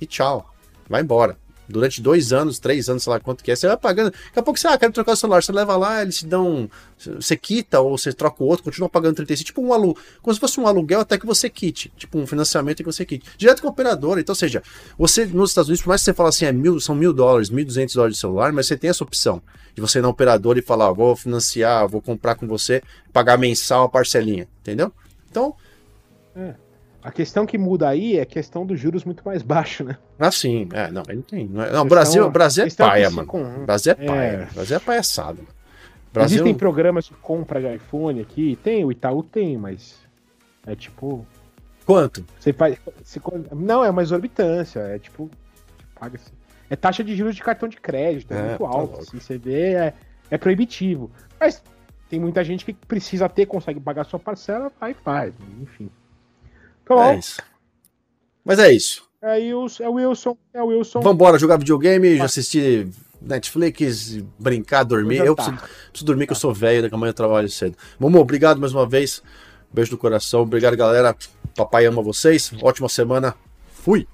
e tchau. Vai embora durante dois anos, três anos, sei lá quanto que é, você vai pagando. Daqui a pouco você, ah, quero trocar o celular, você leva lá, eles te dão. Você quita ou você troca o outro, continua pagando 35, tipo um aluguel, como se fosse um aluguel até que você quite, tipo um financiamento que você quite. Direto com a operadora, então, seja, você nos Estados Unidos, por mais que você fale assim, é mil, são mil dólares, mil duzentos dólares de celular, mas você tem essa opção de você ir na operadora e falar, vou financiar, vou comprar com você, pagar mensal a parcelinha, entendeu? Então. É. A questão que muda aí é a questão dos juros muito mais baixo, né? Ah, sim. É, não, não tem. Não, é, não Brasil, Brasil é paia, mano. Com... Brasil é, é. paia. É... Brasil é palhaçada. Brasil... Existem programas de compra de iPhone aqui? Tem, o Itaú tem, mas é tipo. Quanto? Você faz. Você... Não, é uma exorbitância. É tipo. Paga. É taxa de juros de cartão de crédito, é, é muito alto. Tá assim, você vê, é, é proibitivo. Mas tem muita gente que precisa ter, consegue pagar sua parcela, vai e faz. Enfim. Tá é isso. Mas é isso. É, Wilson, é o Wilson. É o Wilson. Vambora jogar videogame, assistir Netflix, brincar, dormir. Eu preciso, preciso, dormir que eu sou velho, daqui a manhã eu trabalho cedo. Momo, obrigado mais uma vez. Beijo do coração. Obrigado, galera. Papai ama vocês. Ótima semana. Fui.